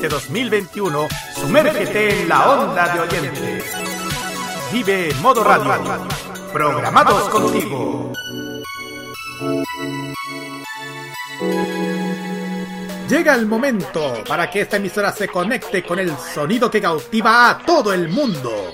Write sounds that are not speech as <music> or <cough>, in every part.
Este 2021, sumérgete en la onda de oyentes. Vive Modo Radio. Programados contigo. Llega el momento para que esta emisora se conecte con el sonido que cautiva a todo el mundo.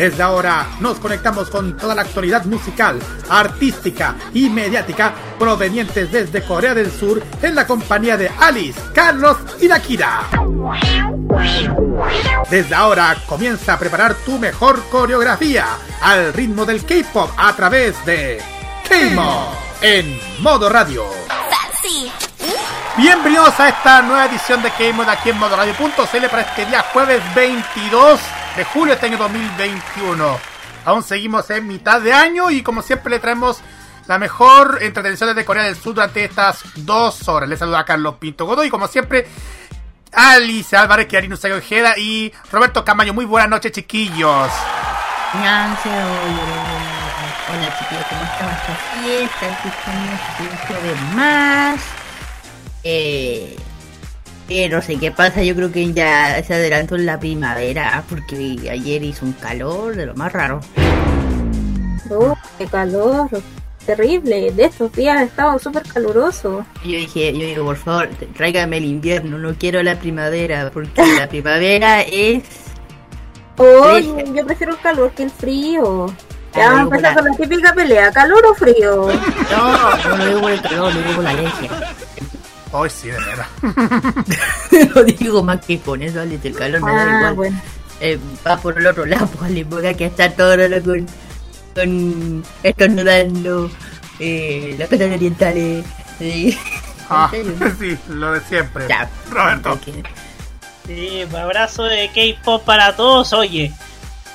Desde ahora nos conectamos con toda la actualidad musical, artística y mediática provenientes desde Corea del Sur en la compañía de Alice, Carlos y Nakira. Desde ahora comienza a preparar tu mejor coreografía al ritmo del K-pop a través de K-Mo en modo radio. Bienvenidos a esta nueva edición de K-Mod aquí en modoradio.cl para este día jueves 22 de julio de este año 2021. Aún seguimos en mitad de año y como siempre le traemos la mejor entretención de Corea del Sur durante estas dos horas. Les saluda a Carlos Pinto Godoy y como siempre Alice Álvarez, Kiarino Ojeda y Roberto Camayo. Muy buenas noches chiquillos. Hola chiquillos, ¿cómo están esta fiesta? Aquí de más. Eh, no sé qué pasa, yo creo que ya se adelantó en la primavera, porque ayer hizo un calor de lo más raro. Oh, qué calor, terrible. De estos días estaba súper caluroso. Yo dije, yo digo, por favor, tráigame el invierno, no quiero la primavera, porque la primavera es... Oh, yo prefiero el calor que el frío. Ya vamos a empezar con la típica pelea, ¿calor o frío? No, no lo digo por el calor, lo digo por la alergia. Hoy sí, de verdad. Lo <laughs> digo más que con eso, Ale, el calor me da ah, igual. Bueno. Eh, va por el otro lado, <laughs> pues, Ale, porque aquí está todo lo con, con estornudando, eh, las cosas orientales. Sí. Ah, <laughs> sí, lo de siempre. Ya. Roberto. Sí, un abrazo de K-pop para todos, oye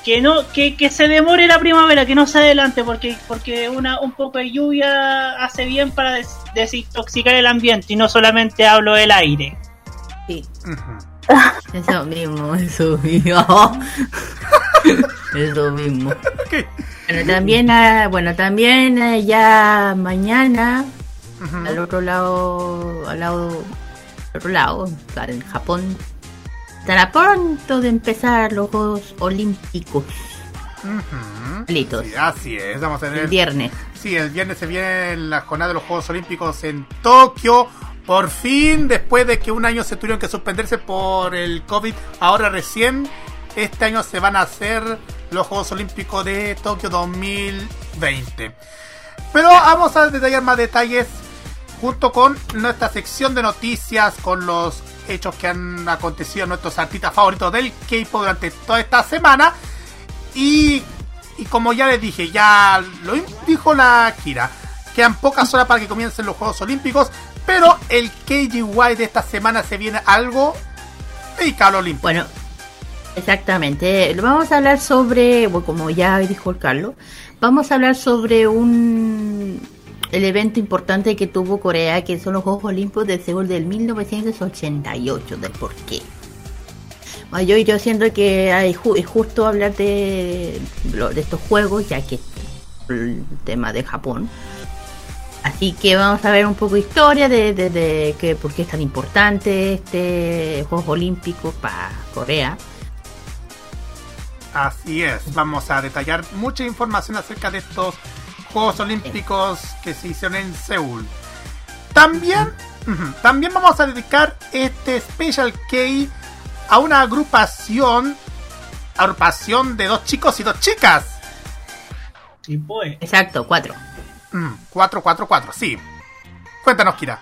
que no que, que, se demore la primavera, que no se adelante, porque porque una un poco de lluvia hace bien para desintoxicar el ambiente y no solamente hablo del aire. Sí. Eso mismo, eso mismo. <laughs> eso mismo. Bueno, también, ah, bueno, también ah, ya mañana, al otro lado, al lado, al otro lado, en Japón, estará pronto de empezar los Juegos Olímpicos. Sí, así es, vamos a tener... El viernes. Sí, el viernes se viene la jornada de los Juegos Olímpicos en Tokio. Por fin, después de que un año se tuvieron que suspenderse por el COVID, ahora recién, este año se van a hacer los Juegos Olímpicos de Tokio 2020. Pero vamos a detallar más detalles junto con nuestra sección de noticias, con los hechos que han acontecido en nuestros artistas favoritos del K-pop durante toda esta semana. Y, y como ya les dije, ya lo dijo la Kira, quedan pocas horas para que comiencen los Juegos Olímpicos, pero el KGY de esta semana se viene algo dedicado al Olímpico. Bueno, exactamente. Vamos a hablar sobre, como ya dijo el Carlos, vamos a hablar sobre un el evento importante que tuvo Corea, que son los Juegos Olímpicos de Seúl del 1988, del por qué. Yo, siento que es justo hablar de, de estos juegos, ya que el tema de Japón. Así que vamos a ver un poco de historia de, de, que, por qué es tan importante este Juegos Olímpicos para Corea. Así es, vamos a detallar mucha información acerca de estos Juegos Olímpicos que se hicieron en Seúl. También, también vamos a dedicar este Special K a una agrupación, agrupación de dos chicos y dos chicas. Sí, pues. Exacto, cuatro. Mm, cuatro, cuatro, cuatro, sí. Cuéntanos, Kira.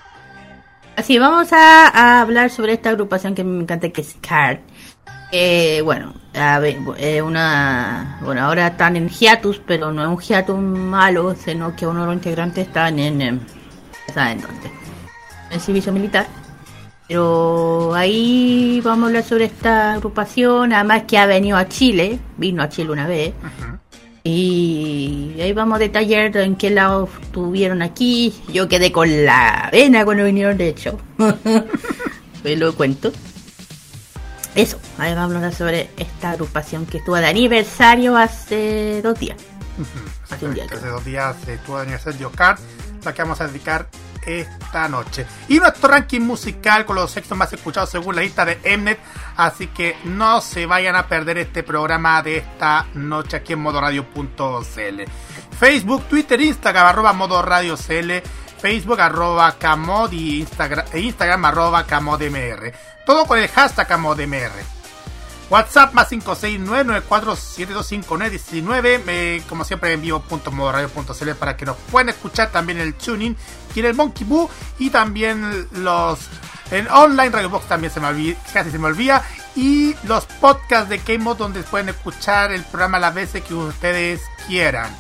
Así, vamos a, hablar sobre esta agrupación que me encanta, que es CARD. Eh, bueno, a ver, eh, una, bueno, ahora están en hiatus, pero no es un hiatus malo, sino que uno de los integrantes están en, en ¿saben dónde? En servicio militar. Pero ahí vamos a hablar sobre esta agrupación, además que ha venido a Chile, vino a Chile una vez. Y ahí vamos a detallar en qué lado estuvieron aquí. Yo quedé con la vena cuando vinieron, de hecho. <laughs> Me lo cuento. Eso, ahí vamos a hablar sobre esta agrupación que estuvo de aniversario hace dos días. hace un día. Hace dos días estuvo de aniversario CAR, la que vamos a dedicar esta noche. Y nuestro ranking musical con los sexos más escuchados según la lista de Mnet. Así que no se vayan a perder este programa de esta noche aquí en modoradio.cl. Facebook, Twitter, Instagram, arroba modoradio.cl. Facebook arroba camod y Instagram, e Instagram arroba camodmr. Todo con el hashtag camodmr. WhatsApp más 56994725919. como siempre en vivo.modoradio.cl para que nos puedan escuchar también el tuning y en el Monkey Boo y también los en online Radio Box también se me olvida, casi se me olvida y los podcasts de K-Mod donde pueden escuchar el programa las veces que ustedes quieran.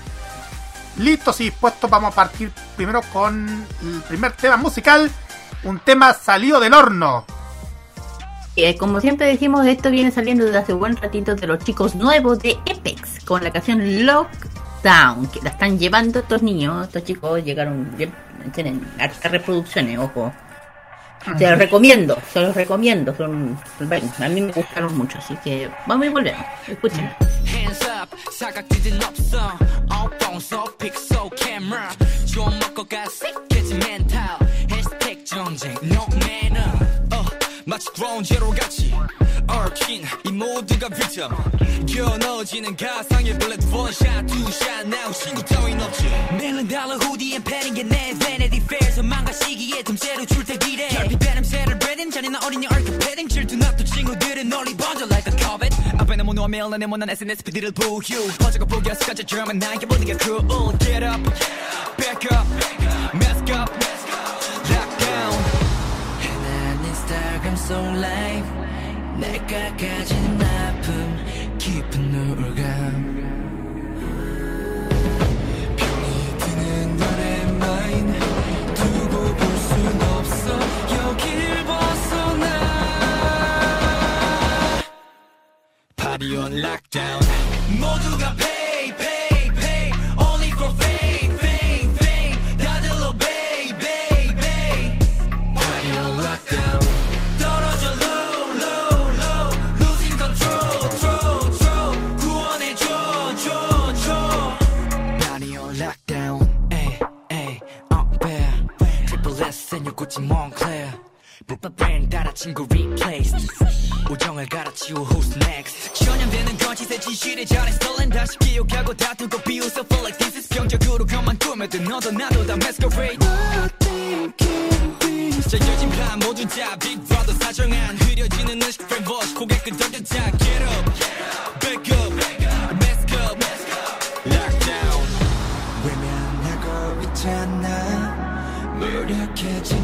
Listos y dispuestos, vamos a partir primero con el primer tema musical, un tema salido del horno. Eh, como siempre decimos, esto viene saliendo desde hace buen ratito de los chicos nuevos de Apex con la canción Lockdown, que la están llevando estos niños, estos chicos llegaron, tienen hartas reproducciones, ojo. Se los recomiendo, se los recomiendo, son, a mí me gustaron mucho, así que vamos y volvemos, escuchen. 마치 ground zero 같이 얽힌 이 모두가 victim. 겨넣어지는 가상의 bullet one shot two shot now 친구 따윈 없지. 밀린 달러 후디엔 패는 게내 vanity fair 소망과 시기에 틈새로 출퇴기래. 결핍 배냄새를 breathing 잔인한 어린이 얼큰 패딩 질투나 또 친구들은 널리 번져 like a covet. 앞에 너무 노매일 내 못난 SNS 피디를 보유. 퍼져가 포기했을까지 드라마 나에게 모든 게 cool. Get up back up mask up 속 life 내가 가진 아픔 깊은 우울감. 병이 드는 너의 마인 두고 볼 순 없어. 여길 벗어나. Party on lockdown. 모두가 Gucci Moncler 브랜 따라 친구 replaced 우정을 갈아치워 who's next 전염되는 거짓의 진실에 잘해 stolen 다시 기억하고 다투고 비웃어 feel like this is 병적으로 그만 꾸며든 너도 나도 다 masquerade 짜여진 판 모두 다 Big Brother 사정한 흐려지는 의식 framework 고개 끄덕여 자 Get up Back up Mask up Lockdown 외면하고 있잖아 무력해진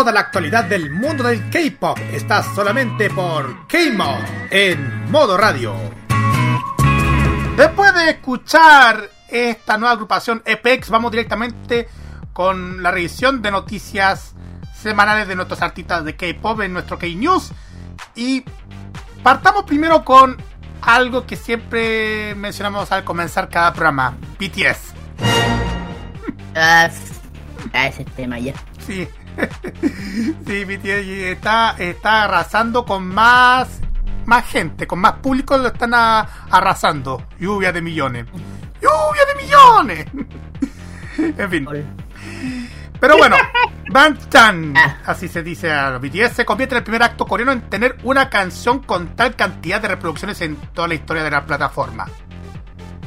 Toda la actualidad del mundo del K-pop está solamente por K-Mod en modo radio. Después de escuchar esta nueva agrupación EPEX, vamos directamente con la revisión de noticias semanales de nuestros artistas de K-pop en nuestro K-News. Y partamos primero con algo que siempre mencionamos al comenzar cada programa: BTS. Ah, ese tema ya. Sí. Sí, BTS está, está arrasando con más más gente, con más público lo están arrasando. Lluvia de millones. ¡Lluvia de millones! en fin. Pero bueno, <laughs> Bangtan, ah. así se dice a los BTS, se convierte en el primer acto coreano en tener una canción con tal cantidad de reproducciones en toda la historia de la plataforma.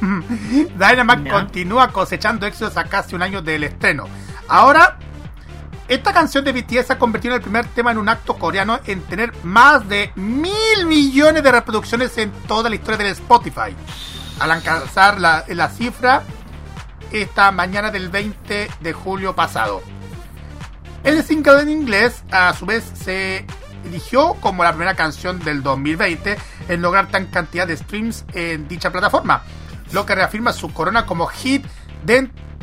<laughs> Dynamite continúa cosechando éxitos a casi un año del estreno. Ahora, esta canción de BTS se ha convertido en el primer tema en un acto coreano en tener más de mil millones de reproducciones en toda la historia del Spotify. Al alcanzar la, cifra esta mañana del 20 de julio pasado. El single en inglés, a su vez, se eligió como la primera canción del 2020 en lograr tan cantidad de streams en dicha plataforma, lo que reafirma su corona como hit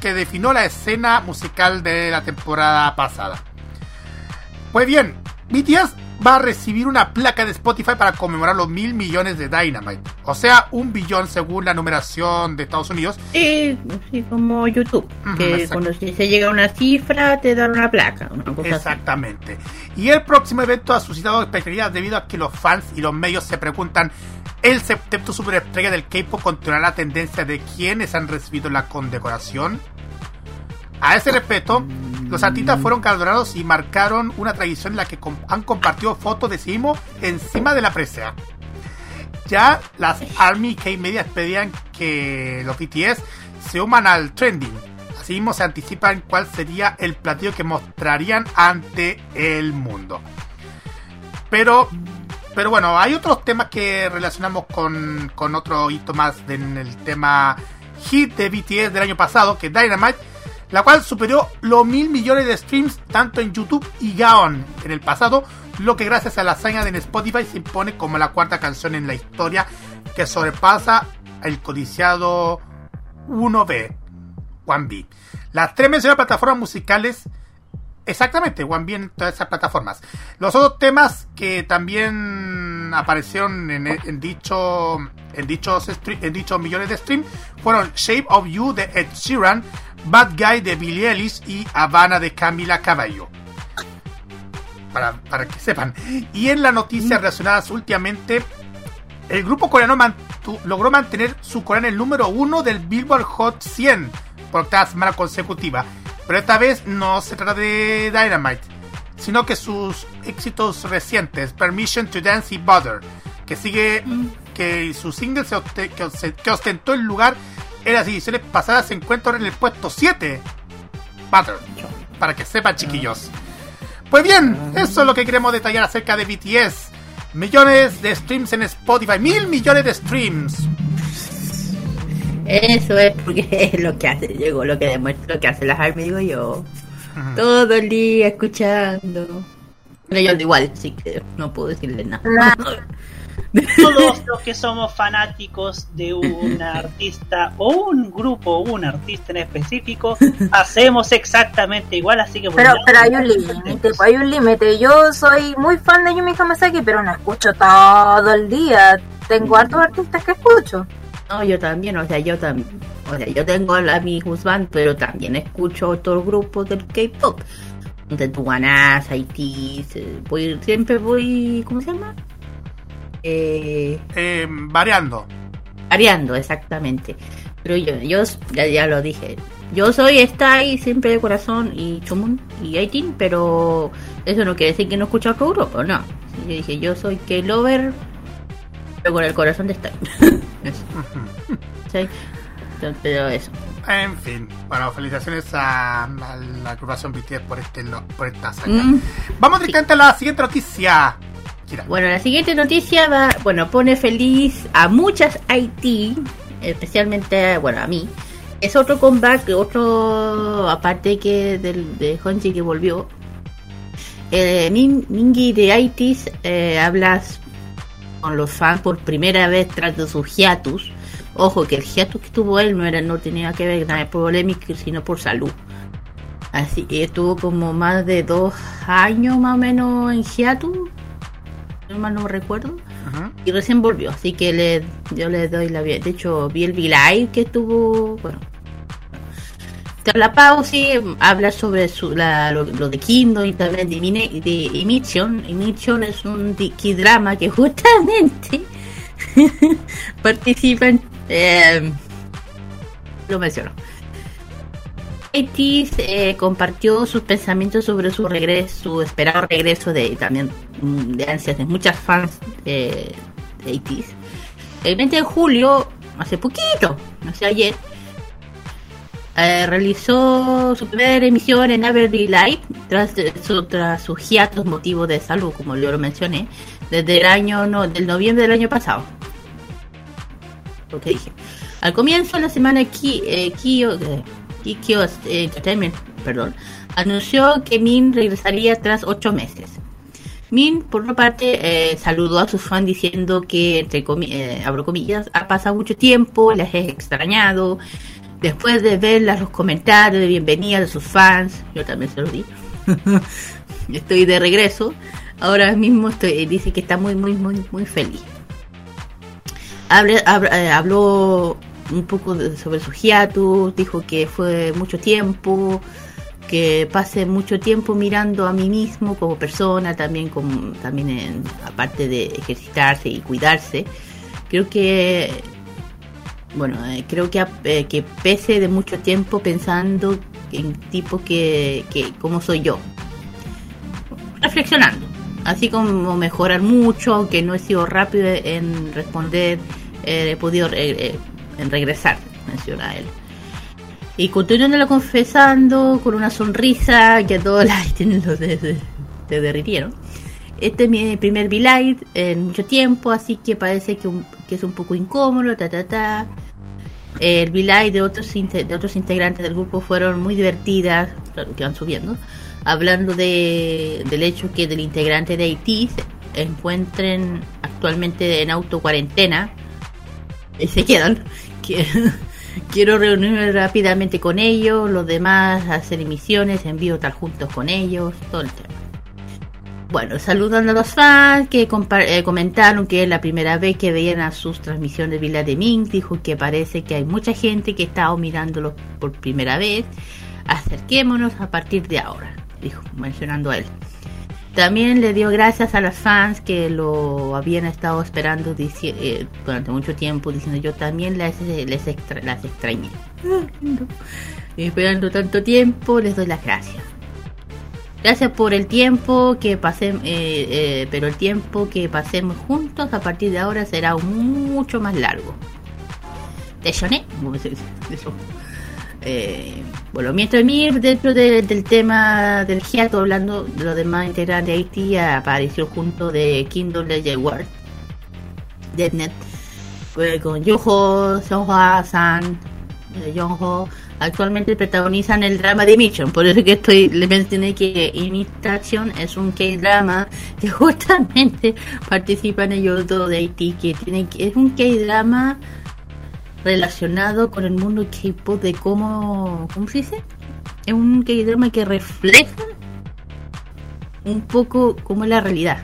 que definió la escena musical de la temporada pasada. Pues bien, BTS va a recibir una placa de Spotify para conmemorar los mil millones de Dynamite. O sea, un billón según la numeración de Estados Unidos. Sí, como YouTube. que cuando se llega a una cifra te dan una placa. Exactamente. Y el próximo evento ha suscitado expectativas debido a que los fans y los medios se preguntan ¿El septeto superestrella del K-pop continuará la tendencia de quienes han recibido la condecoración? A ese respecto, los artistas fueron galardonados y marcaron una tradición en la que han compartido fotos de sí mismos encima de la presea. Ya las Army K-Media pedían que los BTS se unan al trending. Asimismo se anticipan cuál sería el platillo que mostrarían ante el mundo. Pero, pero bueno, hay otros temas que relacionamos con, con otro hito más en el tema hit de BTS del año pasado, que Dynamite la cual superó los mil millones de streams tanto en YouTube y Gaon en el pasado, lo que gracias a la hazaña de Spotify se impone como la cuarta canción en la historia que sobrepasa el codiciado 1B, 1B. Las tres mencionadas plataformas musicales Exactamente, OneB en todas esas plataformas. Los otros temas que también aparecieron en, dicho, en, dichos, en dichos millones de streams fueron Shape of You de Ed Sheeran, Bad Guy de Billie Ellis y Habana de Camila Caballo. Para, para que sepan. Y en las noticias mm. relacionadas últimamente, el grupo coreano logró mantener su Corea en el número uno del Billboard Hot 100 por octava semana consecutiva pero esta vez no se trata de Dynamite, sino que sus éxitos recientes, Permission to Dance y Butter, que sigue que su single que, ostentó el lugar en las ediciones pasadas se encuentra en el puesto 7. Butter, para que sepan chiquillos. Pues bien, eso es lo que queremos detallar acerca de BTS. Millones de streams en Spotify, mil millones de streams. Eso es porque <laughs> es lo que hace, llegó lo que demuestra lo que hace las armas, digo yo. Todo el día escuchando. Pero yo igual, sí que no puedo decirle nada. <laughs> Todos los que somos fanáticos de un <laughs> artista o un grupo o un artista en específico hacemos exactamente igual, así que pero, pero hay un límite, pues, hay un límite. Yo soy muy fan de Yumi Hamasaki, pero no escucho todo el día. Tengo hartos artistas que escucho. No, yo también, o sea, yo también. O sea, yo tengo a mi husband, pero también escucho otros grupos del K-pop. De Tuanas, Haití, voy, siempre voy. ¿Cómo se llama? Eh, eh, variando. Variando, exactamente. Pero yo, yo ya, lo dije. Yo soy Stay siempre de corazón y Chumun y Aitin, pero eso no quiere decir que no escucho otro grupo, no. Yo dije, yo soy K-Lover, pero con el corazón de Stay. <laughs> sí. Pero eso. En fin, bueno, felicitaciones a, la agrupación BTS por, este, por esta hazaña. Mm. Vamos directamente a la siguiente noticia. Bueno, la siguiente noticia va, bueno, pone feliz a muchas IT, especialmente, bueno, a mí. Es otro comeback, otro, aparte que del, de Honji que volvió. Eh, Mingi de ITs eh, hablas con los fans por primera vez tras de su hiatus. Ojo, que el hiatus que tuvo él no era no tenía que ver nada polémico, sino por salud. Así que estuvo como más de dos años más o menos en hiatus, no mal no recuerdo. Y recién volvió, así que le, yo le doy la De hecho, vi el V-Live que estuvo, bueno, Tras la pausa habla sobre su, la, lo, de Kingdom y también de, de Emission. Emission es un drama que <laughs> justamente <laughs> participa en... Eh, lo menciono. Haiti eh, compartió sus pensamientos sobre su regreso, su esperado regreso de también mm, de ansias de muchas fans de, de El 20 de julio, hace poquito, no sé ayer, eh, realizó su primera emisión en Averly Live tras, su, tras sus hiatos motivos de salud, como yo lo mencioné, desde el año no, del noviembre del año pasado. Lo dije. Al comienzo de la semana, Ki, eh, Kyo, eh, Entertainment perdón, anunció que Min regresaría tras ocho meses. Min, por una parte, saludó a sus fans diciendo que, entre abro comillas, ha pasado mucho tiempo, les he extrañado, después de ver los comentarios de bienvenida de sus fans, yo también se lo di, <laughs> estoy de regreso. Ahora mismo estoy, dice que está muy, muy, muy, muy feliz. Eh, habló un poco sobre su hiatus, dijo que fue mucho tiempo, que pase mucho tiempo mirando a mí mismo como persona, también como también en, aparte de ejercitarse y cuidarse. Creo que bueno, eh, creo que, eh, que pese de mucho tiempo pensando en tipo que, que como soy yo. Reflexionando, así como mejorar mucho, aunque no he sido rápido en responder, eh, he podido en regresar, menciona él. Y continuándolo confesando con una sonrisa que a todos <laughs> los de, derritieron. Este es mi primer v en mucho tiempo, así que parece que, es un poco incómodo, ta ta ta. El v de otros, de otros integrantes del grupo fueron muy divertidas, que van subiendo, hablando de, del hecho que del integrante de Haití se encuentren actualmente en auto cuarentena y se quedan. <laughs> Quiero reunirme rápidamente con ellos, los demás hacer emisiones, envío tal juntos con ellos, todo el tema. Bueno, saludando a los fans que eh, comentaron que es la primera vez que veían a sus transmisiones de Villa de Ming. Dijo que parece que hay mucha gente que está mirándolo por primera vez. Acerquémonos a partir de ahora, dijo, mencionando a él. También le dio gracias a los fans que lo habían estado esperando eh, durante mucho tiempo, diciendo yo también les, les las extrañé. <laughs> Esperando tanto tiempo, les doy las gracias. Gracias por el tiempo que pasemos, eh, eh, pero el tiempo que pasemos juntos a partir de ahora será mucho más largo. ¿Te lloné? Eh, bueno, mientras Mir, dentro del tema del hiato, hablando de los demás integrantes de Haití, apareció junto de Kingdom Legend World, Deadnet, con Yoho, Sohwa San, Yoho, actualmente protagonizan el drama de Mission. Por eso que estoy le mencioné que Imitation es un K-drama que <laughs> justamente participan ellos dos de Haití, que tienen es un K-drama relacionado con el mundo K-pop de cómo, ¿cómo se dice? Es un K-drama que refleja un poco cómo es la realidad.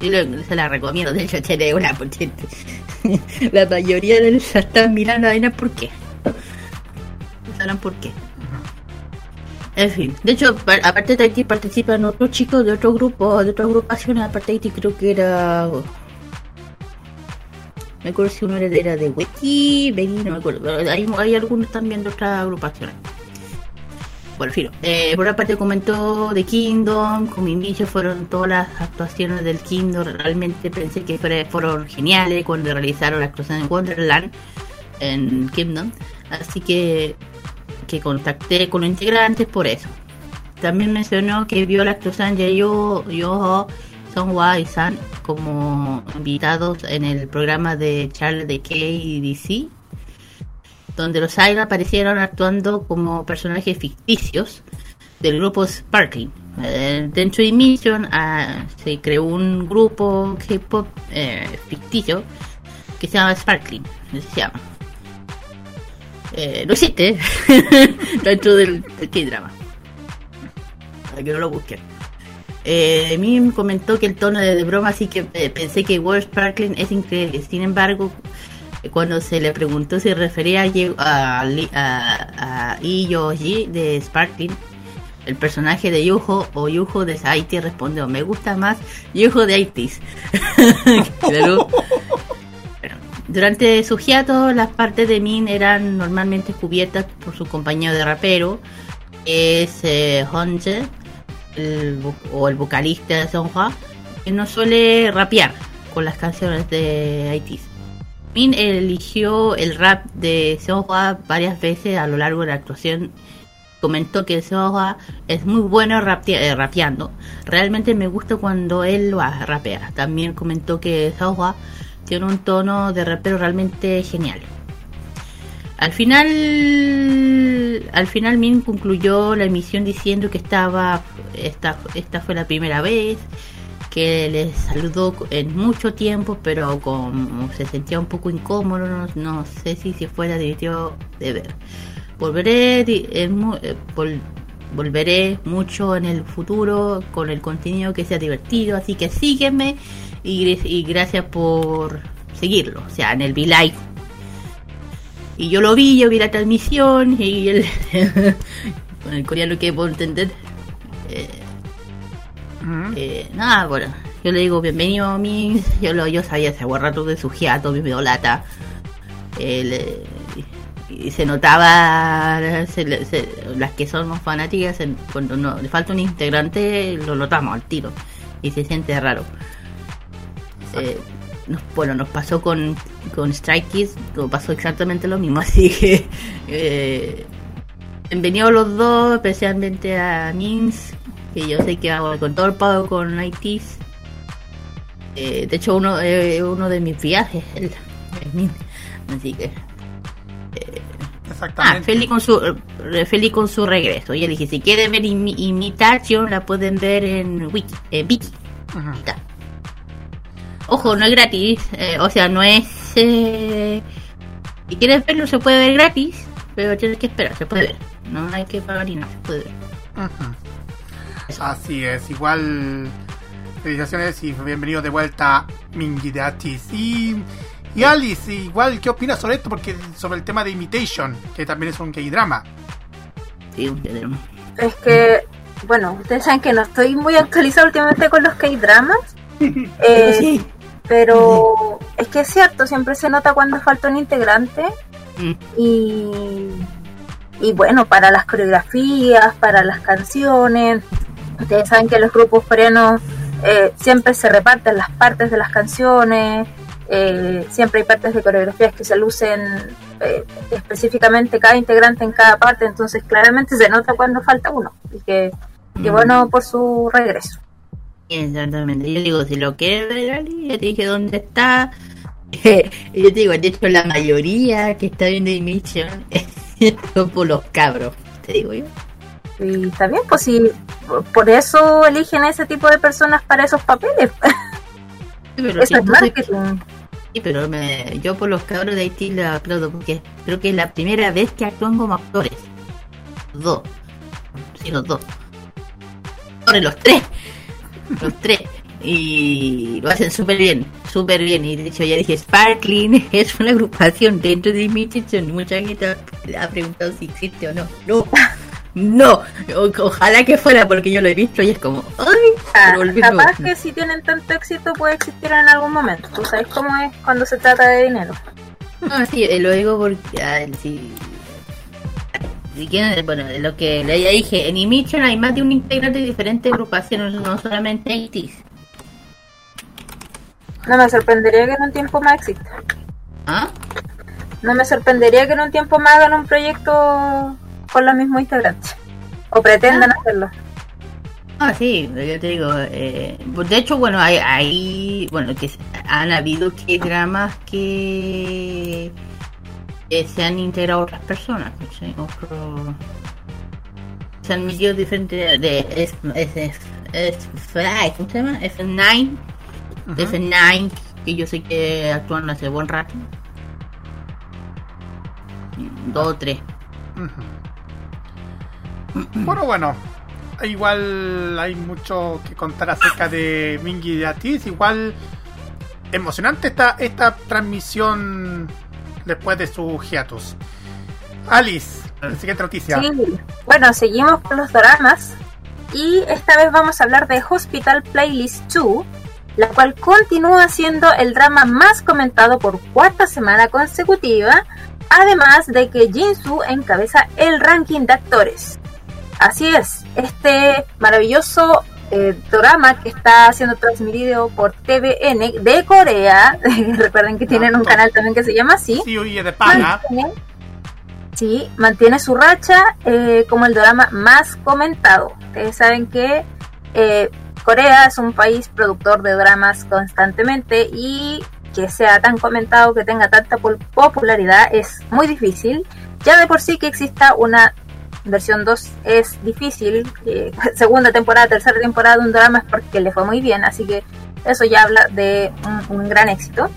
Yo se la recomiendo, de hecho tiene una potente. <laughs> la mayoría de ellos están mirando a ¿por qué? Sabrán por qué. En fin, de hecho, aparte de Haití participan otros chicos de otro grupo, de otra agrupación, aparte de Haití creo que era... Me acuerdo si uno era de Wiki, Benny, no me acuerdo, hay, hay algunos también de otras agrupaciones. Bueno, fin, eh, por otra parte comentó de Kingdom, con mi inicio fueron todas las actuaciones del Kingdom, realmente pensé que fueron geniales cuando realizaron la actuación en Wonderland, en Kingdom, así que que contacté con los integrantes por eso. También mencionó que vio actuación de Yo, Yo, Songhua y San como invitados en el programa de Charles de KDC, donde los Aira aparecieron actuando como personajes ficticios del grupo Sparkling. Eh, dentro de Mission ah, se creó un grupo K-pop eh, ficticio que se llama Sparkling, eh, no existe <laughs> dentro del, K-drama. Para que no lo busquen. Eh, me comentó que el tono de, broma, así que eh, pensé que World Sparkling es increíble. Sin embargo, cuando se le preguntó si refería a, a, a, a de Sparkling, el personaje de Yuho o Yuho de Haiti respondió, me gusta más Yuho de Haitis. <laughs> durante su hiato, las partes de Min eran normalmente cubiertas por su compañero de rapero, es eh, Honje, o el vocalista de Songhua, que no suele rapear con las canciones de Haitis. Min eligió el rap de Songhua varias veces a lo largo de la actuación comentó que Soja es muy bueno eh, rapeando. Realmente me gusta cuando él lo rapea. También comentó que Soja tiene un tono de rapero realmente genial. Al final, al final Min concluyó la emisión diciendo que estaba, esta, esta fue la primera vez que les saludó en mucho tiempo, pero como se sentía un poco incómodo, no, no sé si se fuera divertido de ver. Volveré, eh, volveré mucho en el futuro con el contenido que sea divertido, así que sígueme y, gracias por seguirlo, o sea, en el V-Live. Y yo lo vi, yo vi la transmisión y el, <laughs> con el coreano que puedo entender. Eh, eh, nada, bueno, yo le digo bienvenido a <laughs> mí, yo, lo, yo sabía ese rato de su hiato, mi lata. El, y se notaba las que somos fanáticas cuando no, le falta un integrante lo notamos al tiro y se siente raro eh, bueno nos pasó con con Strike Kids pasó exactamente lo mismo <laughs> así que eh, bienvenidos los dos especialmente a Nins que yo sé que hago con todo el pago con ITs eh, de hecho uno eh, uno de mis viajes el, el así que Ah, feliz con su feliz con su regreso. Y dije, si quieren ver imitación, la pueden ver en Wiki, en Wiki. Ojo, no es gratis, eh, o sea, no es... Eh, si quieres verlo, se puede ver gratis, pero tienes que esperar, se puede ver. No hay que pagar ni nada, se puede ver. Así es, igual... Felicitaciones y bienvenido de vuelta Mingi de Y y Alice, igual, ¿qué opinas sobre esto? Porque sobre el tema de Imitation, que también es un K-drama. Sí, un K-drama. Es que, bueno, ustedes saben que no estoy muy actualizado últimamente con los K-dramas. <laughs> eh, sí. Pero es que es cierto, siempre se nota cuando falta un integrante. Mm. Y, y bueno, para las coreografías, para las canciones. Ustedes saben que los grupos coreanos eh, siempre se reparten las partes de las canciones. Eh, siempre hay partes de coreografías que se lucen eh, específicamente cada integrante en cada parte, entonces claramente se nota cuando falta uno. Y que, mm. bueno por su regreso. Exactamente, yo digo, si lo quieres ver, ya te dije dónde está. <laughs> yo te digo, de hecho, la mayoría que está viendo Emission es <laughs> por los cabros, te digo yo. Y está bien, pues si por eso eligen ese tipo de personas para esos papeles. <laughs> eso es marketing. Sí, pero me, yo por los cabros de Haití le aplaudo porque creo que es la primera vez que actúan como actores. Dos. Sí, los dos. los tres. Los tres. Y lo hacen súper bien, súper bien. Y de hecho ya dije, Sparkling <laughs> es una agrupación dentro de Mitchell. Mucha gente ha preguntado si existe o no. No. No, ojalá que fuera porque yo lo he visto y es como, ay, ah, capaz que si tienen tanto éxito puede existir en algún momento. Tú sabes cómo es cuando se trata de dinero. No, sí, eh, lo digo porque ah, si, bueno, lo que le dije, en Emission hay más de un integrante de diferentes agrupaciones, no solamente ITs. No me sorprendería que en un tiempo más exista. ¿Ah? No me sorprendería que en un tiempo más hagan un proyecto con los mismos integrantes. O pretendan ah. hacerlo. Ah, sí, yo te digo, eh, de hecho, bueno, hay, hay, bueno, que han habido que dramas que se han integrado otras personas, Otro, se han metido diferentes de, es, es, es, ¿cómo se llama? F9, F9, que yo sé que actúan hace buen rato, dos o tres. Bueno, bueno, igual hay mucho que contar acerca de Mingy de Atis. Igual emocionante esta, esta transmisión después de su hiatus. Alice, la siguiente noticia. Bueno, seguimos con los dramas y esta vez vamos a hablar de Hospital Playlist 2, la cual continúa siendo el drama más comentado por cuarta semana consecutiva, además de que Jinsu encabeza el ranking de actores. Así es, este maravilloso eh, drama que está siendo transmitido por TVN de Corea, <laughs> recuerden que tienen un canal también que se llama así. Sí, oye, de pana. Mantiene, sí, mantiene su racha eh, como el drama más comentado. Ustedes saben que eh, Corea es un país productor de dramas constantemente y que sea tan comentado, que tenga tanta popularidad, es muy difícil. Ya de por sí que exista una versión 2 es difícil. eh, <laughs> segunda temporada, tercera temporada de un drama es porque le fue muy bien, así que eso ya habla de un, un gran éxito.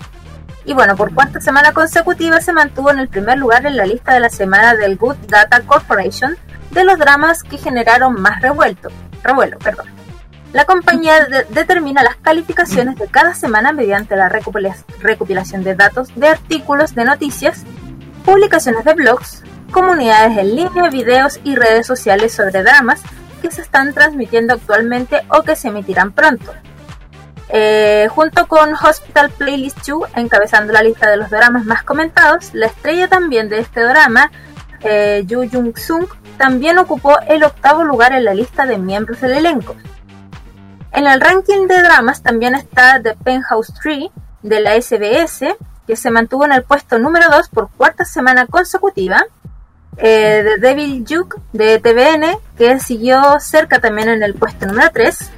Y bueno, por cuarta semana consecutiva se mantuvo en el primer lugar en la lista de la semana del Good Data Corporation de los dramas que generaron más revuelto, revuelo. Perdón. La compañía de- determina las calificaciones de cada semana mediante la recopila- recopilación de datos de artículos de noticias, publicaciones de blogs, comunidades en línea, videos y redes sociales sobre dramas que se están transmitiendo actualmente o que se emitirán pronto. Eh, junto con Hospital Playlist 2, encabezando la lista de los dramas más comentados, la estrella también de este drama, eh, Yoo Jung Sung, también ocupó el octavo lugar en la lista de miembros del elenco. En el ranking de dramas también está The Penthouse Tree de la SBS, que se mantuvo en el puesto número 2 por cuarta semana consecutiva. Eh, The Devil Juke de TVN, que siguió cerca también en el puesto número 3.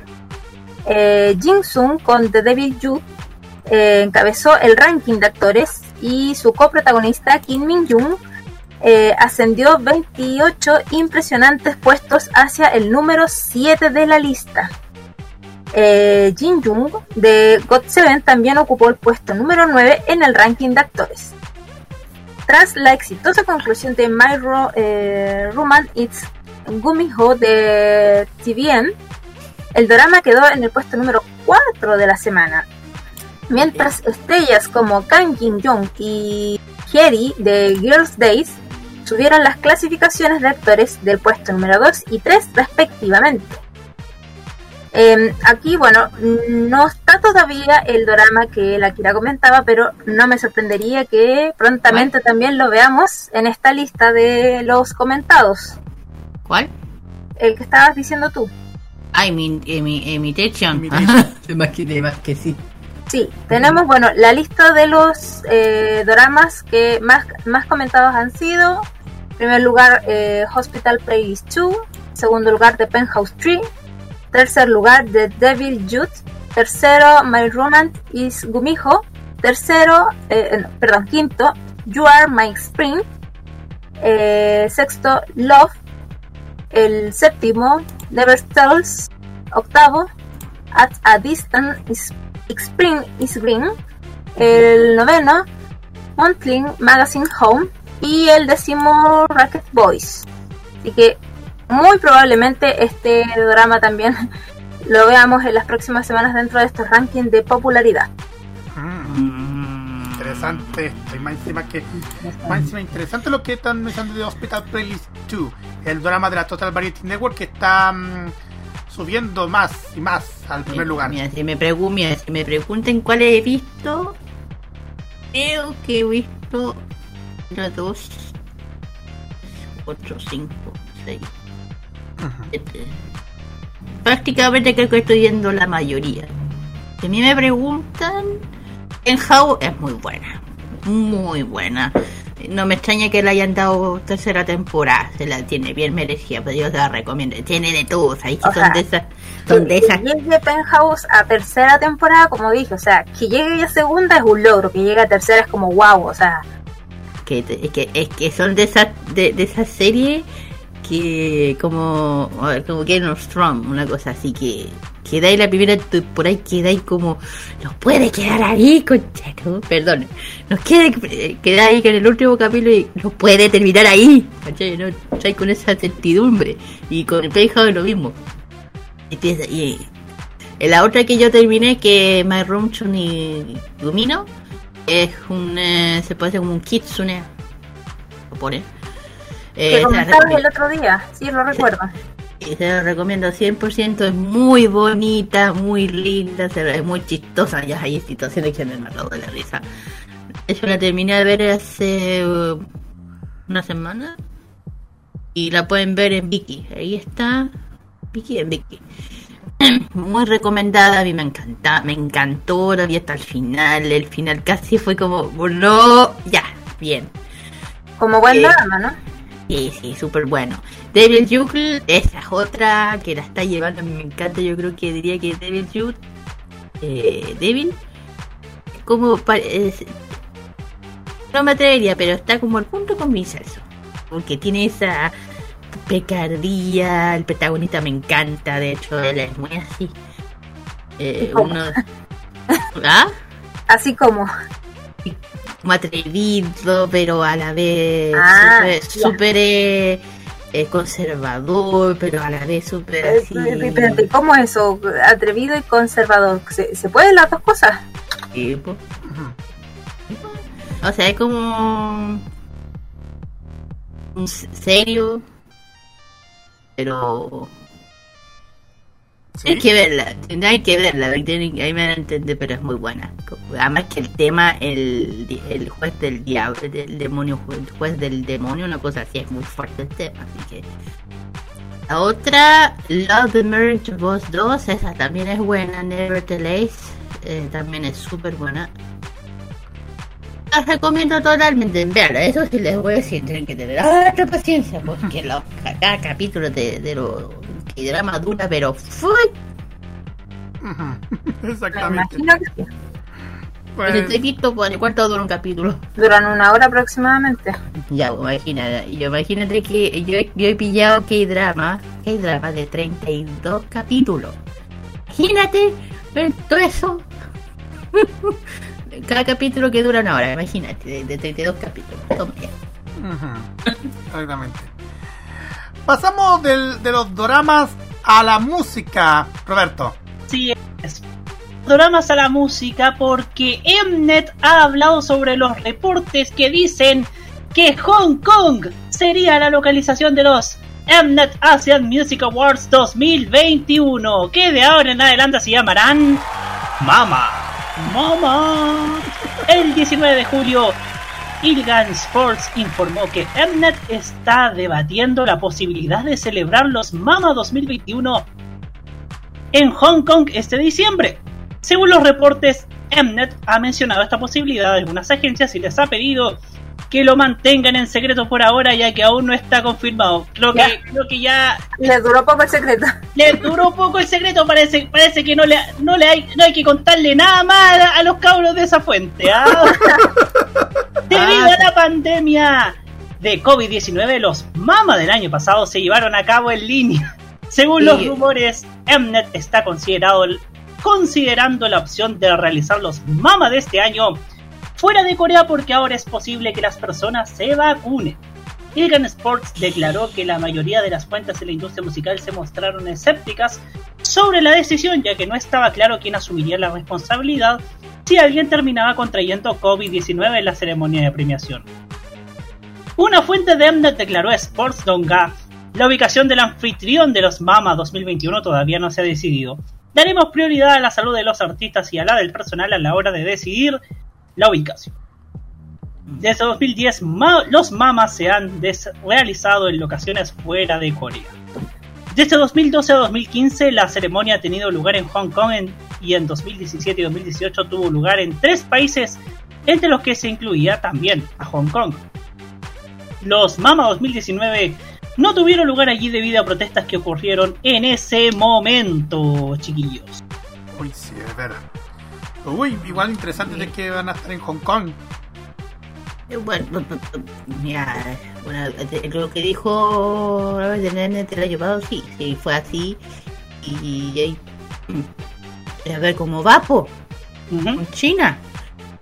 Eh, Jin Sung con The Devil Juke eh, encabezó el ranking de actores y su coprotagonista Kim Min Jung eh, ascendió 28 impresionantes puestos hacia el número 7 de la lista. Eh, Jin Jung de GOT7 también ocupó el puesto número 9 en el ranking de actores. Tras la exitosa conclusión de My Ro eh, Roman It's Gumiho de TVN, el drama quedó en el puesto número 4 de la semana. Mientras estrellas como Kang Jin Young y Hyeri de Girls Days subieron las clasificaciones de actores del puesto número 2 y 3 respectivamente. Eh, aquí, bueno, no está todavía el drama que la Kira comentaba, pero no me sorprendería que prontamente también lo veamos en esta lista de los comentados. ¿Cuál? El que estabas diciendo tú. Ay, mi, eh, mi Imitation. Imitation. Ajá, Me imaginé más que sí. Sí, tenemos, bueno, la lista de los eh, dramas que más, más comentados han sido. En primer lugar, eh, Hospital Playlist 2. Segundo lugar, The Penthouse Tree. Tercer lugar, The Devil Jude. Tercero, My Romance is Gumiho. Tercero, eh, no, perdón, quinto, You Are My Spring. Eh, sexto, Love. El séptimo, Never Tells. Octavo, At a Distance is Spring is Green. El noveno, Monthly Magazine Home. Y el décimo, Racket Boys. Así que muy probablemente este drama también <laughs> lo veamos en las próximas semanas dentro de estos rankings de popularidad. Mm, interesante esto. Y más encima que. Más encima interesante lo que están mencionando de Hospital Playlist 2. El drama de la Total Variety Network que está mm, subiendo más y más al primer lugar. Mira, si me, pregun- mira, si me pregunten cuál he visto, creo que he visto una, dos, ocho, cinco, seis, siete. Prácticamente creo que estoy viendo la mayoría. Si a mí me preguntan, en How es muy buena, muy buena. No me extraña que le hayan dado tercera temporada, se la tiene bien merecida, pero yo te la recomiendo. Tiene de todo, ahí son sea, de esas, son de que esas llegue Penthouse a tercera temporada, como dije, o sea, que llegue a segunda es un logro, que llegue a tercera es como wow, o sea, que, es que es que son de esas de, de esas series que como a ver, como Game of Thrones una cosa así que quedáis la primera temporada y quedáis como nos puede quedar ahí concha ¿no? perdón nos queda queda ahí con el último capítulo y no puede terminar ahí ¿cachai? ¿no? Con esa certidumbre y con el Playhouse lo mismo Empieza- y en la otra que yo terminé que My Room y Lumino es un. eh, se puede hacer como un kitsune. Lo pone. Que Eh, la comentabas el otro día, sí, lo recuerdo. <laughs> Y se la recomiendo 100%. Es muy bonita, muy linda, se- es muy chistosa. Ya hay situaciones que me matado de la risa. Yo la terminé de ver hace uh, una semana. Y la pueden ver en Viki. Ahí está. Viki en Viki. <clears throat> Muy recomendada, a mí me encanta, me encantó, la vi hasta el final, el final casi fue como, no, ya, bien, Como buen Eh, drama, ¿no? Sí, sí, súper bueno. Devil Juke, esa es otra que la está llevando, me encanta, yo creo que diría que Devil Juke, eh, Devil, como, es- no me atrevería, pero está como al punto con Vincenzo, porque tiene esa picardía, el protagonista me encanta, de hecho, él es muy así. Eh, uno... ¿Ah? <laughs> Así como. Como atrevido, pero a la vez Ah, súper- eh, eh, conservador, pero a la vez súper Eh, así. espérate, ¿Cómo es eso? Atrevido y conservador. ¿Se, se pueden las dos cosas? Sí. Ujú. O sea, es como serio, pero Hay que verla, hay que verla, ahí me van a entender, pero es muy buena. Además que el tema, el, el juez del diablo, del demonio, el juez del demonio, una cosa así, es muy fuerte el tema, así que... La otra, Love the Marriage Boss 2, esa también es buena, Never the Lace, eh, también es súper buena. Las recomiendo totalmente, veanla, eso sí les voy a decir, tienen que tener harta paciencia, porque los, cada capítulo de, de los que drama dura, pero fue <laughs> Exactamente. imagino que. Pues, el tequito, cuarto dura un capítulo. Duran una hora aproximadamente. Ya, pues, imagínate, yo imagínate que yo, yo he pillado K-drama, K-drama de 32 capítulos. Imagínate todo eso. <laughs> Cada capítulo que dura una hora, imagínate, de, de 32 capítulos. Toma ya. Exactamente. Pasamos del- de los doramas a la música, Roberto. Sí, es. Dramas a la música porque Mnet ha hablado sobre los reportes que dicen que Hong Kong sería la localización de los Mnet Asian Music Awards 2021, que de ahora en adelante se llamarán Mama. Mama. El 19 de julio, Ilgan Sports informó que Mnet está debatiendo la posibilidad de celebrar los Mama 2021 en Hong Kong este diciembre. Según los reportes, Mnet ha mencionado esta posibilidad a algunas agencias y les ha pedido que lo mantengan en secreto por ahora ya que aún no está confirmado. Creo que, Ya. creo que ya Les duró poco el secreto. le duró poco el secreto, parece, parece que no le, no le hay, no hay que contarle nada más a, a los cabros de esa fuente. ¿ah? <laughs> Debido a la pandemia de COVID-19, los MAMA del año pasado se llevaron a cabo en línea. <laughs> Según los rumores, Mnet está considerado, considerando la opción de realizar los MAMA de este año fuera de Corea porque ahora es posible que las personas se vacunen. Ilgan Sports declaró que la mayoría de las fuentes en la industria musical se mostraron escépticas sobre la decisión, ya que no estaba claro quién asumiría la responsabilidad si alguien terminaba contrayendo COVID-19 en la ceremonia de premiación. Una fuente de Mnet declaró a Sports Donga la ubicación del anfitrión de los MAMA 2021 todavía no se ha decidido. Daremos prioridad a la salud de los artistas y a la del personal a la hora de decidir la ubicación. Desde 2010, ma- los mamas se han realizado en locaciones fuera de Corea. Desde 2012 a 2015, la ceremonia ha tenido lugar en Hong Kong y en 2017 y 2018 tuvo lugar en tres países, entre los que se incluía también a Hong Kong. Los Mama 2019 no tuvieron lugar allí debido a protestas que ocurrieron en ese momento, chiquillos. Uy, sí, es verdad. Uy, igual interesante de que van a estar en Hong Kong. Eh, Bueno, bu- bu- bu- mira, bueno, de- lo que dijo la vez de Nene el año pasado, sí, sí, fue así. Y, mm, a ver cómo va, po, con China.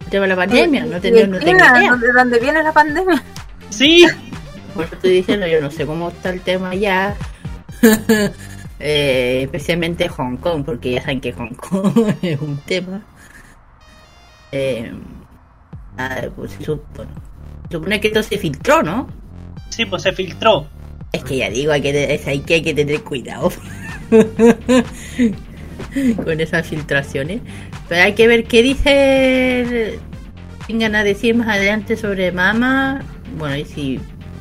El tema de la pandemia, no ¿Y tengo, en no tengo idea. ¿De dónde viene la pandemia? Sí, <laughs> Por eso estoy diciendo, yo no sé cómo está el tema allá. <laughs> Eh, especialmente Hong Kong, porque ya saben que Hong Kong <laughs> es un tema. Eh, Ah, pues se supone, se supone que esto se filtró, ¿no? Sí, pues se filtró. Es que ya digo, hay que hay que tener cuidado <laughs> con esas filtraciones. Pero hay que ver qué dice. Vengan a decir más adelante sobre Mama. Bueno, y si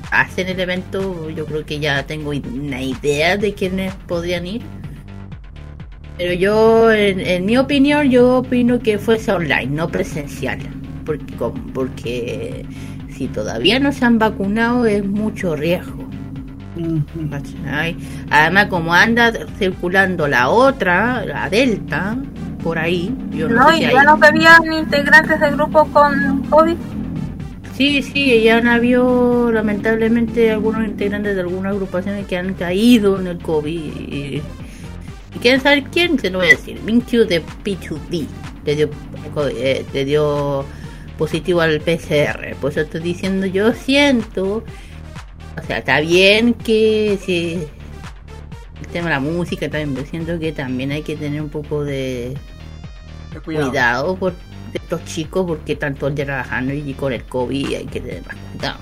hacen el evento, yo creo que ya tengo una idea de quiénes podrían ir. Pero yo, en, en mi opinión, yo opino que fuese online, no presencial. Porque, porque si todavía no se han vacunado es mucho riesgo. ¿cachai? Además, como anda circulando la otra, la Delta, por ahí, yo no, No, sé y si ya hay- no habían integrantes de grupos con COVID. Sí, sí, ya han habido lamentablemente algunos integrantes de algunas agrupaciones que han caído en el COVID. Y, y quieren saber quién, se lo voy a decir. Minkyu de P2D le dio, eh, le dio positivo al PCR. Por eso estoy diciendo, yo siento. O sea, está bien que si el tema de la música también, pero siento que también hay que tener un poco de Ten cuidado, por estos chicos porque están todo el día trabajando y con el COVID hay que tener más cuidado.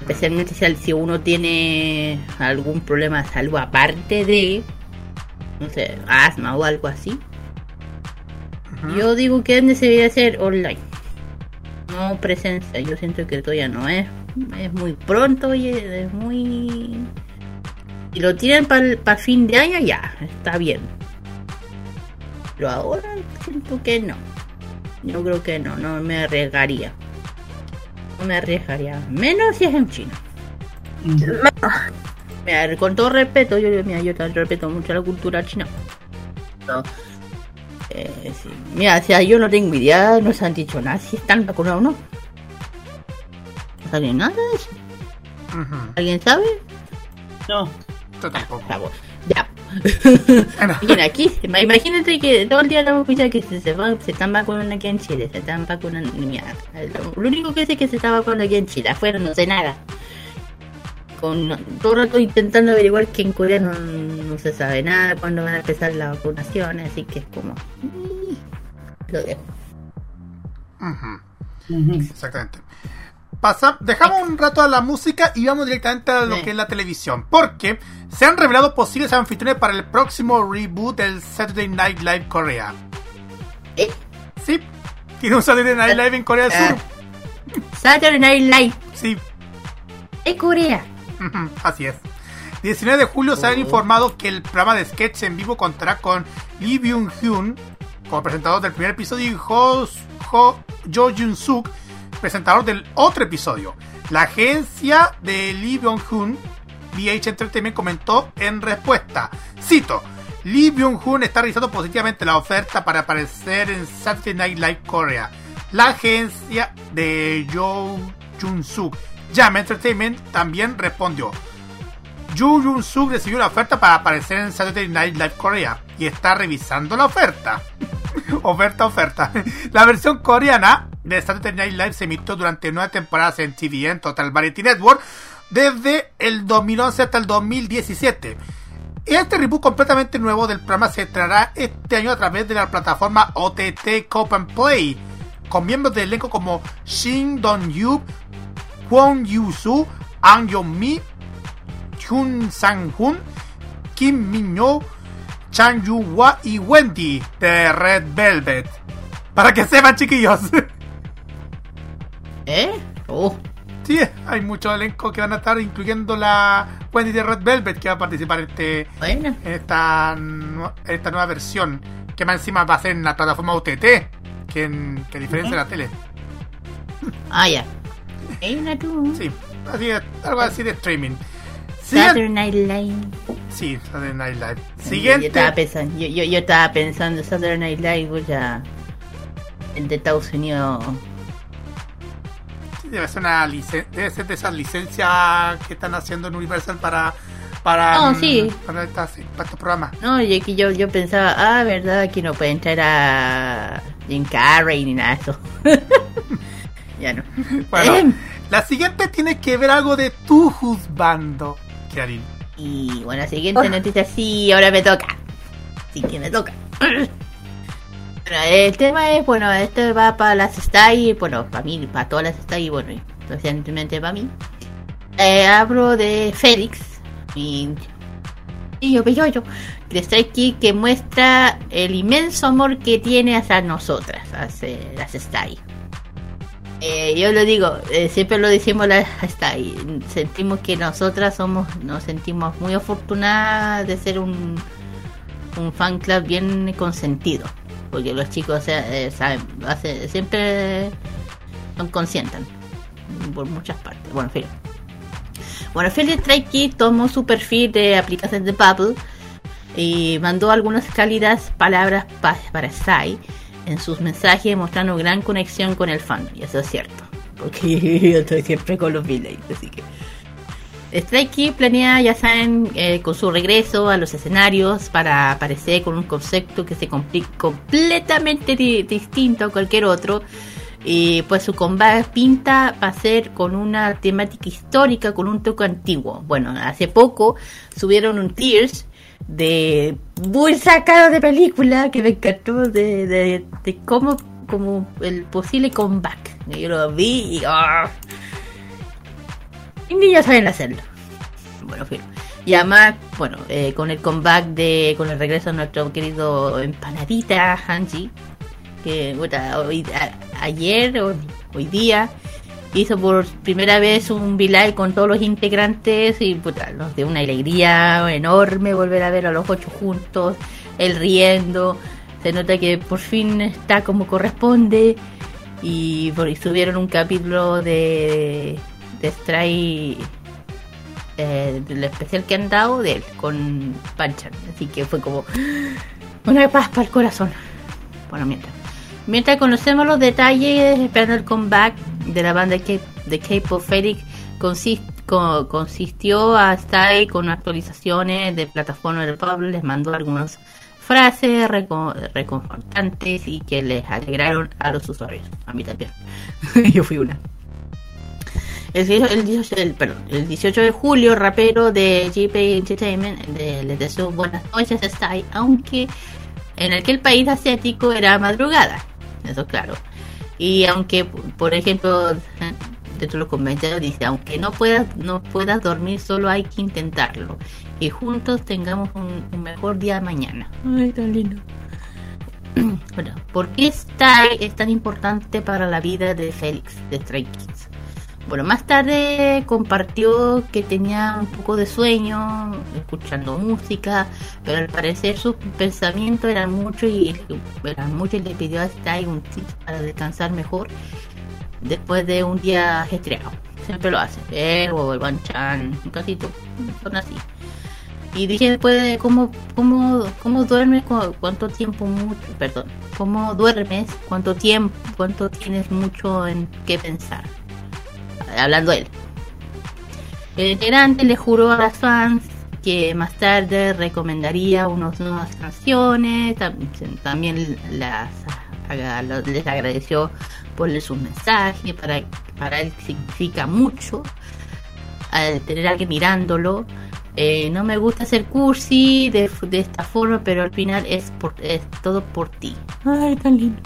Especialmente si uno tiene algún problema de salud aparte de, no sé, asma o algo así. Yo digo que se debe hacer online. No presencia, yo siento que todavía no es. Es muy pronto y es muy... Si lo tienen para fin de año, ya, está bien. Pero ahora siento que no. Yo creo que no, no me arriesgaría. No me arriesgaría. Menos si es en China. Mira, con todo respeto, yo, mira, yo también respeto mucho la cultura china. No. Eh, sí. Mira, o sea, yo no tengo idea, no se han dicho nada si están vacunados o no. ¿No nada de eso? Ujú. ¿Alguien sabe? No. Yo tampoco. Ah, Ya. Bueno, Mira, aquí, ima- imagínate que todo el día la noticia que se, se, va- se están vacunando aquí en Chile, se están vacunando. Mira, lo, lo único que sé es que se está vacunando aquí en Chile, afuera no sé nada. Con todo el rato intentando averiguar que en Corea no, no se sabe nada, cuándo van a empezar las vacunaciones, así que es como. mm, Lo dejo. Exactamente. Pasa, dejamos un rato a la música y vamos directamente a lo Sí. que es la televisión. Porque se han revelado posibles anfitriones para el próximo reboot del Saturday Night Live Corea. Eh, Sí, tiene un Saturday Night Live en Corea del Ah. Sur. Saturday Night Live Sí, de Corea. <laughs> Así es. 19 de julio se han Oh. informado que el programa de sketch en vivo contará con Lee Byung-hyun como presentador del primer episodio y Ho, Ho, Jo Jun-suk, presentador del otro episodio. La agencia de Lee Byung-hyun, VH Entertainment, comentó en respuesta, cito, Lee Byung-hyun está realizando positivamente la oferta para aparecer en Saturday Night Live Korea. La agencia de Jo Jun-suk, Jam Entertainment, también respondió, Yu Jun Suk recibió una oferta para aparecer en Saturday Night Live Korea y está revisando la oferta. <laughs> oferta, oferta. <laughs> La versión coreana de Saturday Night Live se emitió durante nueve temporadas en TVN Total Variety Network desde el 2011 hasta el 2017. Este reboot completamente nuevo del programa se estrenará este año a través de la plataforma OTT Cop Play, con miembros del elenco como Shin Dong-yu, Kwon Yu-soo, Ang Yong-mi, Chun Sang-hun, Kim Min-yo, Chan Yu-hwa y Wendy de Red Velvet. Para que sepan, chiquillos. ¿Eh? Oh, sí, hay mucho elenco que van a estar, incluyendo la Wendy de Red Velvet que va a participar en, este, bueno. en esta, esta nueva versión. Que más encima va a ser en la plataforma UTT, que, en, que diferencia de la tele. Ah, ya. Hay una tú. Sí, así algo así de streaming. Siguiente. Saturday Night Live. Sí, Saturday Night Live. Yo, yo Siguiente. estaba pensando, yo, yo, yo estaba pensando Saturday Night Live, ya. El de Estados Unidos. Debe ser, una licen- debe ser de esas licencias que están haciendo en Universal para para, No, mm, sí. para, estos programas. No, y que yo, yo pensaba, ah, verdad, aquí no puede entrar a Jim Carrey ni nada de eso. <laughs> ya no. <laughs> Bueno, Em. la siguiente tiene que ver algo de tu juzgando, Kiarin. Y bueno, la siguiente noticia, sí, ahora me toca. Sí que me toca. <clears throat> el tema es, bueno, esto va para las style, bueno, para mí, para todas las style, bueno, y recientemente para mí. Eh, hablo de Félix, mi yo yo de Strike que muestra el inmenso amor que tiene hacia nosotras, hacia las style. Eh, yo lo digo, eh, siempre lo decimos hasta ahí. Sentimos que nosotras somos, nos sentimos muy afortunadas de ser un, un fan club bien consentido. Porque los chicos eh, saben, siempre nos consientan por muchas partes. Bueno, fin. Bueno, Felix Strike tomó su perfil de aplicación de Bubble y mandó algunas cálidas palabras para Sai en sus mensajes mostrando gran conexión con el fan, y eso es cierto, porque <laughs> yo estoy siempre con los villains, así que... Strike planea, ya saben, eh, con su regreso a los escenarios para aparecer con un concepto que se complica completamente distinto a cualquier otro. Y pues su combate pinta va a ser con una temática histórica, con un toque antiguo. Bueno, hace poco subieron un Tears de muy sacado de película que me encantó de, de, cómo como el posible comeback. Yo lo vi y ¡oh! y niños saben hacerlo. Bueno, fin. Y además, bueno, eh, con el comeback de, con el regreso de nuestro querido empanadita Hanji, que bueno, hoy, ayer o hoy día hizo por primera vez un live con todos los integrantes y puta, nos dio una alegría enorme volver a ver a los ocho juntos, él riendo, se nota que por fin está como corresponde y, por, subieron un capítulo de, de Stray eh, del especial que han dado de él con Panchan, así que fue como una paz para el corazón. Bueno, mientras. Mientras conocemos los detalles, esperando el comeback de la banda de K-pop Felix, consistió a estar con actualizaciones de plataforma del pueblo, les mandó algunas frases reconfortantes y que les alegraron a los usuarios. A mí también. <laughs> Yo fui una. El, 18, de julio, rapero de JP Entertainment les deseó buenas noches a Style, aunque en aquel país asiático era madrugada eso claro. Y aunque, por ejemplo, dentro de los comentarios dice, aunque no puedas, no puedas dormir, solo hay que intentarlo. Y juntos tengamos un, mejor día mañana. Ay, tan lindo. bueno, ¿por qué está, es tan importante para la vida de Félix, de Stray bueno, más tarde compartió que tenía un poco de sueño, escuchando música, pero al parecer sus pensamientos eran mucho y eran mucho y le pidió a Stay un tip para descansar mejor después de un día ajetreado. Siempre lo hace, él o el Banchan, casi todo, son así. Y dije después de cómo, cómo, cómo duermes, cuánto tiempo mucho, perdón, cómo duermes, cuánto tiempo, cuánto tienes mucho en qué pensar hablando él. El integrante le juró a las fans que más tarde recomendaría unas nuevas canciones, también las, les agradeció por sus mensajes, para, para él significa mucho tener a alguien mirándolo. Eh, no me gusta hacer cursi de, de, esta forma, pero al final es, por, es todo por ti. Ay, tan lindo.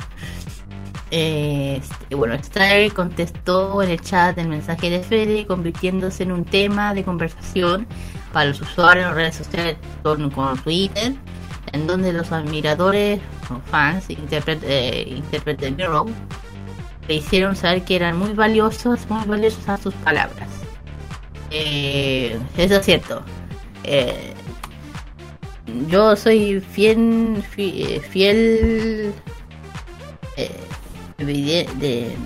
Eh, bueno, Style contestó en el chat el mensaje de Fede, convirtiéndose en un tema de conversación para los usuarios en redes sociales con Twitter, en donde los admiradores o fans, intérpretes eh, Mirror, le hicieron saber que eran muy valiosos, muy valiosos a sus palabras. Eh, eso es cierto. Eh, yo soy fiel, fiel de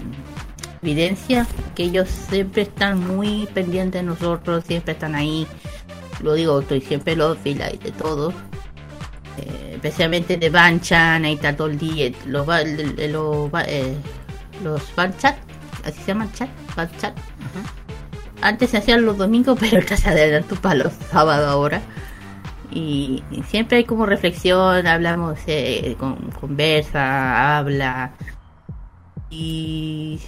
evidencia que ellos siempre están muy pendientes de nosotros, siempre están ahí. Lo digo, estoy siempre los fila y de todo. Eh, especialmente de Banchan, ahí está todo el día. Los, los, eh, los chat así se llaman chat, Antes se hacían los domingos, <laughs> pero ya se adelantó para los sábados ahora. Y, siempre hay como reflexión, hablamos, eh, con, conversa, habla, y.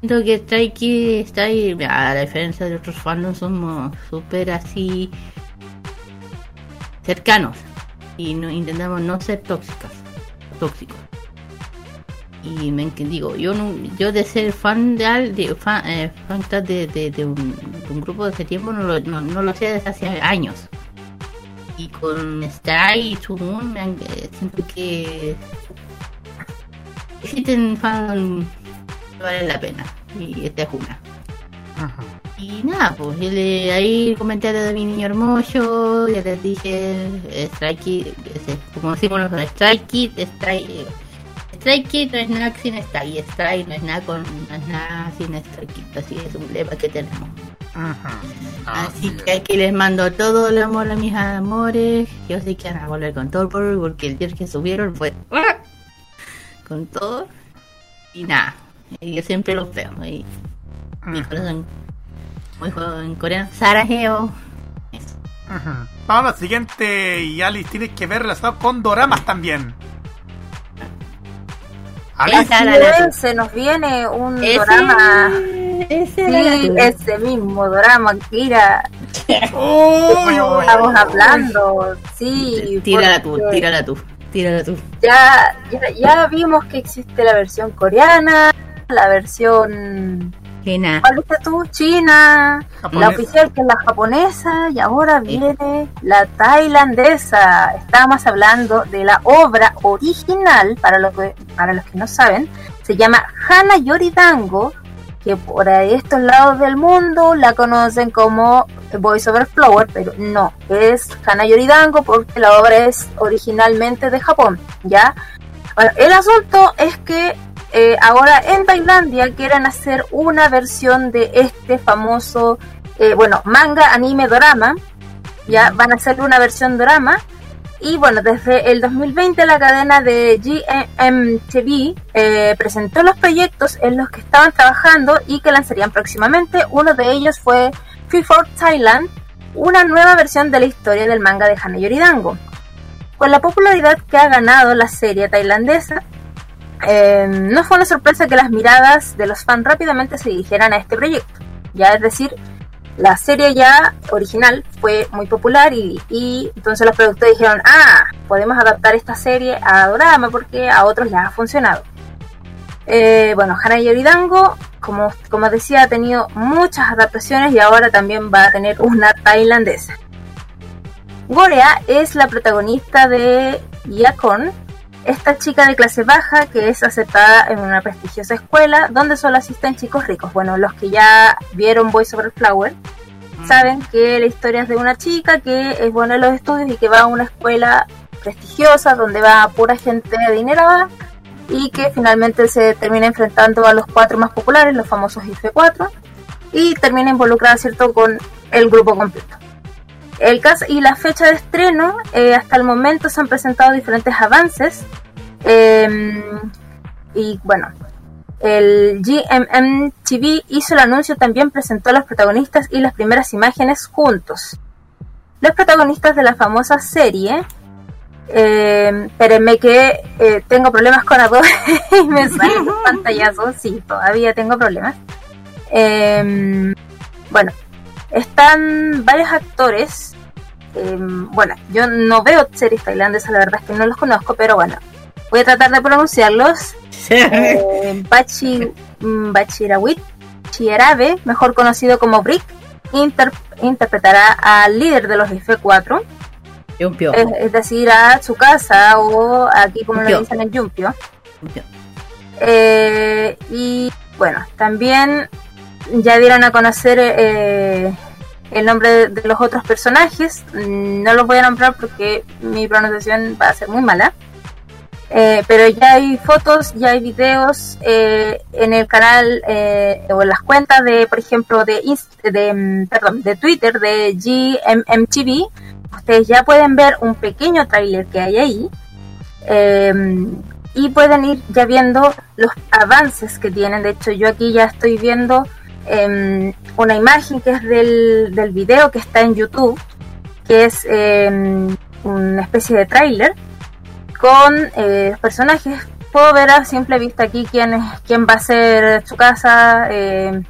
Siento que Strike está ahí, a la diferencia de otros fandoms, somos súper así cercanos y no, intentamos no ser tóxicas. tóxicos. Y me digo, yo no, yo de ser fan de, de fan, eh, fan de, de, un, de un grupo de ese tiempo no lo, no, no lo sé desde hace años. Y con Stray y Sumun eh, siento que existen fan que vale la pena. Y esta es una. Ujú. Y nada, pues yo le, ahí comentario de mi niño hermoso, ya les dije, eh, Stray Kid, como decimos nosotros, Stray Kid, Stray, Stray Kid no es nada sin Stray, y Stray no es nada con, no es nada sin Stray Kid, así es un lema que tenemos. Ujú. Así que aquí les mando todo el amor a mis amores, yo sé que van a volver con todo porque el día que subieron fue ¡ah! Con todo, y nada, y yo siempre los veo, y mi corazón muy juego en coreano. Sarajeo. Ujú. Vamos al siguiente y Alice tienes que ver relacionado con doramas también. Alice, se nos viene un Ese, drama. ese Sí, ese mismo drama, Kira. Estamos hablando, sí. Tírala tú, tírala tú, tírala tú. Ya, ya, ya vimos que existe la versión coreana, la versión. Gena. ¿Cuál viste tú? China, Japonesa. la oficial que es la japonesa, y ahora viene la tailandesa. Estábamos hablando de la obra original, para los que, para los que no saben, se llama Hana Yoridango, que por ahí estos lados del mundo la conocen como Voice Over Flower, pero no, es Hana Yoridango porque la obra es originalmente de Japón, ¿ya? El asunto es que eh, ahora en Tailandia quieren hacer una versión de este famoso, eh, bueno, manga, anime, dorama, ya van a hacer una versión dorama. Y bueno, desde el 2020 la cadena de GMTV eh, presentó los proyectos en los que estaban trabajando y que lanzarían próximamente. Uno de ellos fue Free for Thailand, una nueva versión de la historia del manga de Hana Yoridango. Con la popularidad que ha ganado la serie tailandesa, eh, no fue una sorpresa que las miradas de los fans rápidamente se dirigieran a este proyecto. Ya es decir, la serie ya original fue muy popular y, y entonces los productores dijeron, ah, podemos adaptar esta serie a Dorama porque a otros les ha funcionado. Eh, bueno, Hana Yoridango, como, como decía, ha tenido muchas adaptaciones y ahora también va a tener una tailandesa. Gorea es la protagonista de Yakon, esta chica de clase baja que es aceptada en una prestigiosa escuela donde solo asisten chicos ricos. Bueno, los que ya vieron Voice Over Flower saben que la historia es de una chica que es buena en los estudios y que va a una escuela prestigiosa donde va pura gente adinerada y que finalmente se termina enfrentando a los cuatro más populares, los famosos IFE 4 y termina involucrada, ¿cierto?, con el grupo completo. El caso y la fecha de estreno, eh, hasta el momento se han presentado diferentes avances. eh, y bueno, el GMM TV hizo el anuncio, también presentó a los protagonistas y las primeras imágenes juntos. Los protagonistas de la famosa serie. Eh, espérenme que eh, tengo problemas con Adobe <laughs> y me sale un <laughs> pantallazo. Sí, todavía tengo problemas. Eh, bueno, están varios actores. eh, bueno, yo no veo series tailandesas, la verdad es que no los conozco, pero bueno, voy a tratar de pronunciarlos. <laughs> Eh, Bachi, mm, Bachirawit Chierabe, mejor conocido como Brick, inter- interpretará al líder de los F4, Yumpio. es, es decir, a Tsukasa o aquí como Yumpio. lo dicen en Yumpio. Yumpio. Eh, y bueno, también ya dieron a conocer eh, el nombre de, de los otros personajes. Mm, No los voy a nombrar porque mi pronunciación va a ser muy mala. Eh, pero ya hay fotos, ya hay videos eh, en el canal eh, o en las cuentas de, por ejemplo, de, Inst- de, mm, perdón, de Twitter de GMMTV. Ustedes ya pueden ver un pequeño tráiler que hay ahí. Eh, y pueden ir ya viendo los avances que tienen. De hecho, yo aquí ya estoy viendo em, una imagen que es del, del video que está en YouTube, que es em, una especie de tráiler con eh, personajes. Puedo ver a simple vista aquí quién, es- quién va a ser su casa, eh,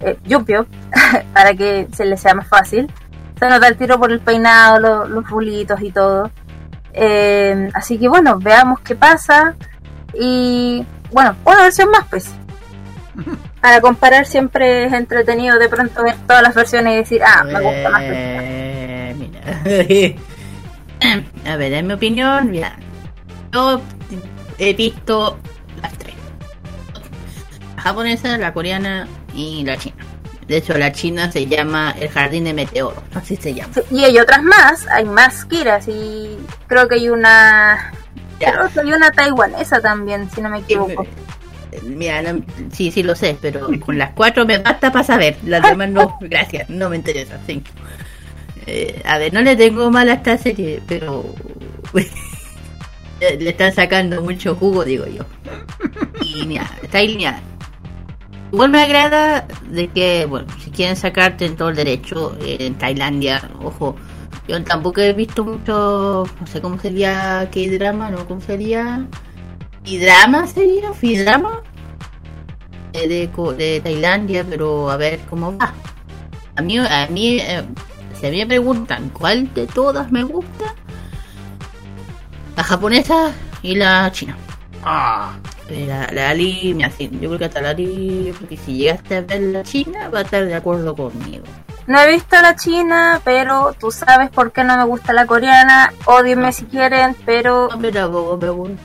eh, Yumpio, <laughs> para que se les sea más fácil. Se nota el tiro por el peinado, lo- los bulitos y todo. Eh, así que bueno, veamos qué pasa. Y bueno, una versión más, pues. <laughs> Para comparar siempre es entretenido de pronto ver todas las versiones y decir, ah, me gusta más. Eh, mira. <laughs> <clears throat> A ver, en mi opinión, mira. Yo he visto las tres: la japonesa, la coreana y la china. De hecho, la china se llama El Jardín de Meteoro, así se llama. Y hay otras más, hay más Kiras y creo que hay una... Ya. Creo que hay una taiwanesa también, si no me equivoco. Mira, no- sí, sí lo sé, pero con las cuatro me basta para saber. Las demás no, <laughs> gracias, no me interesa. sí. Eh, a ver, no le tengo mal a esta serie, pero <laughs> le están sacando mucho jugo, digo yo. Y mira, está alineada. Igual me agrada de que, bueno, si quieren sacarte en todo el derecho, en Tailandia, ojo, yo tampoco he visto mucho, no sé cómo sería, qué drama, ¿no? ¿Cómo sería? ¿Fidrama sería? ¿Fidrama? Eh, de, de Tailandia, pero a ver cómo va. A mí, a mí eh, si a mí me preguntan cuál de todas me gusta, la japonesa y la china. Ah, Eh, La, la Ali, mira, sí, yo creo que hasta la Ali, yo creo que si llegaste a ver la china, va a estar de acuerdo conmigo. No he visto la china, pero tú sabes por qué no me gusta la coreana. Odienme si quieren, pero No, pero tampoco me gusta.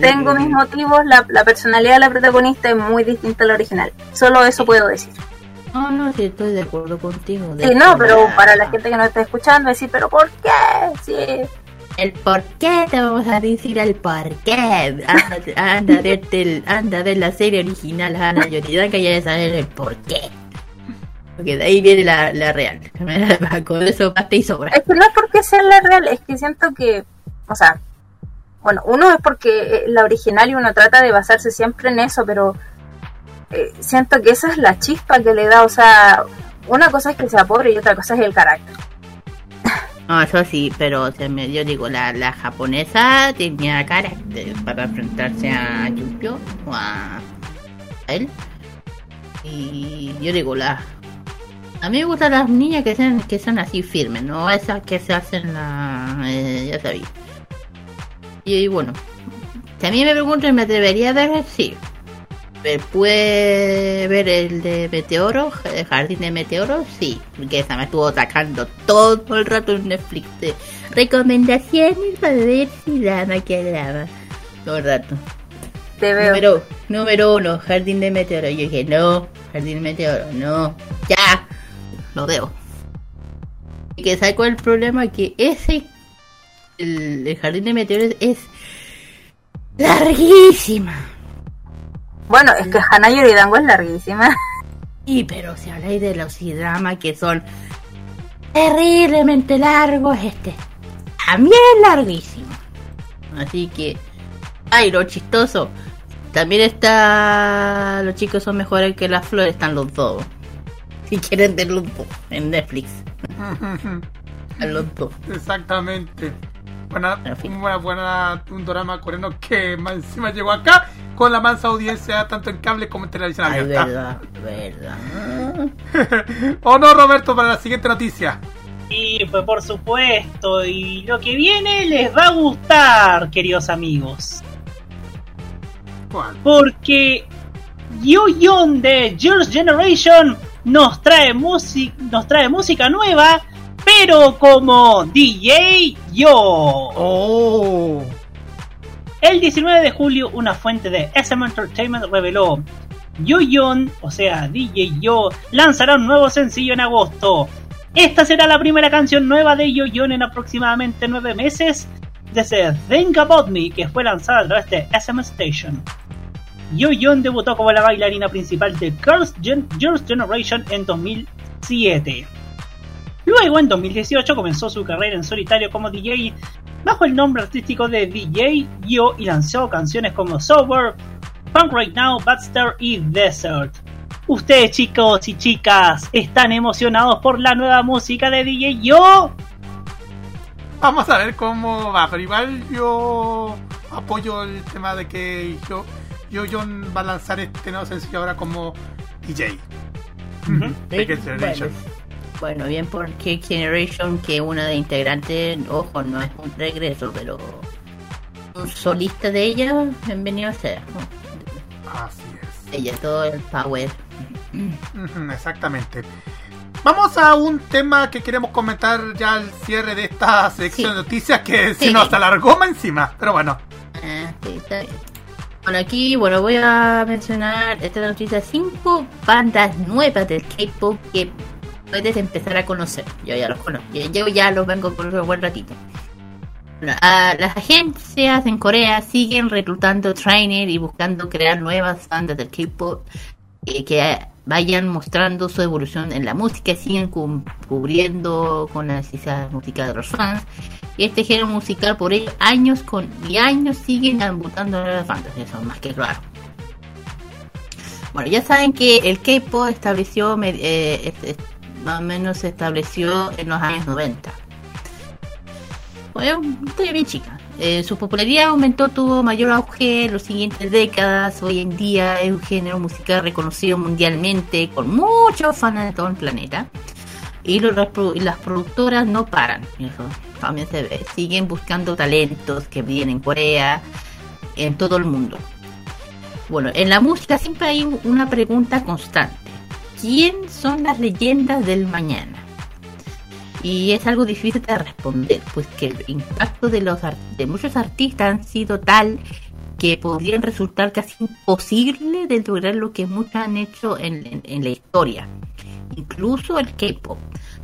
tengo mis motivos. La, la personalidad de la protagonista es muy distinta a la original. Solo eso puedo decir. No, no, sí, estoy de acuerdo contigo. De Sí, no, pero para la gente que nos está escuchando, decir, pero ¿por qué? Sí. El por qué te vamos a decir el por qué. Anda, anda, verte el- anda a ver la serie original, Ana Yorida, que ya de saber el por qué. Porque de ahí viene la, la real. <laughs> Con eso basta y sobra. Es que no es porque sea la real, es que siento que, o sea, bueno, uno es porque es la original y uno trata de basarse siempre en eso, pero eh, siento que esa es la chispa que le da, o sea, una cosa es que sea pobre y otra cosa es el carácter. <laughs> No, eso sí, pero se me, yo digo, la, la japonesa tenía carácter para enfrentarse a Yukio o a él. Y yo digo, la. A mí me gustan las niñas que sean, que son así firmes, no esas que se hacen la. eh, ya sabéis. Y, bueno, si a mí me preguntan, ¿me atrevería a ver? Sí. Ver, ¿Puede ver el de Meteoro, el Jardín de Meteoro? Sí, porque esa me estuvo sacando todo el rato en Netflix de recomendaciones para ver si drama, que drama. Todo el rato. Te veo. Número, número uno, Jardín de Meteoro. Yo dije, no, Jardín de Meteoro, no, ya, lo veo. Y que es el problema, que ese, el, el Jardín de Meteoro es larguísima. Bueno, es que Hana Yoridango es larguísima. Y pero si habláis de los dramas que son terriblemente largos, este también es larguísimo. Así que, ay, lo chistoso. También está. Los chicos son mejores que las flores, están los dos. Si quieren los dos en Netflix. A los dos. exactamente. Buena, En fin. buena, buena, un drama coreano que más encima llegó acá con la mansa audiencia tanto en cable como en televisión Ay, verdad, verdad. <laughs> ¿O no, Roberto, para la siguiente noticia? Y pues por supuesto, y lo que viene les va a gustar, queridos amigos. ¿Cuál? Porque Yu-Yon de Girls' Generation nos trae, música nos trae música nueva, pero como DJ Yo. Oh, El 19 de julio, una fuente de SM Entertainment reveló Yo-Yon, o sea, DJ Yo, lanzará un nuevo sencillo en agosto. Esta será la primera canción nueva de Yo-Yon en aproximadamente 9 meses desde Think About Me, que fue lanzada a través de SM Station. Yo-Yon debutó como la bailarina principal de Girls' Gen- Girls' Generation en 2007. Luego, en 2018, comenzó su carrera en solitario como DJ bajo el nombre artístico de DJ Yo y lanzó canciones como Sober, Punk Right Now, Badster y Desert. Ustedes chicos y chicas, ¿están emocionados por la nueva música de DJ Yo? vamos a ver cómo va, pero igual yo apoyo el tema de que yo, yo John va a lanzar este nuevo sencillo ahora como DJ. De Girls' Generation. Bueno, bien por K Generation, que una de integrantes, ojo, no es un regreso, pero un solista de ella, bienvenido a ser. Así es. Ella, todo el power. Exactamente. Vamos a un tema que queremos comentar ya al cierre de esta sección Sí. de noticias que se Sí. nos alargó más encima. Pero bueno, Ah, sí, está bien. Bueno, aquí, bueno, voy a mencionar esta noticia, cinco bandas nuevas del K-pop que puedes empezar a conocer. Yo ya los conozco, yo- ya los vengo por un buen ratito. Bueno, las agencias en Corea siguen reclutando trainers y buscando crear nuevas bandas del K-pop eh, que vayan mostrando su evolución en la música, siguen cu- cubriendo con las necesidades musicales de los fans. Y este género musical por ello años con y años siguen debutando nuevas bandas, eso es más que claro. Bueno, ya saben que el K-pop estableció, eh, es- es- más o menos se estableció en los años 90. Bueno, estoy bien chica. Eh, su popularidad aumentó, tuvo mayor auge en las siguientes décadas. Hoy en día es un género musical reconocido mundialmente con muchos fans de todo el planeta. Y los, las productoras no paran. También se ve. Siguen buscando talentos que vienen en Corea, en todo el mundo. Bueno, en la música siempre hay un- una pregunta constante. ¿Quién son las leyendas del mañana? Y es algo difícil de responder, pues que el impacto de, muchos artistas han sido tal que podrían resultar casi imposible de lograr lo que muchos han hecho en la historia. Incluso el K-pop,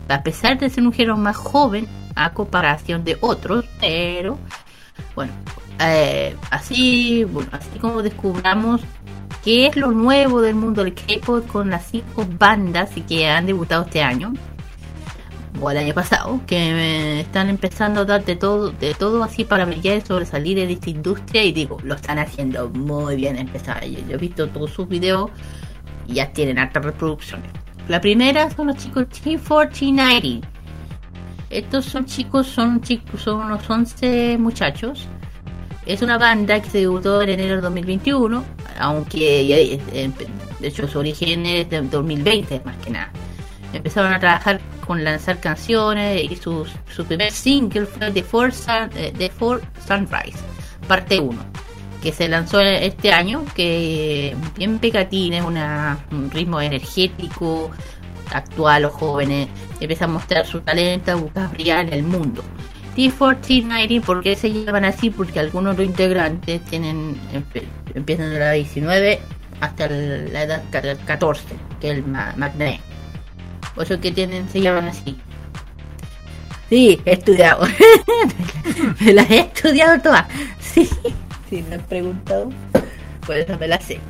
a pesar de ser un género más joven a comparación de otros, pero bueno, eh, así, bueno, así como descubramos qué es lo nuevo del mundo del K-pop con las cinco bandas que han debutado este año o el año pasado, que están empezando a dar de todo, de todo así para brillar y sobresalir en esta industria y digo, lo están haciendo muy bien empezar. Yo, yo he visto todos sus videos y ya tienen altas reproducciones. La primera son los chicos T4090. Estos son chicos, son chicos, son unos 11 muchachos. Es una banda que se debutó en enero de 2021, aunque eh, de hecho su origen es de 2020 más que nada empezaron a trabajar con lanzar canciones y su, su primer single fue The Four, eh, Sunrise, parte 1, que se lanzó este año, que bien pegatina, es un ritmo energético, actual los jóvenes, empieza a mostrar su talento, a buscar brillar en el mundo. T1490, ¿por qué se llaman así? Porque algunos de los integrantes tienen empiezan de la 19 hasta la edad ca- 14, que es el ma- Magnet. Por eso que tienen, se llaman así. Sí, he estudiado. <laughs> me las he estudiado todas. <laughs> Sí, sí, me han preguntado. Por eso me las sé.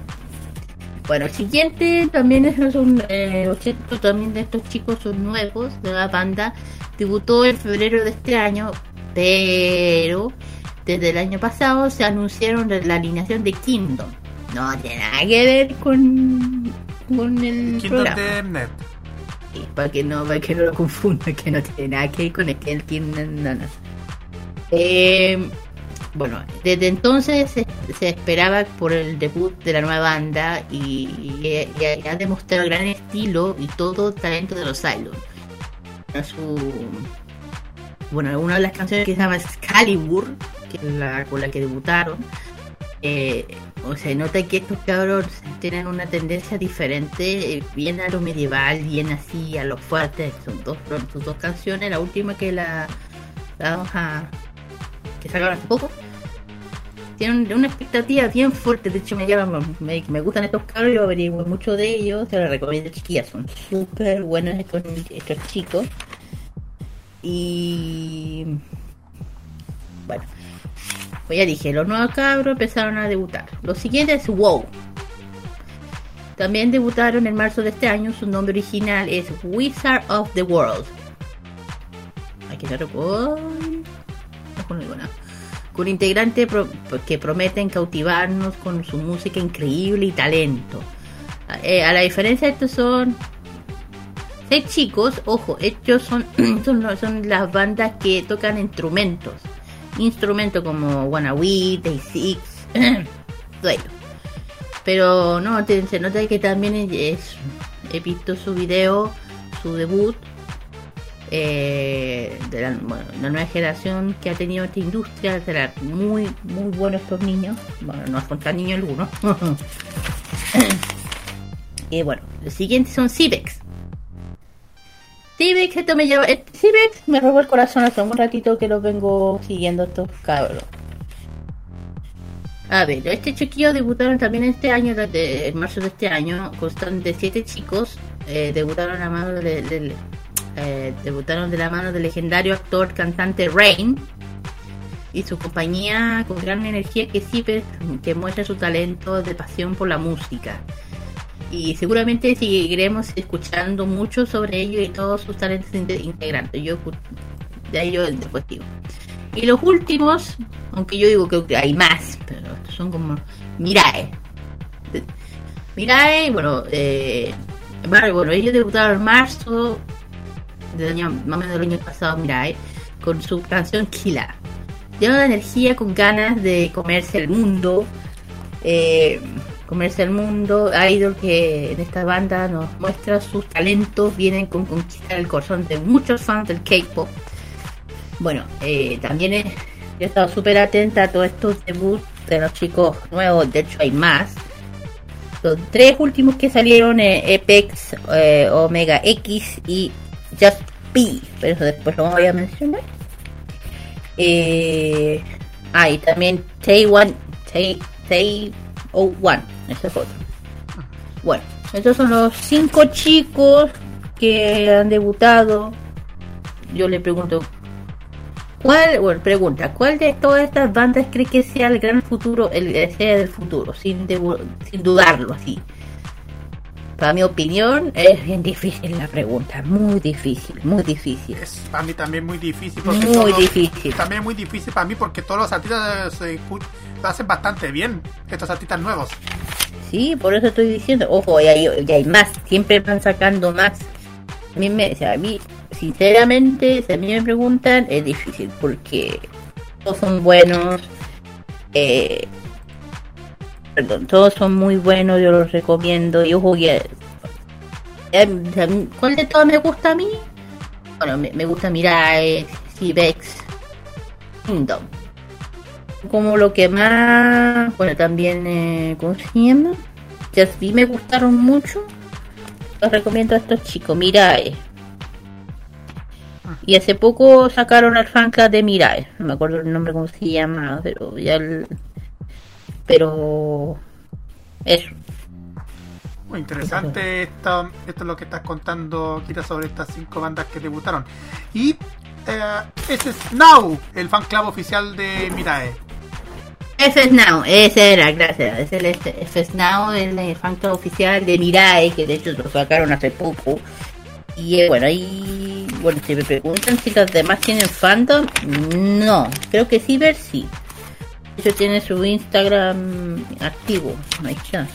Bueno, el siguiente también es un. Eh, los también de estos chicos son nuevos de la banda. Debutó en febrero de este año, pero desde el año pasado se anunciaron la alineación de Kingdom. No tiene nada que ver con, con el Kingdom programa. de Net. Sí, para que no, para que no lo <laughs> confunda, que no tiene nada que ver con el no, no. Eh, bueno, desde entonces se, esperaba por el debut de la nueva banda y, y- ha demostrado gran estilo y todo talento de los Cylon. Su, bueno, una de las canciones que se llama Excalibur, que es la con la que debutaron, eh, o sea, nota que estos cabros tienen una tendencia diferente, eh, bien a lo medieval, bien así a lo fuerte. Son dos, son sus dos canciones, la última que la, la vamos a que sacaron hace poco. Tienen una expectativa bien fuerte, de hecho me llaman, me, me gustan estos cabros, yo averiguo mucho de ellos, se los recomiendo chiquillas, son súper buenos estos, estos chicos. Y bueno, pues ya dije, los nuevos cabros empezaron a debutar. Los siguientes es WoW. También debutaron en marzo de este año. Su nombre original es Wizard of the World. Aquí se con. Con ninguna. Con integrantes que prometen cautivarnos con su música increíble y talento. Eh, a la diferencia, estos son seis chicos. Ojo, estos son, <clears throat> son, son las bandas que tocan instrumentos instrumentos como Wannabe, Day Six, <clears throat> ello. Pero no, se nota que también es, he visto su video, su debut, eh, de la, bueno, nueva generación que ha tenido esta industria, será muy, muy buenos estos niños. Bueno, no es contra niños alguno. <laughs> y bueno, los siguientes son Cibex. Cibex, esto me lleva. eh, Cibex me robó el corazón hace un ratito que lo vengo siguiendo estos cabros. A ver, este chiquillo debutaron también este año, de, en marzo de este año, constan de siete chicos, eh, debutaron a mano de- del eh, debutaron de la mano del legendario actor cantante Rain y su compañía con gran energía que sí pe- que muestra su talento de pasión por la música. Y seguramente seguiremos escuchando mucho sobre ellos y todos sus talentos inte- integrantes. Yo ahí yo después digo. Y los últimos aunque yo digo que hay más pero estos son como Mirae. Mirae bueno eh, bueno, ellos debutaron en marzo del año, más o menos del año pasado, Mirai, con su canción Kila. Lleno de energía, con ganas de comerse el mundo. eh, comerse el mundo. Idol que en esta banda nos muestra sus talentos, vienen con conquistar el corazón de muchos fans del K-pop. Bueno, eh, también he, estado súper atenta a todos estos debuts de los chicos nuevos, de hecho hay más. Los tres últimos que salieron, eh, Apex, eh, Omega X y Just P, pero eso después lo voy a mencionar. Eh, ah, y también Taiwan, Tai, Tai One, ese es otro. Bueno, estos son los cinco chicos que han debutado. Yo le pregunto, ¿cuál, bueno, pregunta, ¿cuál de todas estas bandas cree que sea el gran futuro, el sea del futuro, sin, sin dudarlo así? Para mi opinión, es bien difícil la pregunta, muy difícil, muy difícil. Es para mí también muy difícil. Porque Muy todos- difícil. También muy difícil para mí porque todos los artistas se escu- lo hacen bastante bien. Estos artistas nuevos. Sí, por eso estoy diciendo, ojo, y hay, más, siempre van sacando más. A mí, me, o sea, a mí, sinceramente, si a mí me preguntan, es difícil porque todos son buenos. Eh, perdón, todos son muy buenos, yo los recomiendo. Y ojo, que, eh, ¿cuál de todos me gusta a mí? Bueno, me, me gusta Mirai, Cibex, Kingdom. Como lo que más, bueno, también, eh, ¿cómo se llama? Just Be me gustaron mucho. Los recomiendo a estos chicos, Mirai. Y hace poco sacaron al fan club de Mirai. No me acuerdo el nombre cómo se llama, pero ya el... Pero... Eso. Muy interesante esto, esto es lo que estás contando, Kira, sobre estas cinco bandas que debutaron. Y eh, ese es Now, el fan club oficial de Mirae. FS Now, ese era, gracias. Es el FS Now, el, el fan club oficial de Mirai, que de hecho lo sacaron hace poco. Y eh, bueno, ahí, bueno, si me preguntan si los demás tienen fandom, no, creo que Ciber sí. Hecho tiene su Instagram activo, ahí está.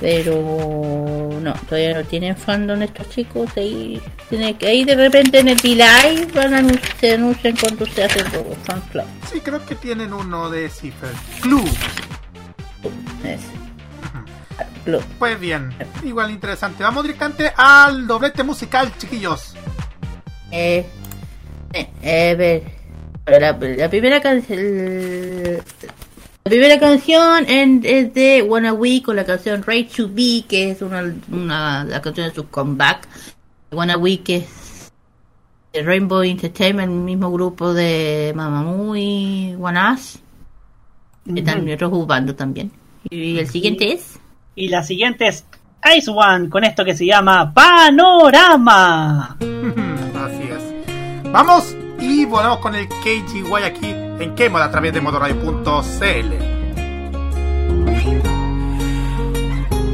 Pero no, todavía no tienen fandom estos chicos. Ahí, tiene que, ahí de repente en el Live van a anun- se anuncian cuando se hace el fan club. Sí, creo que tienen uno de Cipher. Ese. Club. Pues bien, igual interesante. Vamos directamente al doblete musical, chiquillos. Eh, eh, eh. La, la primera canción. La primera canción en- es de Wanna We con la canción Right to Be, que es una, una la canción de su comeback. Wanna We, que es de Rainbow Entertainment, el mismo grupo de Mamamoo y One Us. Que están otros jugando también. Y el siguiente es. Y la siguiente es Ice One con esto que se llama Panorama. <laughs> Así es. Vamos y volvemos con el KGY aquí en Kmod a través de motorradio.cl.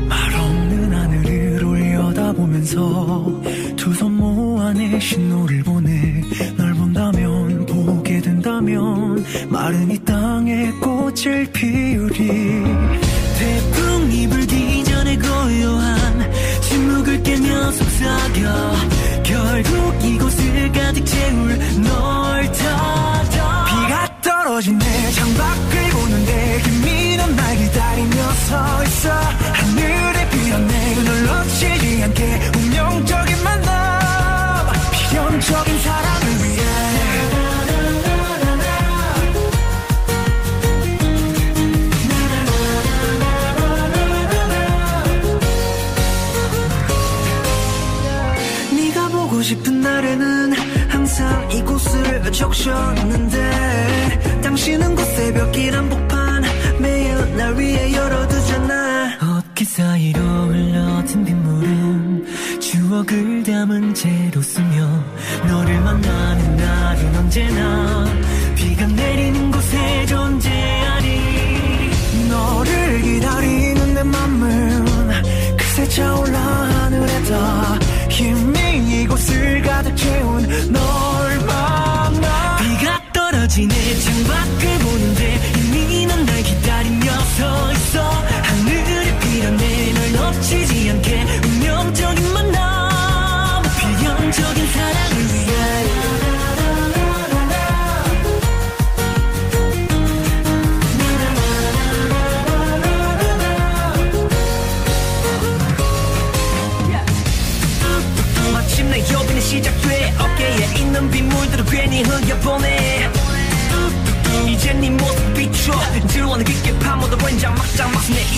말 없는 하늘을 올려다보면서 두손 모아 내 신호를 보내 널 본다면 보게 된다면 마른 이 땅에 꽃을 피우리 태풍이 불기 멈췄는데 당신은 곳에 몇길 한복판 매일 날 위해 열어두잖아. 어깨 사이로 흘러든 빗물은 추억을 담은 채로 스며 너를 만나는 날은 언제나 비가 내리는 곳에 존재해 snitch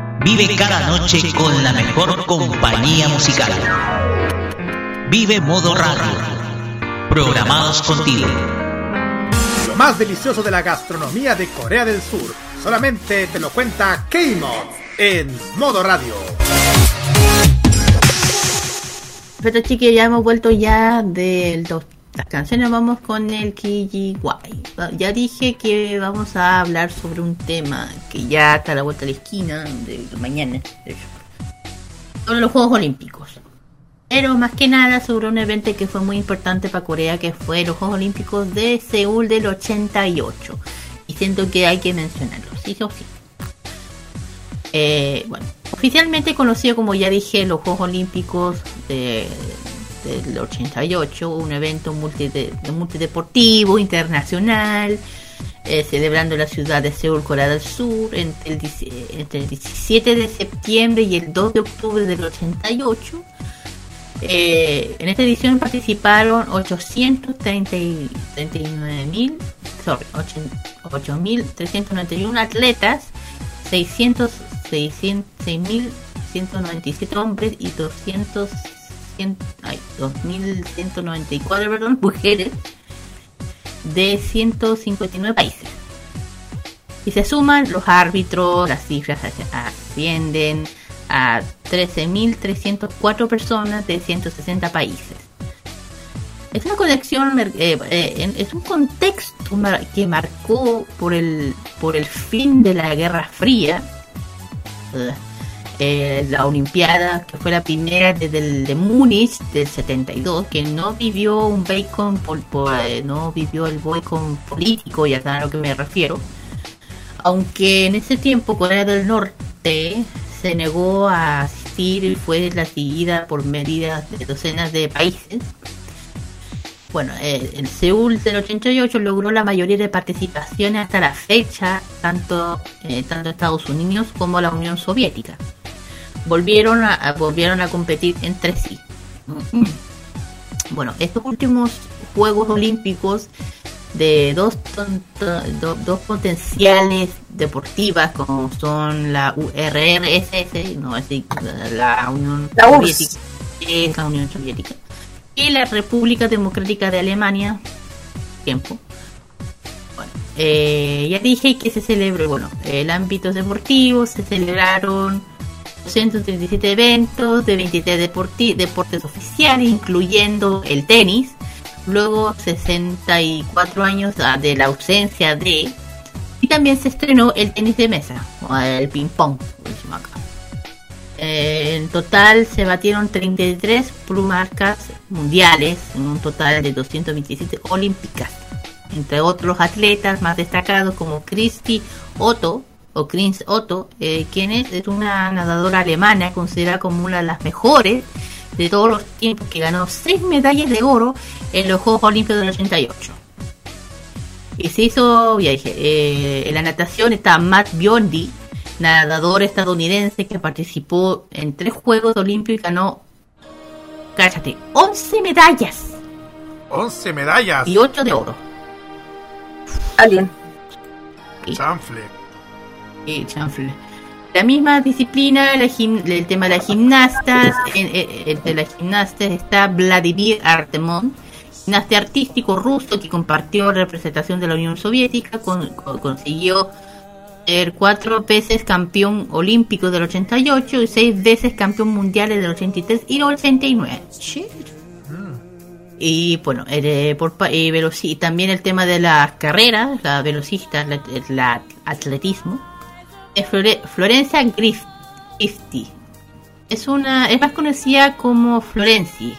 vive cada noche con la mejor compañía musical. Vive Modo Radio. Programados contigo. Lo más delicioso de la gastronomía de Corea del Sur. Solamente te lo cuenta K-Mod en Modo Radio. Pero chiquillos, ya hemos vuelto ya de los- las canciones, vamos con el Kijiwai. Ya dije que vamos a hablar sobre un tema que ya está a la vuelta de la esquina, de mañana, de sobre los Juegos Olímpicos. Pero más que nada sobre un evento que fue muy importante para Corea, que fue los Juegos Olímpicos de Seúl del 88. Y siento que hay que mencionarlo, sí o sí. Eh, bueno, oficialmente conocido como ya dije los Juegos Olímpicos de, del 88, un evento multide- multideportivo internacional, eh, celebrando la ciudad de Seúl, Corea del Sur, entre el, entre el 17 de septiembre y el 2 de octubre del 88. Eh, en esta edición participaron 839.000, sorry, 8.391 atletas, 600, 600, 6.197 hombres y 200, 100, ay, 2.194 perdón, <laughs> mujeres de 159 países. Y se suman los árbitros, las cifras ascienden a 13.304 personas de 160 países. Es una colección, eh, eh, es un contexto que marcó por el, por el fin de la Guerra Fría. Eh, eh, la Olimpiada, que fue la primera desde el de Múnich del 72, que no vivió un bacon, pol- po- eh, no vivió el boicot político, ya saben a lo que me refiero. Aunque en ese tiempo Corea del Norte se negó a asistir y fue la seguida por medidas de docenas de países. Bueno, eh, el Seúl del 88 logró la mayoría de participaciones hasta la fecha, tanto, eh, tanto Estados Unidos como la Unión Soviética. Volvieron a, a- volvieron a competir entre sí. Bueno, estos últimos Juegos Olímpicos de dos, do- dos potenciales deportivas como son la URSS, no así la Unión La. Soviética, es la Unión Soviética y la República Democrática de Alemania, tiempo. Bueno, eh, ya dije que se celebró, bueno, el ámbito deportivo se celebraron 237 eventos de 23 deporti- deportes oficiales, incluyendo el tenis. Luego 64 años ah, de la ausencia de... Y también se estrenó el tenis de mesa, o el ping pong, como decimos acá. Eh, en total se batieron 33 marcas mundiales, en un total de 227 olímpicas. Entre otros atletas más destacados como Christy Otto, o Chris Otto, eh, quien es, es una nadadora alemana considerada como una de las mejores de todos los tiempos, que ganó 6 medallas de oro en los Juegos Olímpicos del 88. Y se hizo, ya dije, eh, en la natación está Matt Biondi, nadador estadounidense que participó en tres Juegos Olímpicos y ganó, cállate, 11 medallas 11 medallas. y 8 de oro. Alguien. Chanfle. Y chanfle. La misma disciplina, la gim- el tema de las gimnastas, <laughs> en- en- entre las gimnastas está Vladimir Artemon, gimnasta artístico ruso que compartió representación de la Unión Soviética, con- con- consiguió ser cuatro veces campeón olímpico del 88 y seis veces campeón mundial del 83 y el 89. Shit. Y bueno, eh, por, eh, veloci- también el tema de las carreras, la velocista, la, la atletismo, Flore- Florencia Grif- Griffith. Es una, es más conocida como Florenci.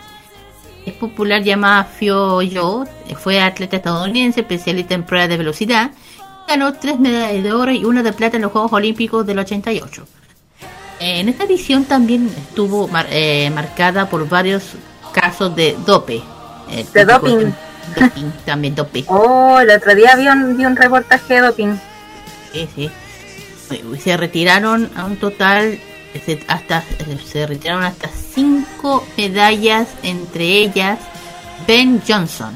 Es popular llamada Fio Yo. Fue atleta estadounidense, especialista en pruebas de velocidad. Ganó tres medallas de oro y una de plata en los Juegos Olímpicos del 88. En esta edición también estuvo mar- eh, marcada por varios casos de dope. Eh, De doping. doping, también dope. Oh, el otro día vi un, vi un reportaje de doping. Sí, sí. Se retiraron a un total, se- hasta se retiraron hasta cinco medallas, entre ellas Ben Johnson.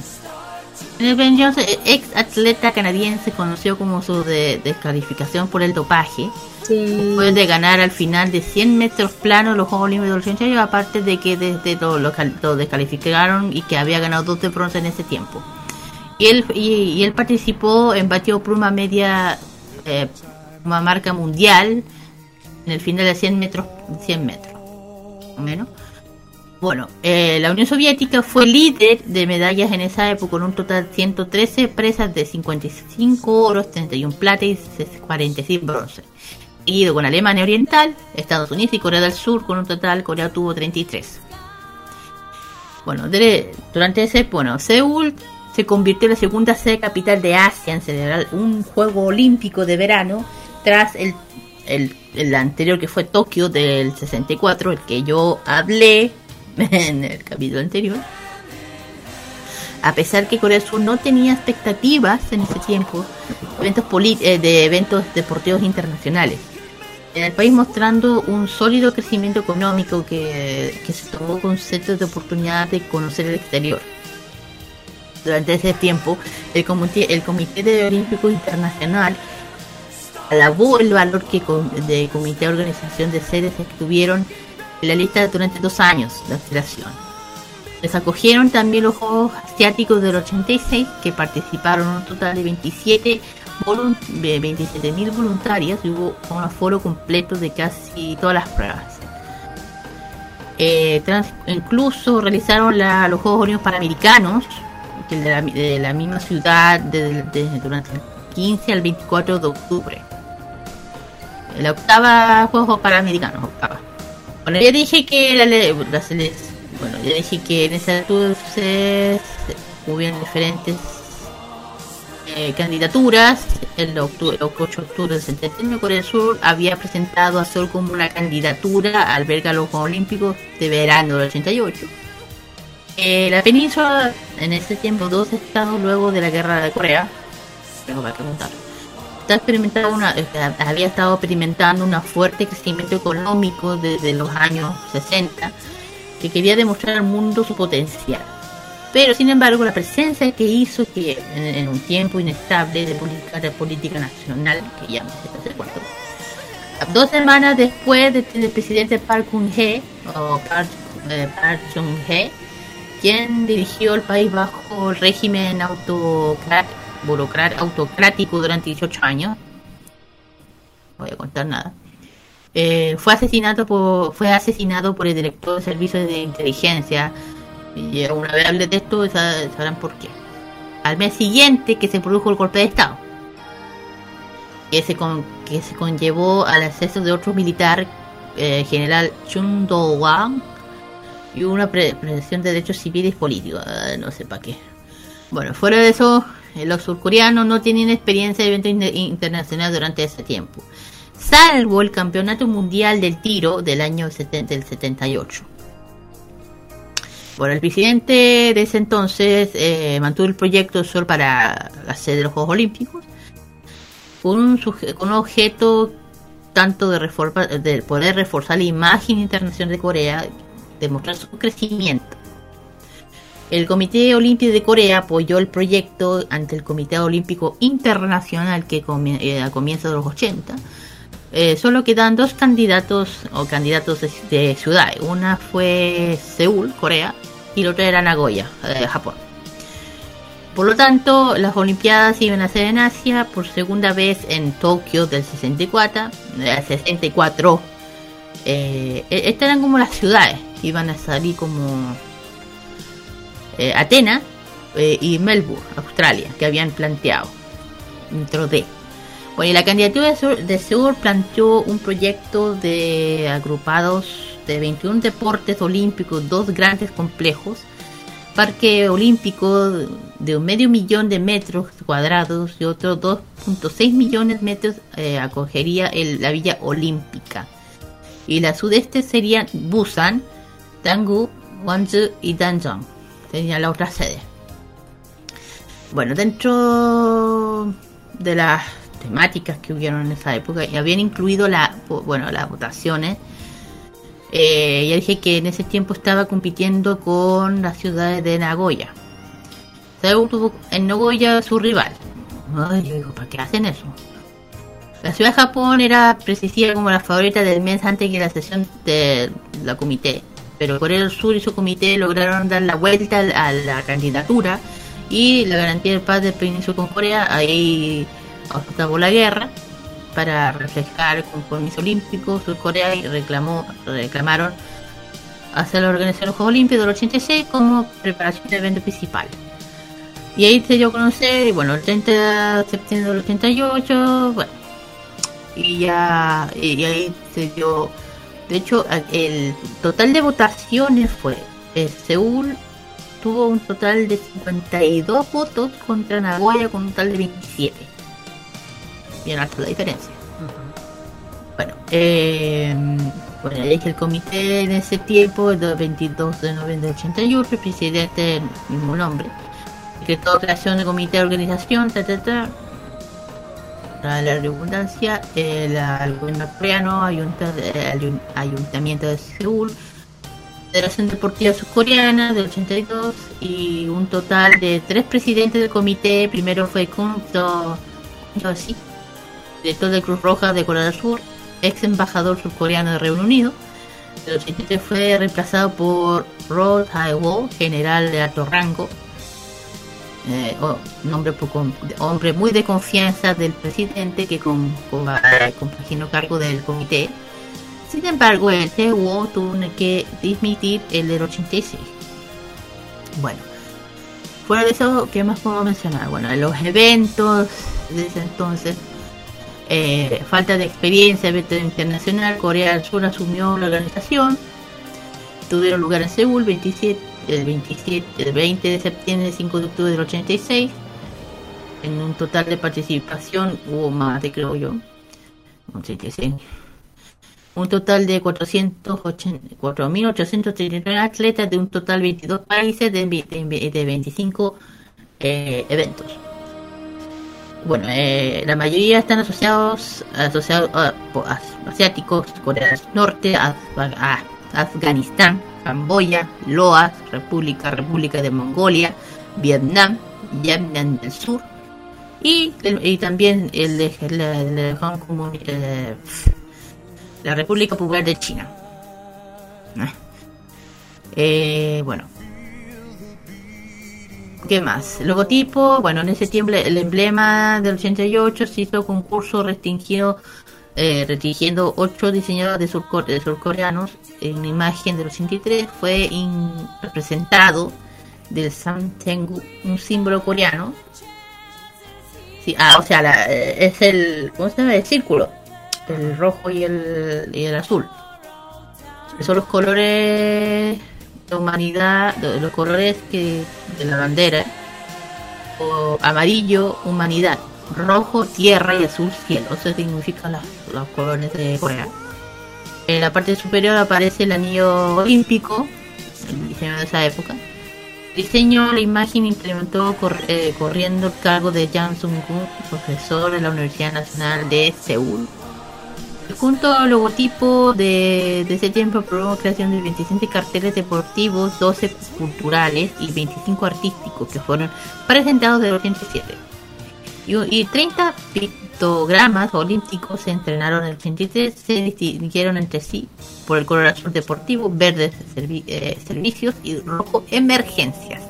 Eh, Ben Johnson, eh, ex atleta canadiense, conocido como su de- descalificación por el dopaje, Sí. después de ganar al final de 100 metros planos los Juegos Olímpicos del 88, aparte de que desde lo, lo lo descalificaron y que había ganado dos de bronce en ese tiempo. Y él, y, y él participó en batió por una media, eh, una marca mundial en el final de 100 metros, 100 metros, menos. Bueno, eh, la Unión Soviética fue líder de medallas en esa época con un total de 113 presas de 55 oros, 31 plata y 46 bronce. Seguido con Alemania Oriental, Estados Unidos y Corea del Sur con un total, Corea tuvo 33. Bueno, durante ese, bueno, Seúl se convirtió en la segunda sede capital de Asia en celebrar un juego olímpico de verano tras el, el, anterior que fue Tokio del 64, el que yo hablé <laughs> en el capítulo anterior. A pesar que Corea del Sur no tenía expectativas en ese tiempo eventos eh, de eventos deportivos internacionales. En el país mostrando un sólido crecimiento económico que, que se tomó conceptos de oportunidad de conocer el exterior. Durante ese tiempo, el Comité, el Comité de Olímpico Internacional alabó el valor que de comité de organización de sedes estuvieron en la lista durante dos años de activación. Les acogieron también los Juegos Asiáticos del 86 que participaron un total de 27 volun- de 27.000 voluntarios y hubo un aforo completo de casi todas las pruebas. Eh, incluso realizaron los Juegos Olímpicos Panamericanos de la, de la misma ciudad de- durante el 15 al 24 de octubre. La octava Juegos Panamericanos, octava. Bueno, ya dije que la, la bueno, ya dije que en ese entonces hubieron diferentes eh, candidaturas. El, octu- el 8 de octubre del 79 Corea del Sur había presentado a Seúl como una candidatura a albergar los Juegos Olímpicos de verano del 88. Eh, la península, en ese tiempo, dos estados luego de la guerra de Corea, tengo para preguntar, está experimentando una, eh, había estado experimentando un fuerte crecimiento económico desde los años 60 que quería demostrar al mundo su potencial. Pero sin embargo la presencia que hizo que en, en un tiempo inestable de política, de política nacional, que ya dos semanas después de- del presidente Park Geun-hye, o Park, eh, Park Chung-hye, quien dirigió el país bajo el régimen burocrat- autocrático durante 18 años. No voy a contar nada. Eh, fue asesinado por fue asesinado por el director de servicios de inteligencia y una vez hablé de esto sa- sabrán por qué al mes siguiente que se produjo el golpe de estado que se con, que se conllevó al acceso de otro militar eh, general Chun Do-hwan y una pre- presión de derechos civiles políticos Ah, no sé para qué bueno fuera de eso los surcoreanos no tienen experiencia de eventos in- internacionales durante ese tiempo salvo el campeonato mundial del tiro del año 70, del 78 bueno, el presidente de ese entonces eh, mantuvo el proyecto solo para la sede de los Juegos Olímpicos con un, con objeto tanto de, de poder reforzar la imagen internacional de Corea, demostrar su crecimiento. El Comité Olímpico de Corea apoyó el proyecto ante el Comité Olímpico Internacional que comie- eh, a comienzos de los 80. Eh, solo quedan dos candidatos o candidatos de, de ciudades. Una fue Seúl, Corea, y la otra era Nagoya, eh, Japón. Por lo tanto, las Olimpiadas iban a ser en Asia por segunda vez en Tokio del 64, eh, 64. Eh, e- estas eran como las ciudades, iban a salir como eh, Atenas eh, y Melbourne, Australia, que habían planteado dentro de. Bueno, y la candidatura de Seúl planteó un proyecto de agrupados de 21 deportes olímpicos, dos grandes complejos, parque olímpico de un medio millón de metros cuadrados y otros 2.6 millones de metros eh, acogería la villa olímpica. Y la sudeste serían Busan, Daegu, Gwangju y Danjong. Sería la otra sede. Bueno, dentro de las temáticas que hubieron en esa época, y habían incluido la, bueno, las votaciones. Eh, ya dije que en ese tiempo estaba compitiendo con las ciudades de Nagoya. Seúl tuvo en Nagoya su rival. Ay, yo digo, ¿para qué hacen eso? La ciudad de Japón era precisamente como la favorita del mes antes que la sesión de la comité. Pero Corea del Sur y su comité lograron dar la vuelta a la candidatura y la garantía de paz del Península con Corea. Ahí acabó la guerra para reflejar compromiso olímpico. Surcorea y reclamó, reclamaron hacer la organización de los Juegos Olímpicos del 86 como preparación del evento principal. Y ahí se dio a conocer, y bueno, el 30 de septiembre del 88, bueno, y ya, y ahí se dio, de hecho, el total de votaciones fue, eh, Seúl tuvo un total de 52 votos contra Nagoya con un total de 27. Bien alta la diferencia. Bueno, eh, bueno, es que el comité en ese tiempo, el 22 de noviembre del 81, el presidente del mismo nombre, decretó creación de comité de organización, ta, ta, ta. La redundancia, el, el gobierno coreano, ayuntamiento de Seúl, Federación Deportiva Surcoreana del 82 y un total de tres presidentes del comité. Primero fue Kun Do Yoshi, director de Cruz Roja de Corea del Sur, ex embajador surcoreano de Reino Unido. El 83 fue reemplazado por Ro Tae-woo, general de alto rango, eh, o- un hombre, muy de confianza del presidente que con, con, eh, compaginó cargo del comité. Sin embargo, el Tae-woo tuvo que dismitir el del 86. Bueno, fuera de eso, ¿qué más puedo mencionar? Bueno, los eventos desde entonces, eh, falta de experiencia, evento internacional, Corea del Sur asumió la organización, tuvieron lugar en Seúl 27, el 27, el 20 de septiembre, 5 de octubre del 86. En un total de participación hubo más de creo yo. 86. Un total de 480 4.839 atletas de un total 22 países de, de, de 25 eh, eventos. Bueno, eh, la mayoría están asociados, asociados a, po- a- asiáticos, Corea del Norte, a- Afganistán, Camboya, Laos, República, República de Mongolia, Vietnam, Vietnam del Sur y, también el de la, la eh, la República Popular de China. Eh, bueno, ¿Qué más? Logotipo, bueno, en ese tiempo el emblema del 88 se hizo concurso restringido, eh, restringiendo ocho diseñadores de, surco- de surcoreanos. En la imagen del 83 fue in- representado del Samtengu, un símbolo coreano. Sí, ah, o sea, la- eh, es el, ¿cómo se llama? El círculo, el rojo y el, y el azul. Son los colores de humanidad, de los colores que de la bandera. O amarillo, humanidad. Rojo, tierra y azul, cielo. Eso significan las- los colores de Corea. En la parte superior aparece el anillo olímpico, el diseño de esa época. Diseño, la imagen implementó cor- eh, corriendo el cargo de Jang Sung-gun, profesor de la Universidad Nacional de Seúl. junto al logotipo de, de ese tiempo aprobó creación de 27 carteles deportivos, 12 culturales y 25 artísticos que fueron presentados del 87. Y, y 30 pictogramas olímpicos se entrenaron en el 83, se distinguieron entre sí por el color azul deportivo, verde servi- eh, servicios y rojo emergencias.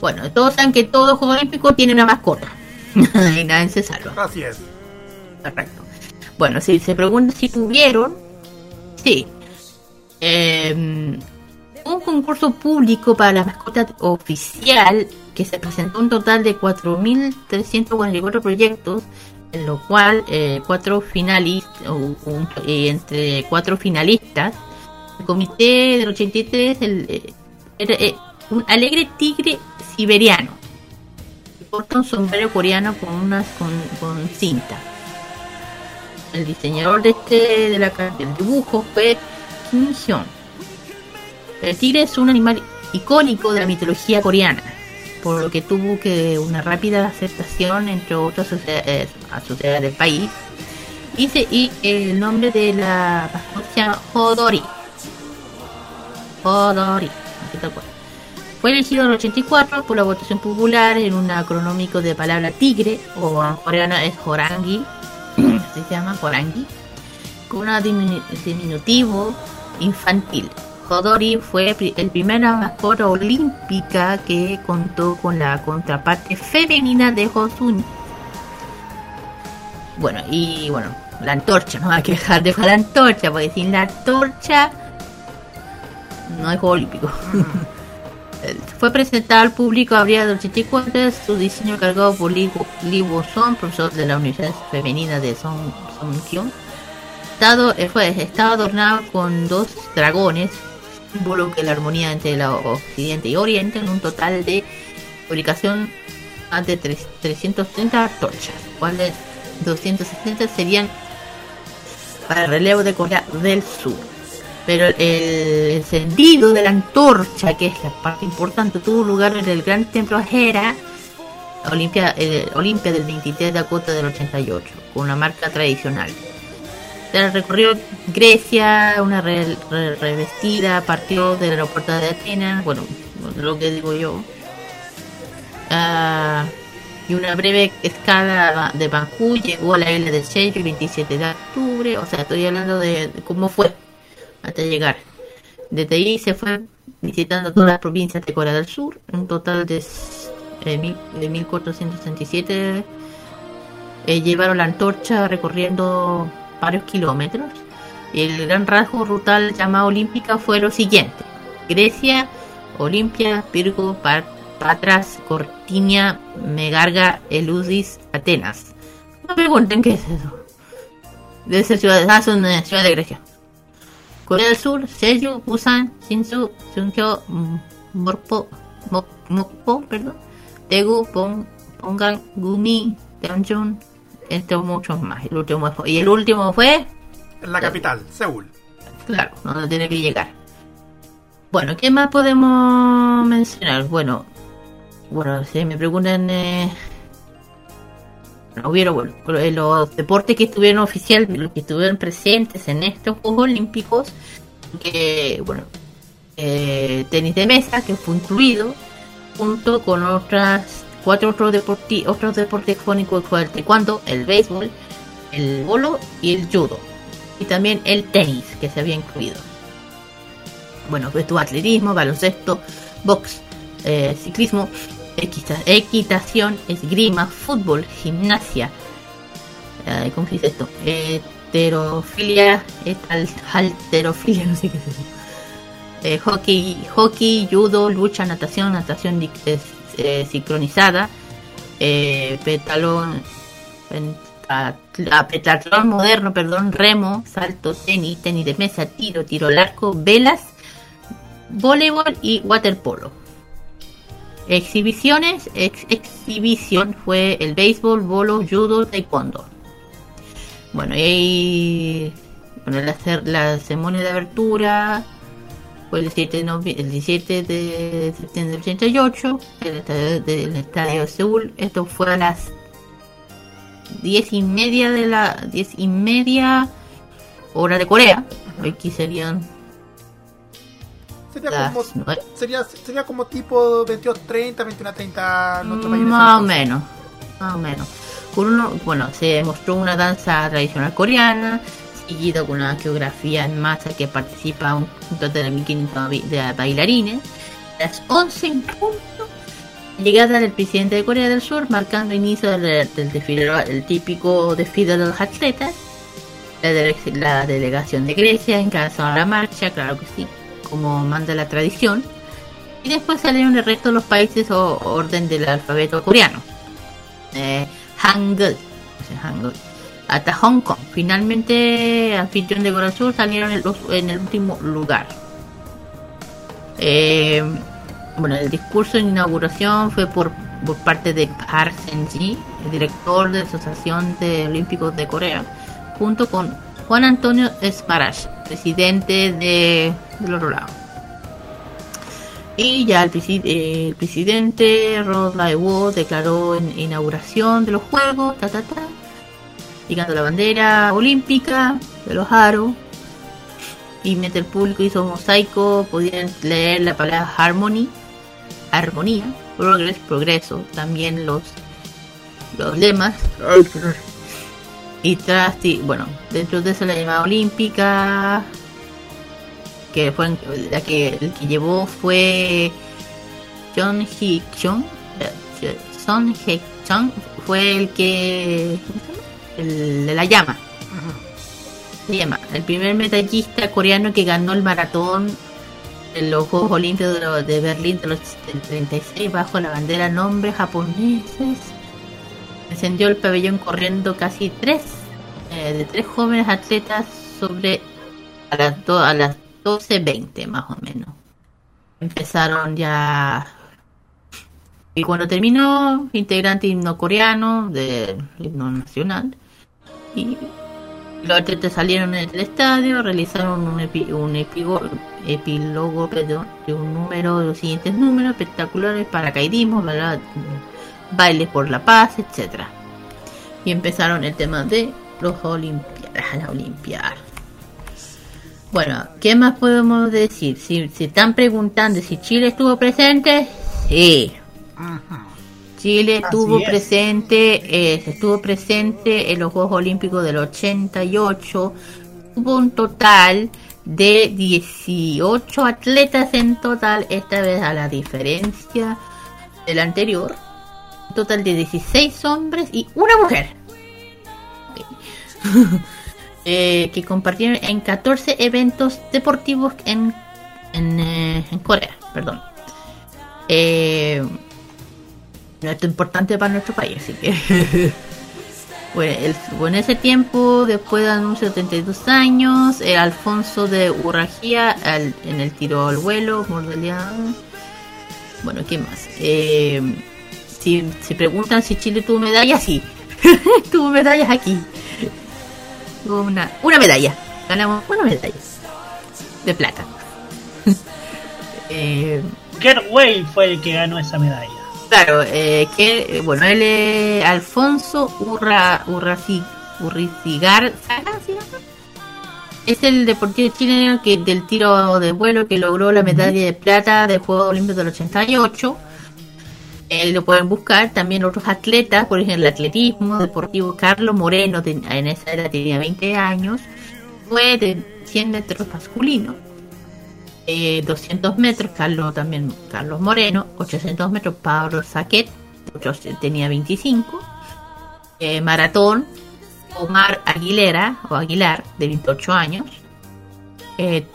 Bueno, todos saben que todo juego olímpico tiene una mascota. <laughs> y nadie se salva. Así es. Correcto. Bueno, si se pregunta si tuvieron, sí. Eh, un concurso público para la mascota oficial que se presentó un total de 4.344 proyectos, en lo cual eh, cuatro finalistas, entre cuatro finalistas, el comité del 83, el, eh, eh, un alegre tigre siberiano, que porta un sombrero coreano con unas con, cinta el diseñador de este de la del dibujo fue Kim Hyun. El tigre es un animal icónico de la mitología coreana, por lo que tuvo que una rápida aceptación entre otras sociedades, del país. Y, el nombre de la mascota Hodori. Hodori, tal cual. Fue elegido en el 84 por la votación popular en un acronómico de palabra tigre, o en coreano es Horangi, así se llama Horangi, con un diminutivo infantil. Hodori fue el primera mascota olímpica que contó con la contraparte femenina de Hosun. Bueno, y bueno, la antorcha, no hay que dejar de dejar la antorcha, porque sin la antorcha no hay juego olímpico. Eh, <laughs> Fue presentada al público abril del 84, su diseño cargado por Lee, Lee Wo-son, profesor de la Universidad Femenina de Song, Songkyun. Estado, eh, fue, estaba adornado con dos dragones, que la armonía entre la Occidente y Oriente, en un total de publicación de tres- 330 torchas, cuales 260 serían para el relevo de Corea del Sur. Pero el encendido de la antorcha, que es la parte importante, tuvo lugar en el gran templo Hera, Olimpia, eh, Olimpia del 23 de agosto del 88, con una marca tradicional. Recorrió Grecia, una re- re- revestida, partió del aeropuerto de Atenas, bueno, lo que digo yo. Ah, y una breve escala de Bakú llegó a la isla de Jeju el 27 de octubre, o sea, estoy hablando de, de cómo fue hasta llegar. Desde ahí se fue visitando todas las provincias de Corea del Sur, un total de, eh, mil- de 1467 eh, llevaron la antorcha recorriendo varios kilómetros. El gran rasgo rutal llamado olímpica fue lo siguiente: Grecia, Olimpia, Pirgo, Pa- Patras, Cortinia, Megarga, Eludis, Atenas. No me pregunten qué es eso. Debe ser ciudades, ah, son eh, ciudades de Grecia. Corea del Sur, Jeju, Busan, Shinsu, Sunggyo, mm, Morpo, Mo- Mokpo, perdón, Daegu, Pong, Pongan, Gumi, Daejeon, entre muchos más. El último fue, y el último fue, la capital, Seúl. claro, donde tiene que llegar. Bueno, ¿qué más podemos mencionar? Bueno, bueno, si me preguntan, eh, no hubieron, bueno, los deportes que estuvieron oficial, los que estuvieron presentes en estos Juegos Olímpicos, que, bueno, eh, tenis de mesa, que fue incluido, junto con otras cuatro otros deporti otros deportes que fue el taekwondo, el béisbol, el bolo y el judo. Y también el tenis, que se había incluido. Bueno, estuvo atletismo, baloncesto, box, eh, ciclismo, equita- equitación, esgrima, fútbol, gimnasia. Ay, ¿Cómo se dice esto? Heterofilia, <laughs> no sé qué es eso. Eh, hockey, hockey, judo, lucha, natación, natación eh, sincronizada, eh, petalón, ah, moderno, perdón, remo, salto, tenis, tenis de mesa, tiro, tiro al arco, velas, voleibol y waterpolo. Exhibiciones, ex- exhibición fue el béisbol, bolo, judo, taekwondo. Bueno, y bueno, la, la ceremonia de apertura fue el 17 de, novie- el 17 de septiembre del 88 en el estadio, del estadio de Seúl. Esto fue a las 10 y media de la 10 y media hora de Corea. Aquí serían Sería las como, sería, sería como tipo 22.30, 21.30 en otro país. Más o menos, más o menos. Con uno, bueno, se mostró una danza tradicional coreana, seguido con una coreografía en masa que participa un total de 1500 ba- de bailarines. Las 11 en punto, llegada del presidente de Corea del Sur, marcando inicio del, típico desfile de los atletas. La, dele- la delegación de Grecia encabezó la marcha, claro que sí, como manda la tradición. Y después salieron el resto de los países o orden del alfabeto coreano. Eh, Hangul. Hangul. Hasta Hong Kong. Finalmente, anfitrión de Corea Sur salieron en, el último lugar. Eh, bueno, el discurso de inauguración fue por, parte de Park Sen-ji, el director de la Asociación de Olímpicos de Corea, junto con Juan Antonio Esparach, presidente de, del otro lado. Y ya el, eh, presidente Rod Laewo declaró en inauguración de los Juegos, ta ta ta, llegando la bandera olímpica de los aros. Y mientras el público hizo mosaico, podían leer la palabra harmony, armonía, progress, progreso, también los los lemas. Y tras, bueno, dentro de eso la llamada olímpica, que fue la que el que llevó fue John eh, Son Hee Chung fue el que. El de la llama se llama el primer medallista coreano que ganó el maratón en los Juegos Olímpicos de, Berlín de los del 36 bajo la bandera nombres japoneses encendió el pabellón corriendo casi tres eh, de tres jóvenes atletas sobre a las, do- a las 12.20 más o menos. Empezaron ya... Y cuando terminó, integrante himno coreano del himno nacional. Y los atletas salieron en el estadio, realizaron un, epi- epílogo perdón, de un número de los siguientes números espectaculares, paracaidismo, ¿verdad? baile por la paz, etcétera Y empezaron el tema de los olimpiadas, la olimpiada. Bueno, ¿qué más podemos decir? Si se están preguntando si Chile estuvo presente, sí. Chile Así es. presente, eh, estuvo presente en los Juegos Olímpicos del 88. Hubo un total de 18 atletas en total, esta vez a la diferencia del anterior. Un total de 16 hombres y una mujer. <laughs> Eh, que compartieron en 14 eventos deportivos en, en, eh, en Corea. Perdón. Eh, esto es importante para nuestro país, así que. <laughs> bueno, el- bueno, en ese tiempo, después de anuncio de 32 años, eh, Alfonso de Urragía al- en el tiro al vuelo, modalidad. Bueno, ¿qué más? Eh, si se preguntan si Chile tuvo medallas, sí. <laughs> tuvo medallas aquí. Tuvo una, una medalla. Ganamos una medalla. De plata. <laughs> eh, Gert Whale fue el que ganó esa medalla. Claro, eh, que eh, bueno, él es Alfonso Urra, Urraci, Urricigar. Es el deportivo chileno que del tiro de vuelo que logró la medalla de plata de Juegos Olímpicos del 88. Eh, lo pueden buscar también otros atletas, por ejemplo, el atletismo deportivo Carlos Moreno, ten- en esa edad tenía 20 años, fue de 100 metros masculino. Eh, 200 metros, Carlos también, Carlos Moreno, 800 metros, Pablo Saquet, tenía 25, Eh, maratón, Omar Aguilera, o Aguilar, de 28 años, Eh,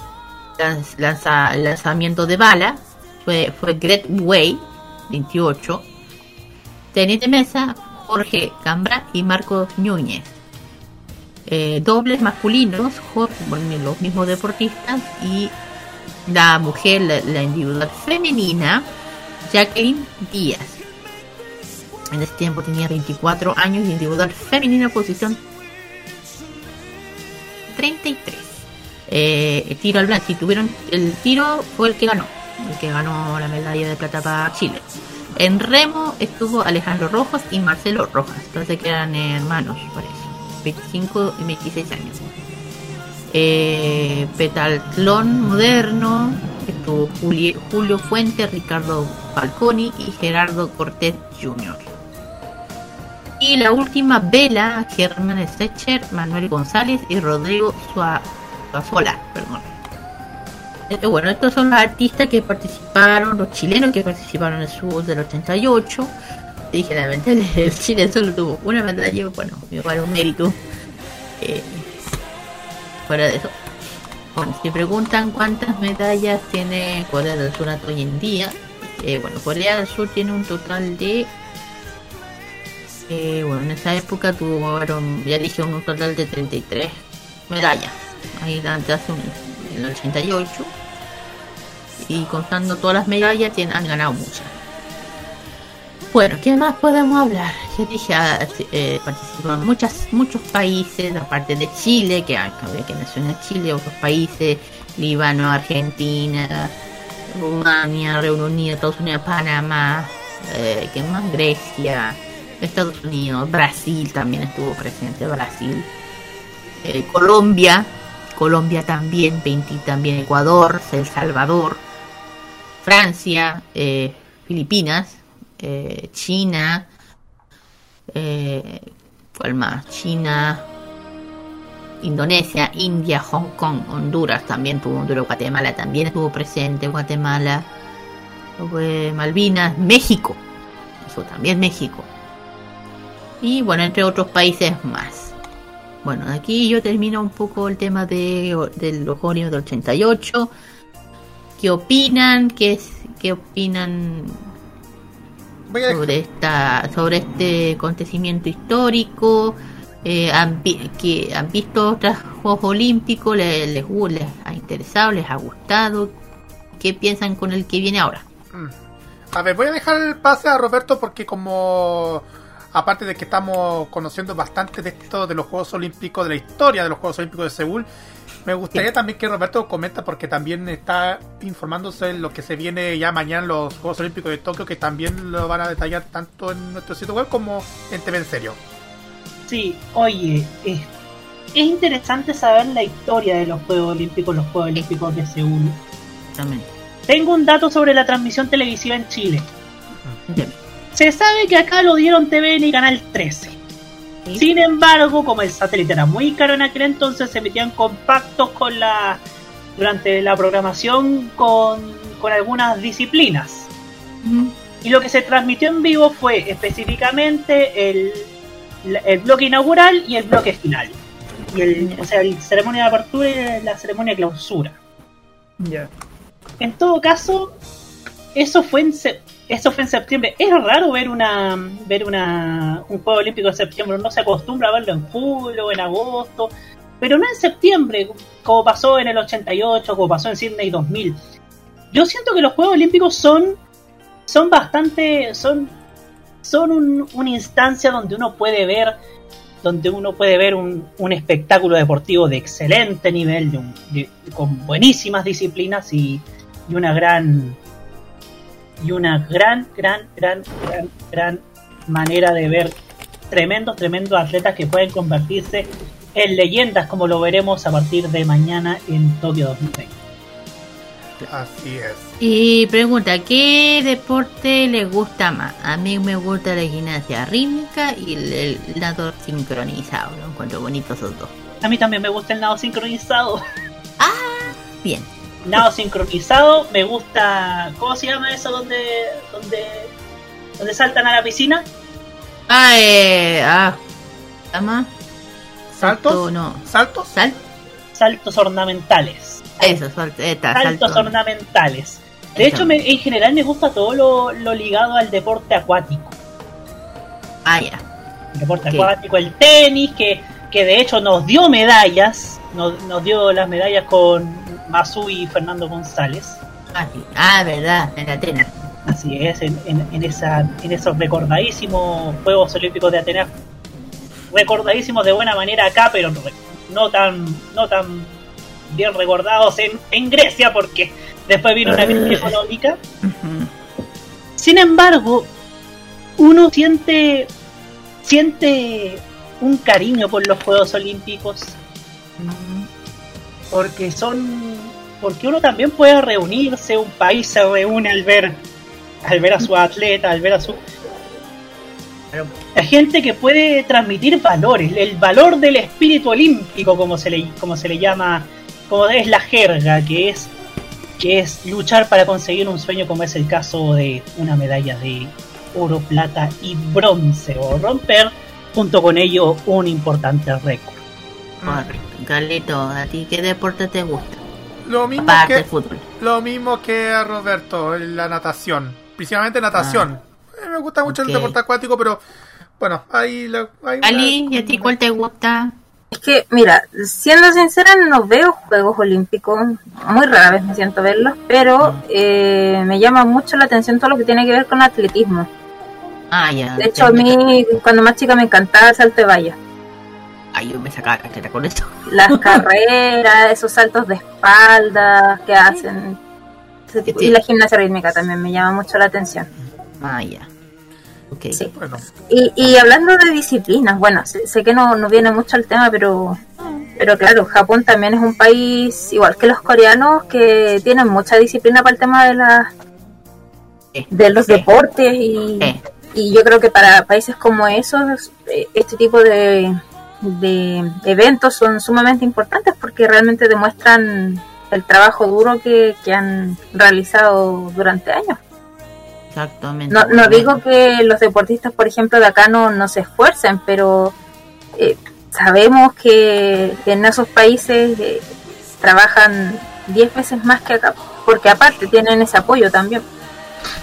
lanz- lanza- lanzamiento de bala, fue, fue Gret Way, 28, Tenis de mesa, Jorge Cambra y Marcos Núñez. Eh, dobles masculinos, los mismos deportistas y la mujer, la, la individual femenina, Jacqueline Díaz. En ese tiempo tenía 24 años y individual femenina posición 33. Eh, el tiro al blanco, si tuvieron el tiro fue el que ganó, el que ganó la medalla de plata para Chile. En remo estuvo Alejandro Rojas y Marcelo Rojas, entonces que eran hermanos, parece. 25 y 26 años. Eh, petatlón moderno estuvo Juli- Julio Fuente, Ricardo Falconi y Gerardo Cortés Jr. Y la última vela, Germán Stecher, Manuel González y Rodrigo Sua- Suazola, perdón. Eh, Bueno, estos son los artistas que participaron, los chilenos que participaron en el Sur del 88. Y generalmente el, Chile solo tuvo una medalla, bueno, igual un mérito. Eh, fuera de eso. Bueno, si preguntan cuántas medallas tiene Corea del Sur hasta hoy en día, eh, bueno, Corea del Sur tiene un total de eh, bueno, en esa época tuvieron, ya dije, un total de 33 medallas. Ahí antes hace un, en el 88. Y contando todas las medallas, tienen, han ganado muchas. Bueno, ¿qué más podemos hablar? Ya dije, ah, eh, participaron muchas, muchos países, aparte de Chile, que, ah, que, que menciona Chile, otros países, Líbano, Argentina, Rumania, Reino Unido, Estados Unidos, Panamá, eh, ¿qué más? Grecia, Estados Unidos, Brasil también estuvo presente, Brasil, eh, Colombia, Colombia también, 20 también Ecuador, El Salvador, Francia, eh, Filipinas, China, eh, ¿cuál más? China, Indonesia, India, Hong Kong, Honduras también tuvo Honduras, Guatemala también estuvo presente, Guatemala, Malvinas, México, eso también México. Y bueno, entre otros países más. Bueno, aquí yo termino un poco el tema de, de los Juegos del 88. ¿Qué opinan? ¿Qué, es- qué opinan sobre esta sobre este acontecimiento histórico? Eh, han, vi- que, ¿Han visto otros Juegos Olímpicos? ¿Les, les, les ha interesado? ¿Les ha gustado? ¿Qué piensan con el que viene ahora? A ver, voy a dejar el pase a Roberto porque como aparte de que estamos conociendo bastante de esto de los Juegos Olímpicos, de la historia de los Juegos Olímpicos de Seúl, me gustaría también que Roberto comenta porque también está informándose en lo que se viene ya mañana en los Juegos Olímpicos de Tokio, que también lo van a detallar tanto en nuestro sitio web como en TV en serio. Sí, oye, es, es interesante saber la historia de los Juegos Olímpicos, los Juegos Olímpicos de Seúl. También. Tengo un dato sobre la transmisión televisiva en Chile. Bien. Se sabe que acá lo dieron TVN y Canal 13. Sí. Sin embargo, como el satélite era muy caro en aquel entonces, se emitían compactos con la durante la programación con, con algunas disciplinas. Y lo que se transmitió en vivo fue específicamente el, bloque inaugural y el bloque final. Y el, o sea, la ceremonia de apertura y la ceremonia de clausura. En todo caso, eso fue en eso fue en septiembre. Es raro ver una ver una un juego olímpico en septiembre. No se acostumbra a verlo en julio en agosto, pero no en septiembre, como pasó en el 88, como pasó en Sydney 2000. Yo siento que los Juegos Olímpicos son son bastante son son un- una instancia donde uno puede ver donde uno puede ver un, un espectáculo deportivo de excelente nivel, de un- de- con buenísimas disciplinas y, y una gran y una gran, gran, gran, gran, gran manera de ver tremendos, tremendos atletas que pueden convertirse en leyendas como lo veremos a partir de mañana en Tokio 2020. Así es. Y pregunta, ¿qué deporte le gusta más? A mí me gusta la gimnasia rítmica y el, el nado sincronizado. Lo encuentro bonito esos dos. A mí también me gusta el nado sincronizado. Bien. Nado sincronizado, me gusta. ¿Cómo se llama eso donde donde donde saltan a la piscina? Ah, eh, ah. ¿Saltos? No. ¿Saltos? ¿Sal? Saltos ornamentales. Eso, sal- está, Saltos salto. ornamentales. De Eso. hecho, me- en general me gusta todo lo, lo ligado al deporte acuático. Ah, ya. El deporte acuático, el tenis, que, que de hecho nos dio medallas. Nos, nos dio las medallas con Masu y Fernando González. Ah, sí. Ah, verdad, en Atenas. Así es, en, en, en esa, en esos recordadísimos Juegos Olímpicos de Atenas. Recordadísimos de buena manera acá, pero no, tan, no tan bien recordados en, en Grecia, porque después vino una crisis económica. Ujú. Sin embargo, uno siente siente un cariño por los Juegos Olímpicos porque son porque uno también puede reunirse, un país se reúne al ver al ver a su atleta, al ver a su la gente que puede transmitir valores, el valor del espíritu olímpico como se le como se le llama, como es la jerga, que es que es luchar para conseguir un sueño como es el caso de una medalla de oro, plata y bronce o romper junto con ello un importante récord. Correcto. Carlito, ¿a ti qué deporte te gusta? Lo mismo Aparte que fútbol. lo mismo que a Roberto, la natación, principalmente natación. Eh, me gusta mucho Ah. El deporte acuático, pero bueno, ahí una- Ali, ¿y a ti cuál te gusta? Es que, mira, siendo sincera, no veo Juegos Olímpicos, muy rara vez me siento verlos, pero eh, me llama mucho la atención todo lo que tiene que ver con atletismo. Ah, ya. De hecho, a mí, cuando más chica, me encantaba el salto de valla. Ay, yo me sacaba la cartera con esto. <laughs> Las carreras, esos saltos de espalda que hacen. Ese tipo- Y la gimnasia rítmica también me llama mucho la atención. Ah, ya. Ok. Sí. Bueno, Y, y hablando de disciplinas, bueno, sé, sé que no, no viene mucho al tema, pero, pero claro, Japón también es un país, igual que los coreanos, que tienen mucha disciplina para el tema de, la, Sí. de los Sí. deportes y, Sí. y yo creo que para países como esos, eh, este tipo de, de eventos son sumamente importantes porque realmente demuestran el trabajo duro que, que han realizado durante años. Exactamente. No, no digo que los deportistas, por ejemplo, de acá no, no se esfuercen, pero eh, sabemos que en esos países eh, trabajan 10 veces más que acá, porque aparte tienen ese apoyo también.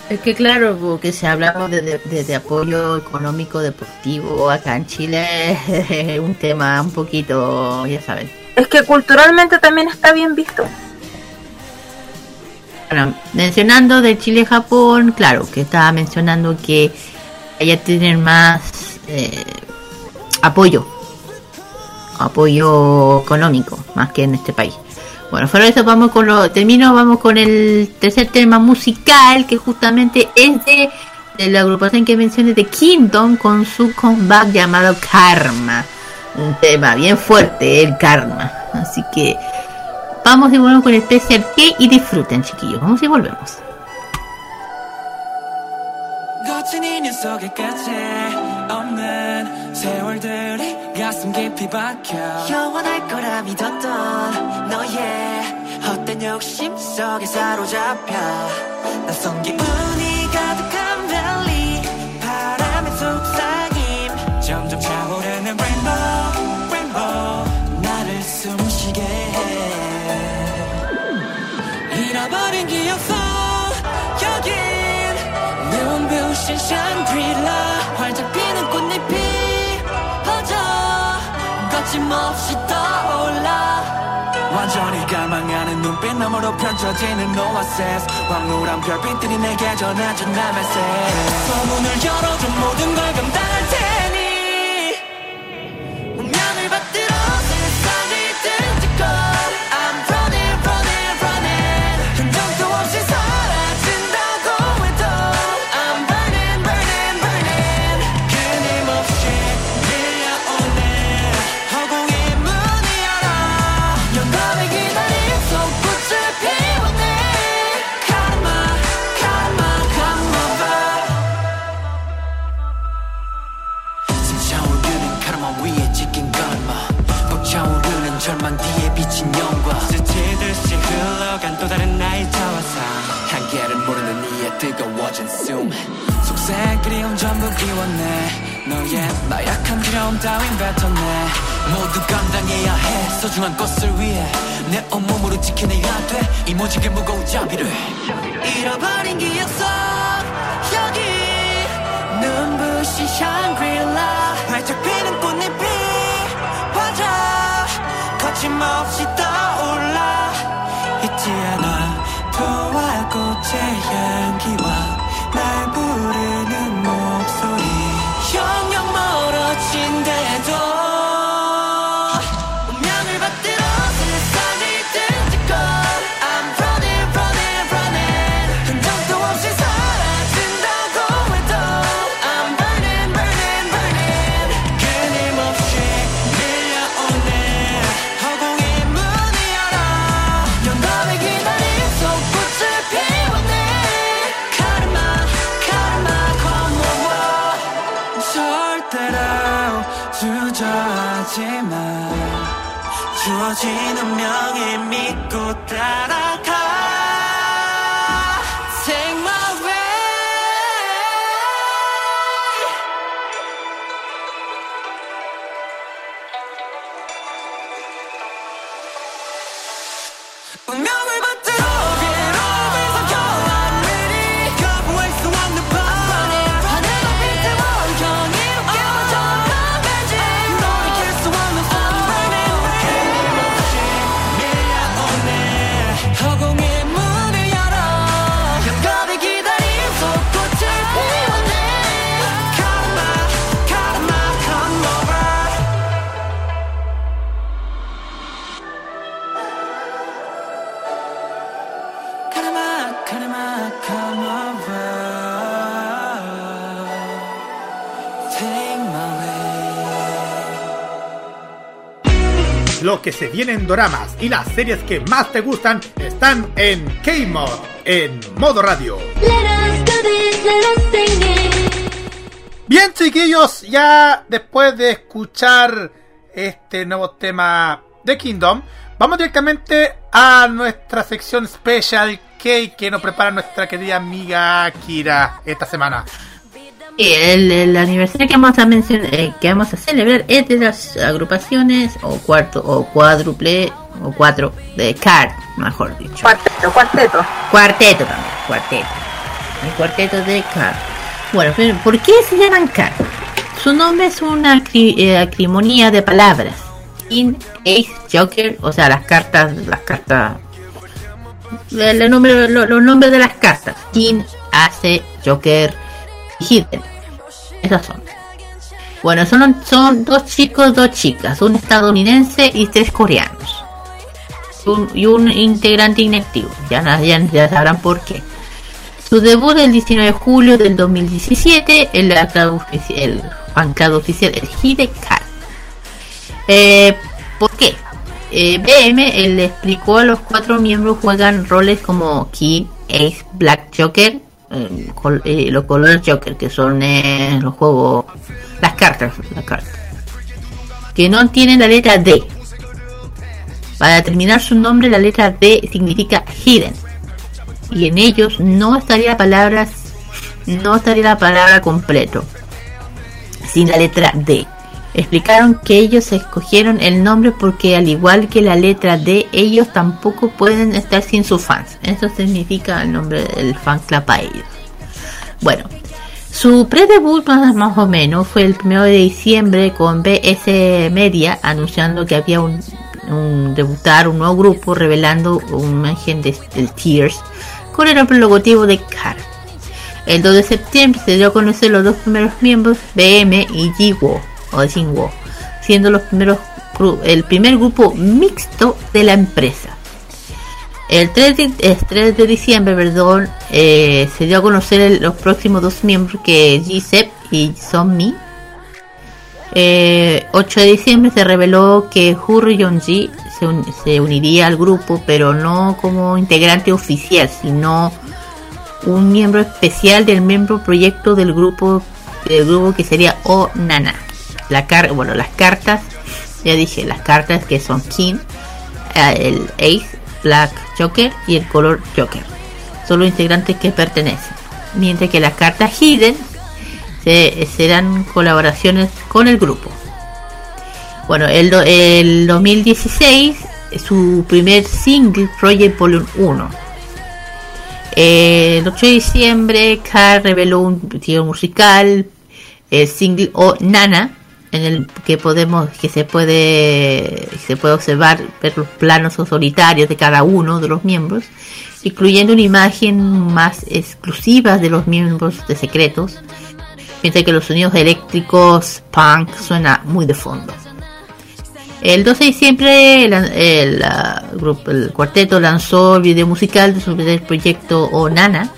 Es que claro, porque si hablamos de, de- apoyo económico deportivo acá en Chile <laughs> es un tema un poquito, ya saben. Es que culturalmente también está bien visto. Bueno, mencionando de Chile y Japón, claro, que estaba mencionando que allá tienen más eh, apoyo, apoyo económico, más que en este país. Bueno, fuera de eso vamos con lo, termino, vamos con el tercer tema musical, que justamente es de, de la agrupación que mencioné de Kingdom con su comeback llamado Karma. Un tema bien fuerte, el Karma. Así que Vamos y volvemos con el Special K y disfruten, chiquillos. Vamos y volvemos. 거친 인연 속에까지 없는 세월들이 가슴 깊이 박혀. 영원할 거라 믿었던 너의 헛된 욕심 속에 사로잡혀. 낯선 기분이 가득한 밸리 바람의 속삭임. 점점 차오르는 rainbow rainbow. 나를 숨쉬게 해. 잃어버린 기억 속 여긴. 눈부신 샹그릴라 활짝 피는 꽃잎이 거침없이 떠올라. 완전히 갈망하는 눈빛 너머로 펼쳐지는 오아시스. 황홀한 별빛들이 내게 전해준 내 메시지 소문을 열어줘 모든 걸 감당할 테 뜨거워진 숨 속삭 그리움 전부 비웠네. 너의 나약한 두려움 따윈 뱉었네. 모두 감당해야 해 소중한 것을 위해. 내 온몸으로 지켜내야 돼이 모직의 무거운 자비를. 잃어버린 기억 속 여기. 눈부신 샹그릴라 활짝 피는 꽃잎이 퍼져. 거침없 주어지는 명예 믿고 따라 Que se viene en doramas y las series que más te gustan están en K-Mod, en modo radio. Bien, chiquillos, ya después de escuchar este nuevo tema de Kingdom, vamos directamente a nuestra sección Special K que nos prepara nuestra querida amiga Kira esta semana. Y el, el aniversario que vamos a mencionar, eh, que vamos a celebrar es de las agrupaciones o cuarto o cuádruple o cuatro de CAR, mejor dicho. Cuarteto, cuarteto. Cuarteto también, cuarteto. El cuarteto de CAR. Bueno, pero ¿por qué se llaman CAR? Su nombre es una eh, acrimonía de palabras. In, Ace, Joker, o sea, las cartas, las cartas. el- el nombre- lo- los nombres de las cartas. King, Ace, Joker, Hidden. Esos son. Bueno, son, son dos chicos, dos chicas, un estadounidense y tres coreanos. Y un integrante inactivo. Ya, ya, ya sabrán por qué. Su debut el 19 de julio del 2017, el, ofici- el oficial es Hidekat. Eh, ¿Por qué? Eh, BM eh, le explicó a los cuatro miembros juegan roles como King, Ace, Black Joker, eh, eh, los colores Joker, que son eh, los juegos, las cartas, las cartas, que no tienen la letra D. Para terminar su nombre, la letra D significa hidden y en ellos no estaría palabras no estaría la palabra completo sin la letra D. Explicaron que ellos escogieron el nombre porque al igual que la letra D, ellos tampoco pueden estar sin sus fans. Eso significa el nombre del fan club a ellos. Bueno, su pre-debut más, o menos fue el 1 de diciembre con BS Media anunciando que había un, un debutar un nuevo grupo revelando una imagen de, del Tears con el logotipo de Car. El 2 de septiembre se dio a conocer los dos primeros miembros, BM y Jiwo, o Jinwo, siendo los primeros el primer grupo mixto de la empresa. El 3 de, el 3 de diciembre, perdón, eh, se dio a conocer los próximos dos miembros que G-Sep y Sonmi. Eh, 8 de diciembre se reveló que Hur Yonji se, se uniría al grupo, pero no como integrante oficial, sino un miembro especial del miembro proyecto del grupo del grupo que sería O Nana. La car bueno, las cartas, ya dije, las cartas que son King, eh, el Ace, Black Joker y el color Joker. Son los integrantes que pertenecen. Mientras que las cartas Hidden se- serán colaboraciones con el grupo. Bueno, el, do- el 2016, su primer single, Project Volume 1. Eh, el 8 de diciembre, Car reveló un video musical, el single O Nana, en el que podemos, que se puede, se puede observar ver los planos solitarios de cada uno de los miembros, incluyendo una imagen más exclusiva de los miembros de secretos, mientras que los sonidos eléctricos punk suena muy de fondo. El 12 de diciembre el, el, el cuarteto lanzó el video musical de su primer proyecto Onana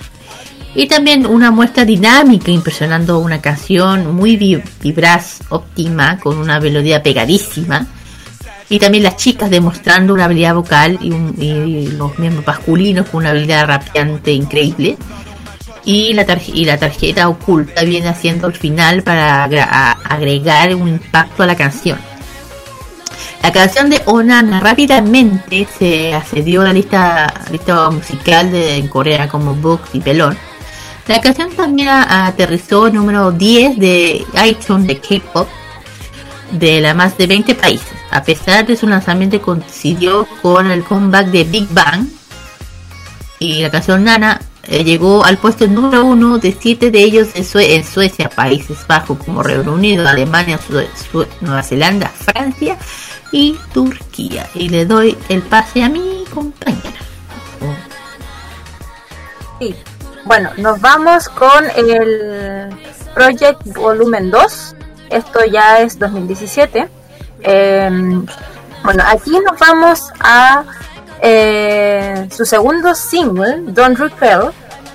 y también una muestra dinámica impresionando una canción muy vi- vibraz, óptima, con una melodía pegadísima y también las chicas demostrando una habilidad vocal y, un- y los miembros masculinos con una habilidad rapeante increíble y la, y la tarjeta oculta viene haciendo el final para agregar un impacto a la canción. La canción de Onana rápidamente se accedió a la lista, lista musical de en Corea como Books y Pelón. La canción también a- aterrizó número 10 de iTunes de K-pop de la más de 20 países. A pesar de su lanzamiento coincidió con el comeback de Big Bang y la canción Nana eh, llegó al puesto número uno de siete de ellos en, Sue- en Suecia, Países Bajos como Reino Unido, Alemania, Nueva Zelanda, Francia y Turquía. Y le doy el pase a mi compañera. Bueno, nos vamos con el Project Volumen 2. Esto ya es 2017. Eh, bueno, aquí nos vamos a eh, su segundo single, Don't Repel.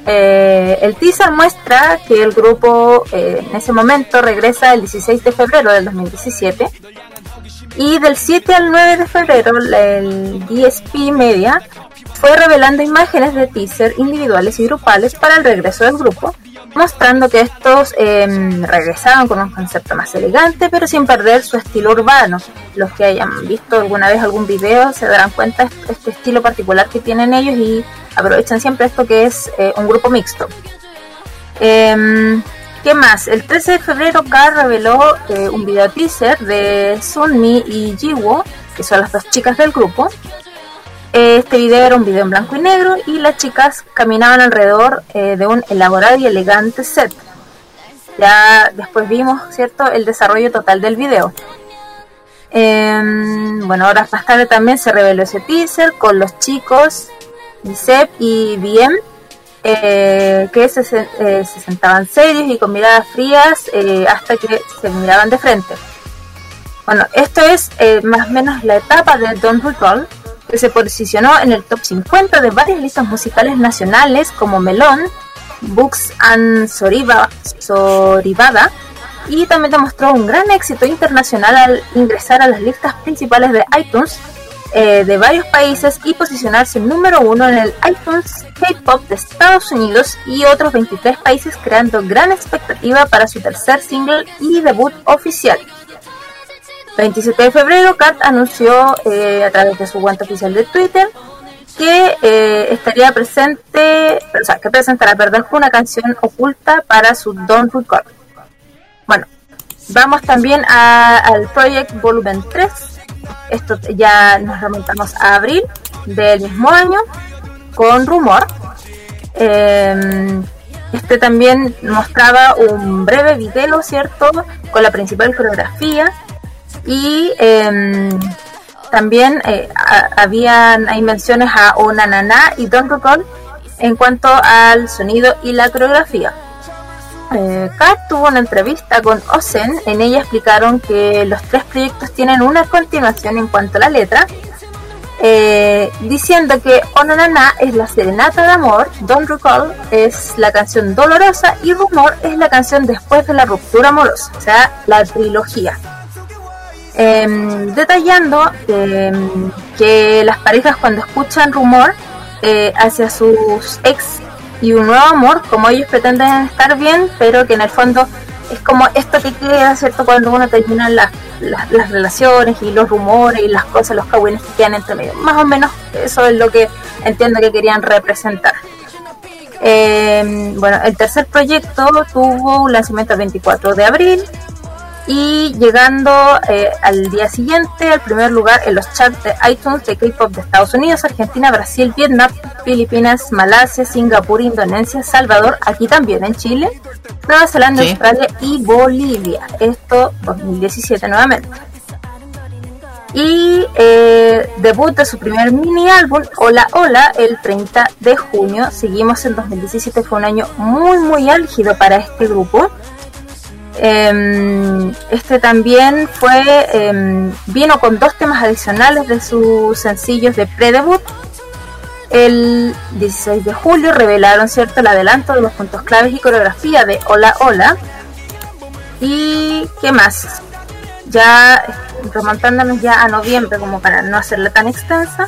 Eh, el teaser muestra que el grupo eh, en ese momento regresa el 16 de febrero del 2017 y del 7 al 9 de febrero el DSP Media fue revelando imágenes de teaser individuales y grupales para el regreso del grupo, mostrando que estos eh, regresaban con un concepto más elegante, pero sin perder su estilo urbano. Los que hayan visto alguna vez algún video se darán cuenta de este estilo particular que tienen ellos y aprovechan siempre esto que es eh, un grupo mixto. Em, ¿Qué más? El 13 de febrero K reveló eh, un video teaser de Sunmi y Jiwoo, que son las dos chicas del grupo. Este video era un video en blanco y negro y las chicas caminaban alrededor eh, de un elaborado y elegante set. Ya después vimos, ¿cierto?, el desarrollo total del video. Em, bueno, horas más tarde también se reveló ese teaser con los chicos Gisep y BM eh, que se, eh, se sentaban serios y con miradas frías hasta que se miraban de frente. Bueno, esto es más o menos la etapa de Don't Recall, que se posicionó en el top 50 de varias listas musicales nacionales como Melón, Books and Soriba, Soribada, y también demostró un gran éxito internacional al ingresar a las listas principales de iTunes eh, de varios países y posicionarse número uno en el iTunes K-Pop de Estados Unidos y otros 23 países creando gran expectativa para su tercer single y debut oficial. 27 de febrero, Kat anunció eh, a través de su cuenta oficial de Twitter que eh, estaría presente, o sea, que presentará, perdón, una canción oculta para su Don't Record. Bueno, vamos también a- al Project Volumen 3. Esto ya nos remontamos a abril del mismo año con Rumor. Eh, este también mostraba un breve video, ¿cierto? Con la principal coreografía y em, también eh, hay menciones a Onanana y Don't Recall en cuanto al sonido y la coreografía. Eh, Kat tuvo una entrevista con Ozen, en ella explicaron que los tres proyectos tienen una continuación en cuanto a la letra, eh, diciendo que Onanana es la serenata de amor, Don't Recall es la canción dolorosa y Rumor es la canción después de la ruptura amorosa, o sea, la trilogía. Em, detallando em, que las parejas cuando escuchan rumor eh, hacia sus ex y un nuevo amor, como ellos pretenden estar bien, pero que en el fondo es como esto que queda, ¿cierto? Cuando uno termina las, las, relaciones y los rumores y las cosas, los cagüines que quedan entre medio. Más o menos eso es lo que entiendo que querían representar. Eh, bueno, el tercer proyecto tuvo un lanzamiento el 24 de abril y llegando eh, al día siguiente al primer lugar en los charts de iTunes de K-pop de Estados Unidos, Argentina, Brasil, Vietnam, Filipinas, Malasia, Singapur, Indonesia, Salvador, aquí también en Chile, Nueva Zelanda, Sí. Australia y Bolivia. Esto 2017 nuevamente. Y eh, debut de su primer mini álbum, Hola Hola, el 30 de junio. Seguimos en 2017, fue un año muy muy álgido para este grupo. Em, este también fue em, vino con dos temas adicionales de sus sencillos de pre-debut. El 16 de julio revelaron cierto el adelanto de los puntos claves y coreografía de Hola Hola. Y qué más, ya remontándonos ya a noviembre como para no hacerla tan extensa.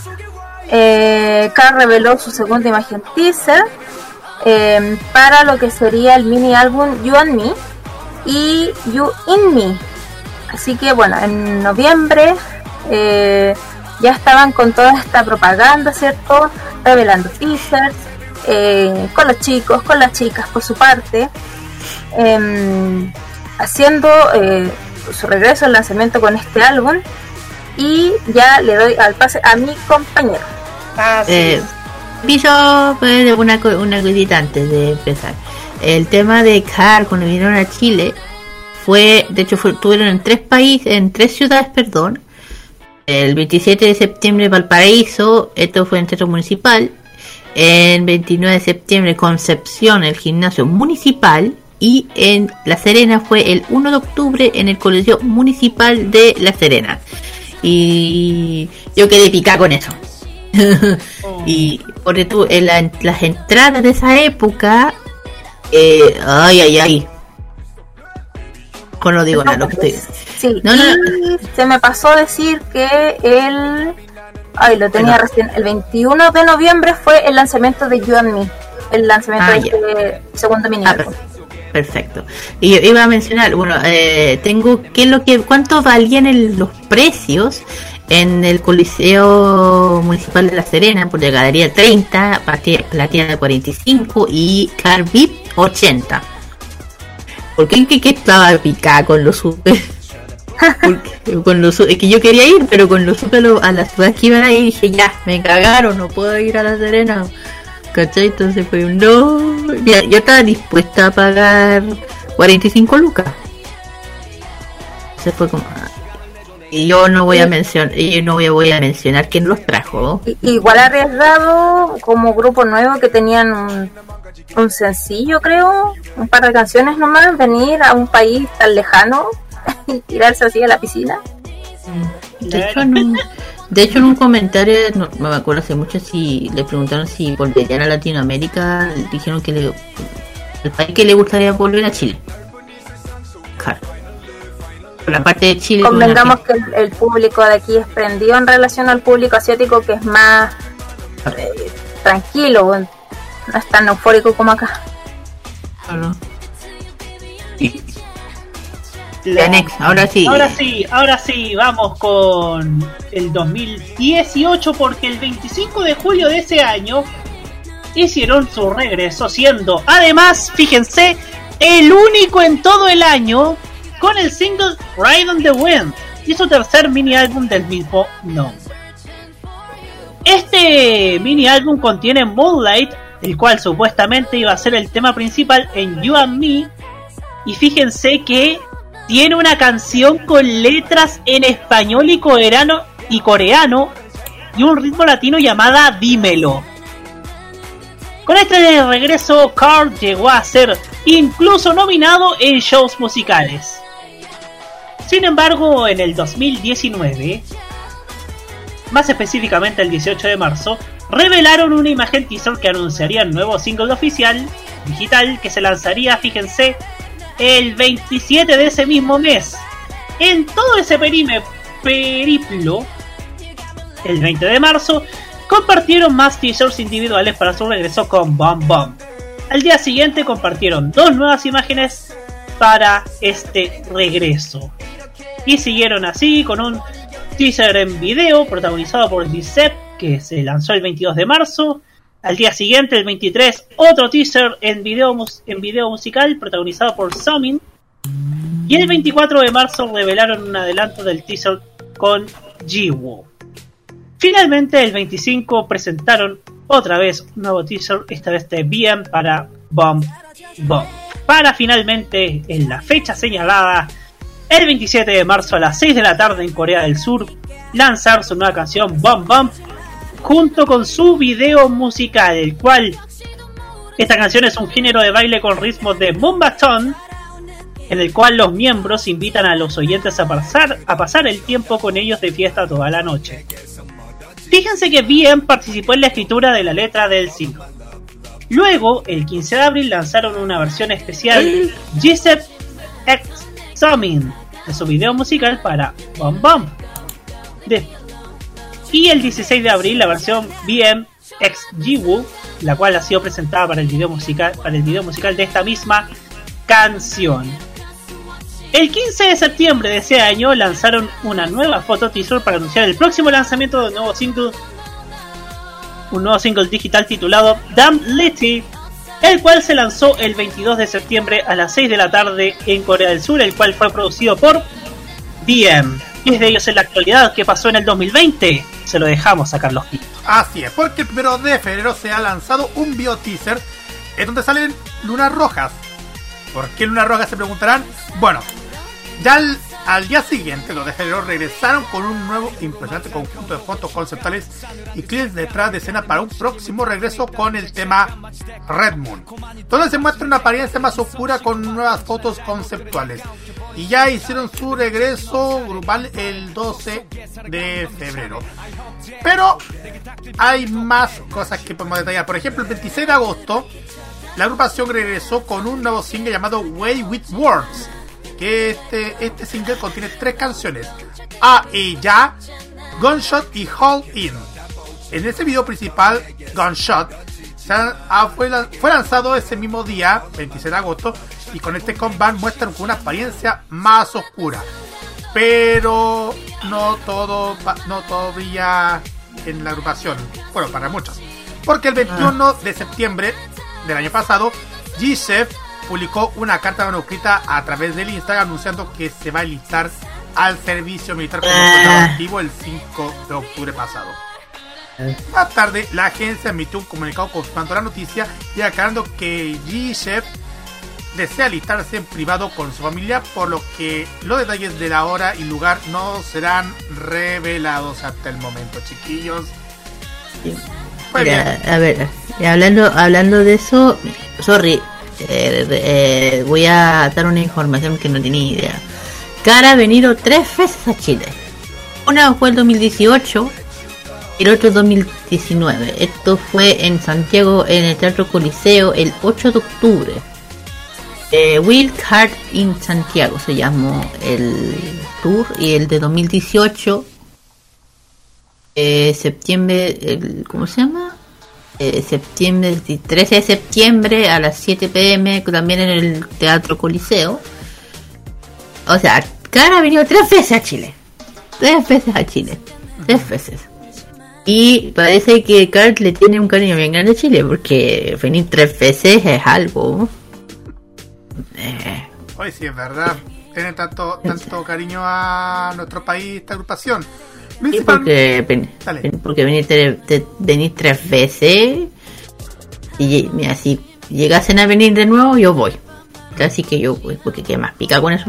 Eh, Carl reveló su segunda imagen teaser em, para lo que sería el mini álbum You and Me y You in Me. Así que bueno, en noviembre eh, ya estaban con toda esta propaganda, ¿cierto? Revelando teasers, eh, con los chicos, con las chicas por su parte, em, haciendo eh, su regreso al lanzamiento con este álbum. Y ya le doy al pase a mi compañero. Así Eh, es. Piso, pues, una, una cosita antes de empezar. El tema de CAR cuando vinieron a Chile fue, de hecho, fue, tuvieron en tres países, en tres ciudades, perdón. El 27 de septiembre Valparaíso, esto fue en Teatro Municipal. En 29 de septiembre Concepción, el gimnasio municipal. Y en La Serena fue el 1 de octubre en el Colegio Municipal de La Serena. Y yo quedé picada con eso. <laughs> y tú, en la- las entradas de esa época, eh, ay, ay, ay. Con no digo nada, lo que estoy. Sí, No, no, se me pasó decir que el. Ay, lo tenía Bueno. recién. El 21 de noviembre fue el lanzamiento de You and Me. El lanzamiento Ah, de este segundo mini Ah, perfecto. Y yo iba a mencionar, bueno, eh, tengo qué lo que, cuánto valían el- los precios en el Coliseo Municipal de La Serena, por galería 30, Plati- Platina 45 y Car VIP 80. Porque el que, que estaba picada con los super. <laughs> Con los, es que yo quería ir, pero con los super a las ciudades que iban ahí dije, ya, me cagaron, no puedo ir a La Serena. ¿Cachai? Entonces fue un no. Yo estaba dispuesta a pagar 45 lucas. Se fue como. Yo no voy a mencionar, yo no voy a, voy a mencionar quién los trajo. Igual arriesgado como grupo nuevo que tenían un, un sencillo, creo, un par de canciones nomás, venir a un país tan lejano <laughs> y tirarse así a la piscina. De hecho, en un, de hecho, en un comentario, no, no me acuerdo hace mucho, si le preguntaron si volverían a Latinoamérica, dijeron que le, el país que le gustaría volver a Chile. Claro. La parte de Chile. con Convengamos que el, el público de aquí es prendido en relación al público asiático que es más eh, tranquilo, no es tan eufórico como acá. Claro. Y- La- Next, ahora sí. Ahora sí, ahora sí, vamos con el 2018 porque el 25 de julio de ese año hicieron su regreso siendo además, fíjense, el único en todo el año con el single Ride on the Wind y su tercer mini álbum del mismo nombre. Este mini álbum contiene Moonlight, el cual supuestamente iba a ser el tema principal en You and Me. Y fíjense que tiene una canción con letras en español y coreano y coreano y un ritmo latino llamada Dímelo. Con este regreso, Carl llegó a ser incluso nominado en shows musicales. Sin embargo, en el 2019, más específicamente el 18 de marzo, revelaron una imagen teaser que anunciaría el nuevo single oficial digital que se lanzaría, fíjense, el 27 de ese mismo mes. En todo ese perime- periplo, el 20 de marzo, compartieron más teasers individuales para su regreso con Bomb Bomb. Al día siguiente compartieron dos nuevas imágenes para este regreso. Y siguieron así con un teaser en video protagonizado por Dicep que se lanzó el 22 de marzo. Al día siguiente, el 23, otro teaser en video, en video musical protagonizado por Sumin. Y el 24 de marzo revelaron un adelanto del teaser con Jiwoo. Finalmente, el 25 presentaron otra vez un nuevo teaser, esta vez de BM para Bomb Bomb. Para finalmente, en la fecha señalada, el 27 de marzo a las 6 de la tarde en Corea del Sur, lanzar su nueva canción Bomb Bomb junto con su video musical, el cual esta canción es un género de baile con ritmos de Mumbaton, en el cual los miembros invitan a los oyentes a pasar, a pasar el tiempo con ellos de fiesta toda la noche. Fíjense que BM participó en la escritura de la letra del single. Luego, el 15 de abril lanzaron una versión especial Gisep X Summon de su video musical para Bomb. De- y el 16 de abril la versión BM X Jiwoo, la cual ha sido presentada para el video musical, para el video musical de esta misma canción. El 15 de septiembre de ese año lanzaron una nueva foto teaser para anunciar el próximo lanzamiento de un nuevo single, un nuevo single digital titulado Damn Litty, el cual se lanzó el 22 de septiembre a las 6 de la tarde en Corea del Sur, el cual fue producido por BM. Y es de ellos en la actualidad que pasó en el 2020. Se lo dejamos a Carlos Pinto. Así es, porque el primero de febrero se ha lanzado un bio teaser en donde salen lunas rojas. ¿Por qué lunas rojas se preguntarán? Bueno, ya al, al día siguiente, los de febrero, regresaron con un nuevo impresionante conjunto de fotos conceptuales y clips detrás de escena para un próximo regreso con el tema Red Moon. Donde se muestra una apariencia más oscura con nuevas fotos conceptuales. Y ya hicieron su regreso grupal el 12 de febrero. Pero hay más cosas que podemos detallar. Por ejemplo, el 26 de agosto, la agrupación regresó con un nuevo single llamado Way with Words. Que este, este single contiene tres canciones: A y Ya, Gunshot y Hold In. En ese video principal, Gunshot, ah, fue, fue lanzado ese mismo día, 26 de agosto, y con este comeback muestran con una apariencia más oscura. Pero no todo, no todo brilla en la agrupación. Bueno, para muchos. Porque el 21 de septiembre del año pasado, G-Chef publicó una carta manuscrita a través del Instagram anunciando que se va a listar al servicio militar como Ah. soldado activo el 5 de octubre pasado. Más tarde, la agencia emitió un comunicado confirmando la noticia y aclarando que G-Chef desea alistarse en privado con su familia, por lo que los detalles de la hora y lugar no serán revelados hasta el momento, chiquillos. Muy Mira, bien. a ver, hablando, hablando de eso, sorry, eh, eh, voy a dar una información que no tenía idea. Cara ha venido tres veces a Chile. Una fue el 2018 y el otro 2019. Esto fue en Santiago, en el Teatro Coliseo, el 8 de octubre. Eh, Will Card in Santiago se llamó el tour y el de 2018 eh, septiembre, el- ¿cómo se llama? Eh, septiembre, el 13 de septiembre a las 7 pm, también en el Teatro Coliseo. O sea, Cara ha venido tres veces a Chile. Tres veces a Chile. Tres veces. Y parece que Cart le tiene un cariño bien grande a Chile, porque venir tres veces es algo. Eh, Hoy sí es verdad. Tiene tanto, tanto <laughs> cariño a nuestro país, esta agrupación. Sí, porque, ven- porque venir, tre- te- venir tres veces y mira, si llegasen a venir de nuevo, yo voy. Así que yo voy, porque qué más pica con eso.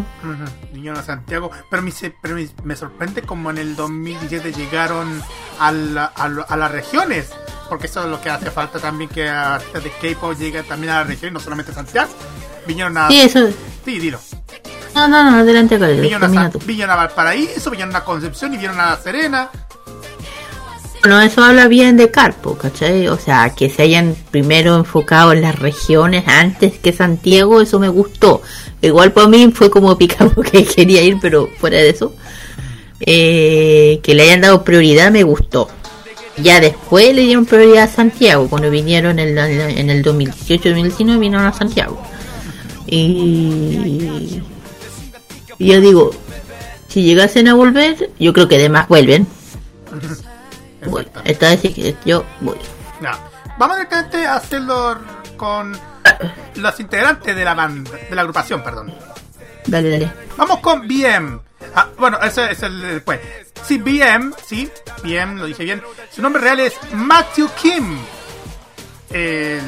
Vinieron a Santiago, pero, me, se- pero me, me sorprende como en el 2017 llegaron a, la- a a las regiones, porque eso es lo que hace falta también que artistas de K-pop lleguen también a las regiones, no solamente a Santiago. Vinieron a. Sí, eso. Sí, dilo. No, no, no, adelante, Carlos, Vinieron a, Valparaíso, vinieron a Concepción y vinieron a La Serena. Bueno, eso habla bien de Carpo, ¿cachai? O sea, que se hayan primero enfocado en las regiones antes que Santiago, eso me gustó. Igual para mí fue como picado que <laughs> quería ir, pero fuera de eso. eh, que le hayan dado prioridad me gustó. Ya después le dieron prioridad a Santiago, cuando vinieron en, la- en el 2018-2019 vinieron a Santiago. Y y yo digo, si llegasen a volver, yo creo que además vuelven. <laughs> Exacto. Esta vez sí que yo voy. Ya. Vamos directamente a hacerlo con los integrantes de la banda, de la agrupación, perdón. Dale, dale. Vamos con BM. Ah, bueno, ese es el después. Sí, BM, sí, BM, lo dije bien. Su nombre real es Matthew Kim. El,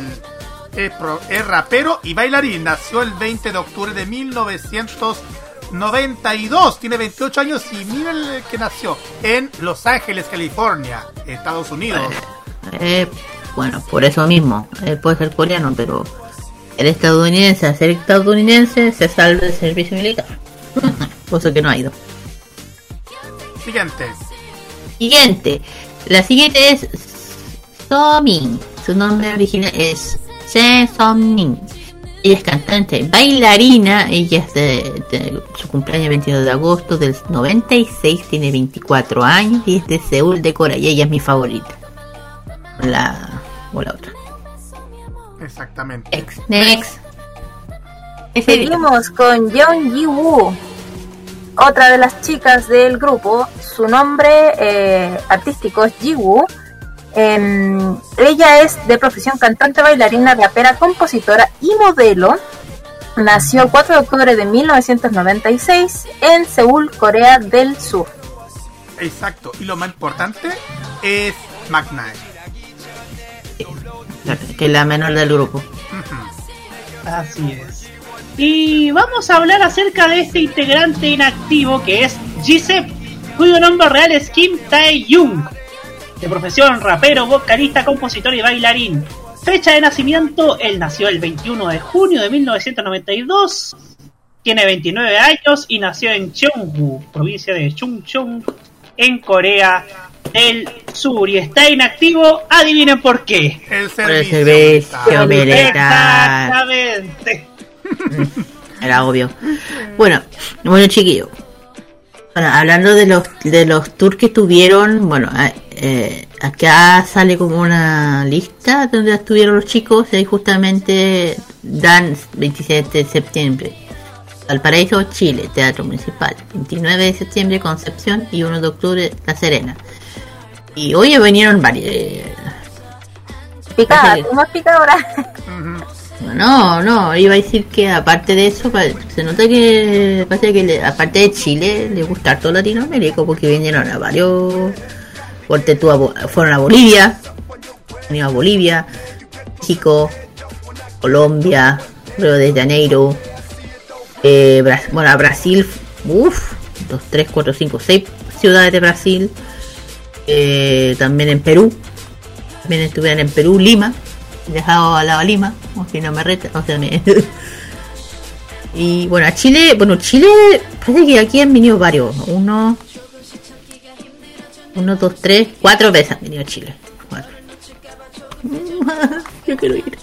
es, pro- es rapero y bailarín. Nació el 20 de octubre de 1992. Tiene 28 años y miren el que nació en Los Ángeles, California, Estados Unidos. Eh, bueno, por eso mismo. Él puede ser coreano, pero el estadounidense, al ser estadounidense, se salva del servicio militar. <laughs> Eso que no ha ido. Siguiente. Siguiente. La siguiente es Somin. Su nombre original es Se Somin. Ella es cantante, bailarina. Ella es de, de- su cumpleaños 22 de agosto del 96. Tiene 24 años y es de Seúl de Corea. Y ella es mi favorita. La o la otra. Exactamente. Next. Next. Seguimos con Yeon Ji Woo. otra de las chicas del grupo, su nombre eh, artístico es Jiwoo. Em, ella es de profesión cantante, bailarina, rapera, compositora y modelo. Nació el 4 de octubre de 1996 en Seúl, Corea del Sur. Exacto. Y lo más importante es McNair. Que es la menor del grupo. Así es. Y vamos a hablar acerca de este integrante inactivo que es Gisep, cuyo nombre real es Kim Tae-jung. De profesión rapero, vocalista, compositor y bailarín. Fecha de nacimiento, él nació el 21 de junio de 1992. Tiene 29 años y nació en Cheonggu, provincia de Chungcheong, en Corea del Sur. Y está inactivo, adivinen por qué. El Por el servicio. servicio militar. Exactamente. Era obvio. Bueno, bueno chiquillos. Bueno, hablando de los de los tours que tuvieron, bueno, eh, acá sale como una lista donde estuvieron los chicos, y ahí justamente dan 27 de septiembre. Valparaíso, Chile, Teatro Municipal. 29 de septiembre, Concepción y 1 de octubre, La Serena. Y hoy vinieron varios. eh, No, no, iba a decir que aparte de eso, se nota que parece que aparte de Chile le gusta todo Latinoamérica porque vinieron a varios ponte tú fueron a Bolivia, ido a Bolivia, México, Colombia, Río de Janeiro, eh, bueno a Brasil, uff, dos, tres, cuatro, cinco, seis ciudades de Brasil, eh, también en Perú, también estuvieron en Perú, Lima, dejado al lado a Lima, no me reta, o sea, me... <laughs> y bueno, a Chile, bueno, Chile, parece que aquí han venido varios, uno, uno, dos, tres, cuatro veces han venido a Chile. Cuatro. <laughs> Yo quiero ir.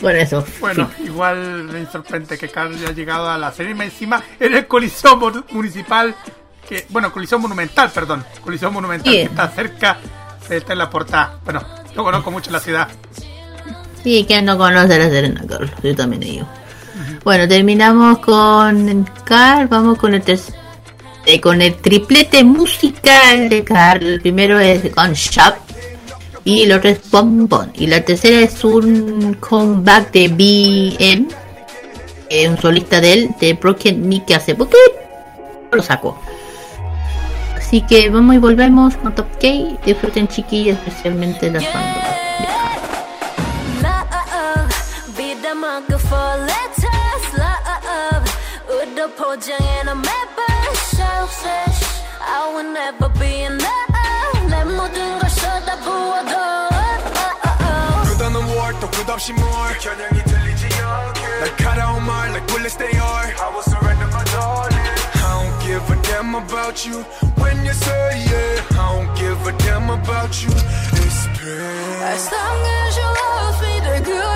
Bueno, eso. Bueno, sí. igual me sorprende que Carl haya llegado a la más encima en el Coliseo Municipal, que bueno, Coliseo Monumental, perdón, Coliseo Monumental Sí. que está cerca, está en la portada. Bueno, yo conozco mucho la ciudad. Sí, que no conoce la Serena, Carlos. Yo también he. Bueno, terminamos con Carl. Vamos con el ter- eh, con el triplete musical de Carl. El primero es Gun Shop y el otro es. Y la tercera es un comeback de BM, eh, un solista de él, de Broken que hace poquito lo sacó. Así que vamos y volvemos con Top K. Disfruten chiquillas, especialmente las bandas. with the 포장에 난 매번 selfish. I will never be in love. 내 모든 걸 쏟아부어도. 끝없는 war 또 끝없이 more 겨냥이 들리지 않게 날카로운 말 like bullets they are I will surrender my darling I don't give a damn about you when you say yeah I don't give a damn about you it's pain As long as you love me, the good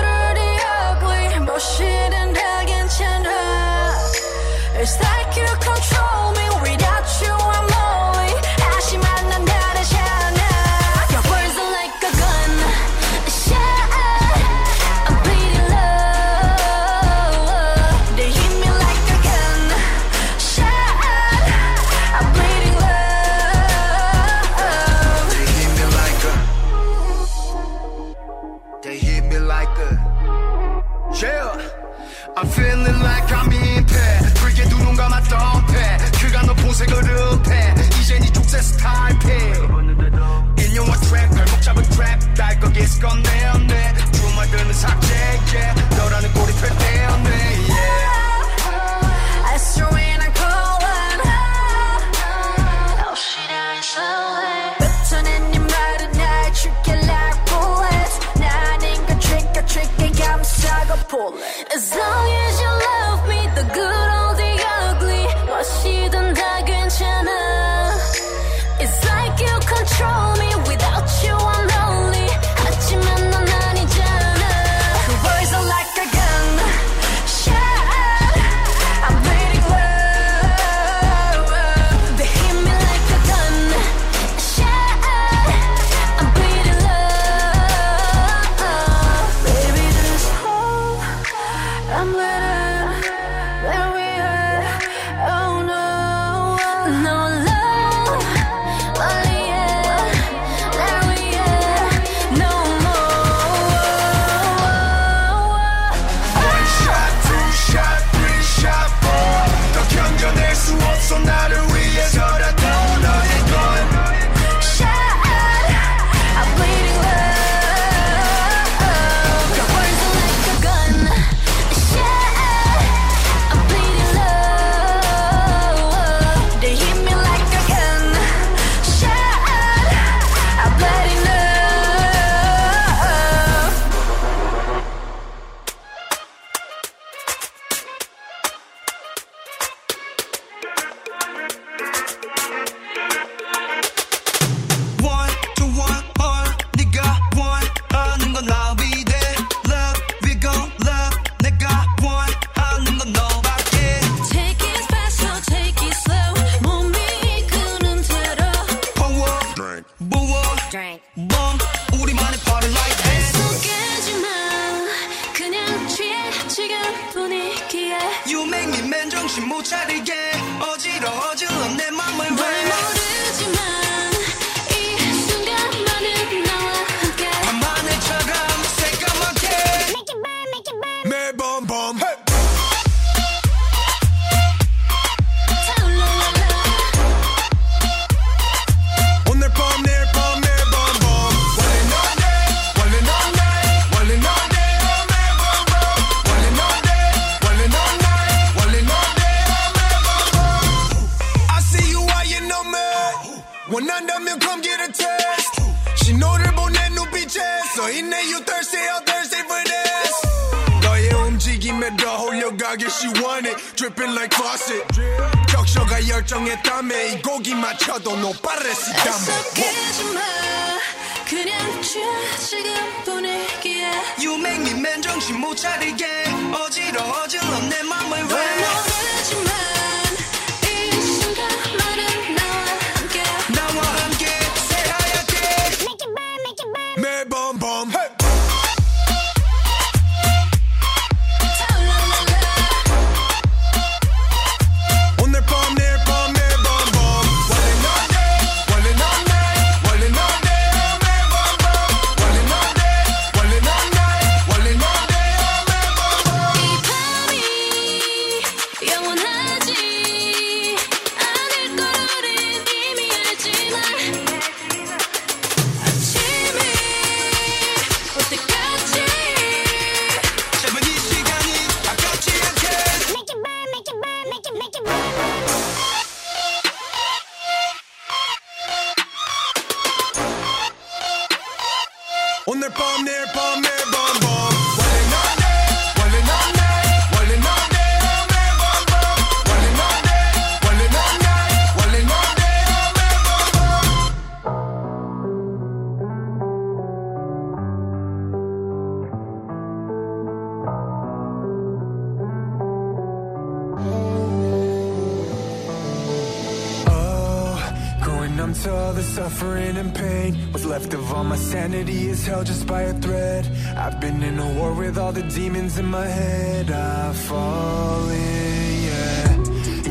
experience all the suffering and pain. What's left of all my sanity is held just by a thread. I've been in a war with all the demons in my head. I've fallen, yeah.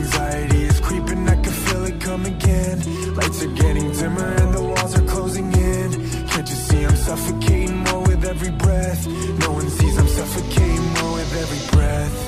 Anxiety is creeping, I can feel it come again. Lights are getting dimmer and the walls are closing in. Can't you see I'm suffocating more with every breath? No one sees I'm suffocating more with every breath.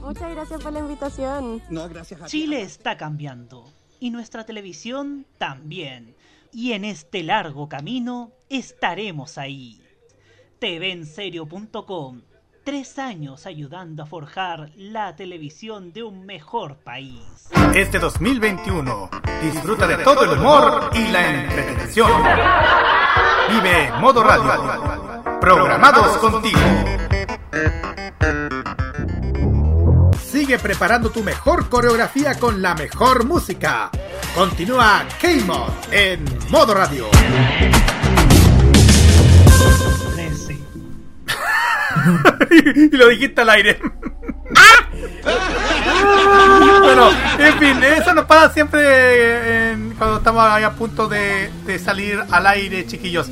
Muchas gracias por la invitación. No, gracias a ti. Chile está cambiando y nuestra televisión también. Y en este largo camino estaremos ahí. TVenserio.com Tres años ayudando a forjar la televisión de un mejor país. Este 2021 disfruta de todo el humor y la entretención. Vive Modo Radio. Programados contigo. Sigue preparando tu mejor coreografía con la mejor música. Continúa K-Mod en Modo Radio. <laughs> y lo dijiste al aire. <laughs> bueno, en fin, eso nos pasa siempre eh, en- cuando estamos ahí a punto de, de salir al aire, chiquillos.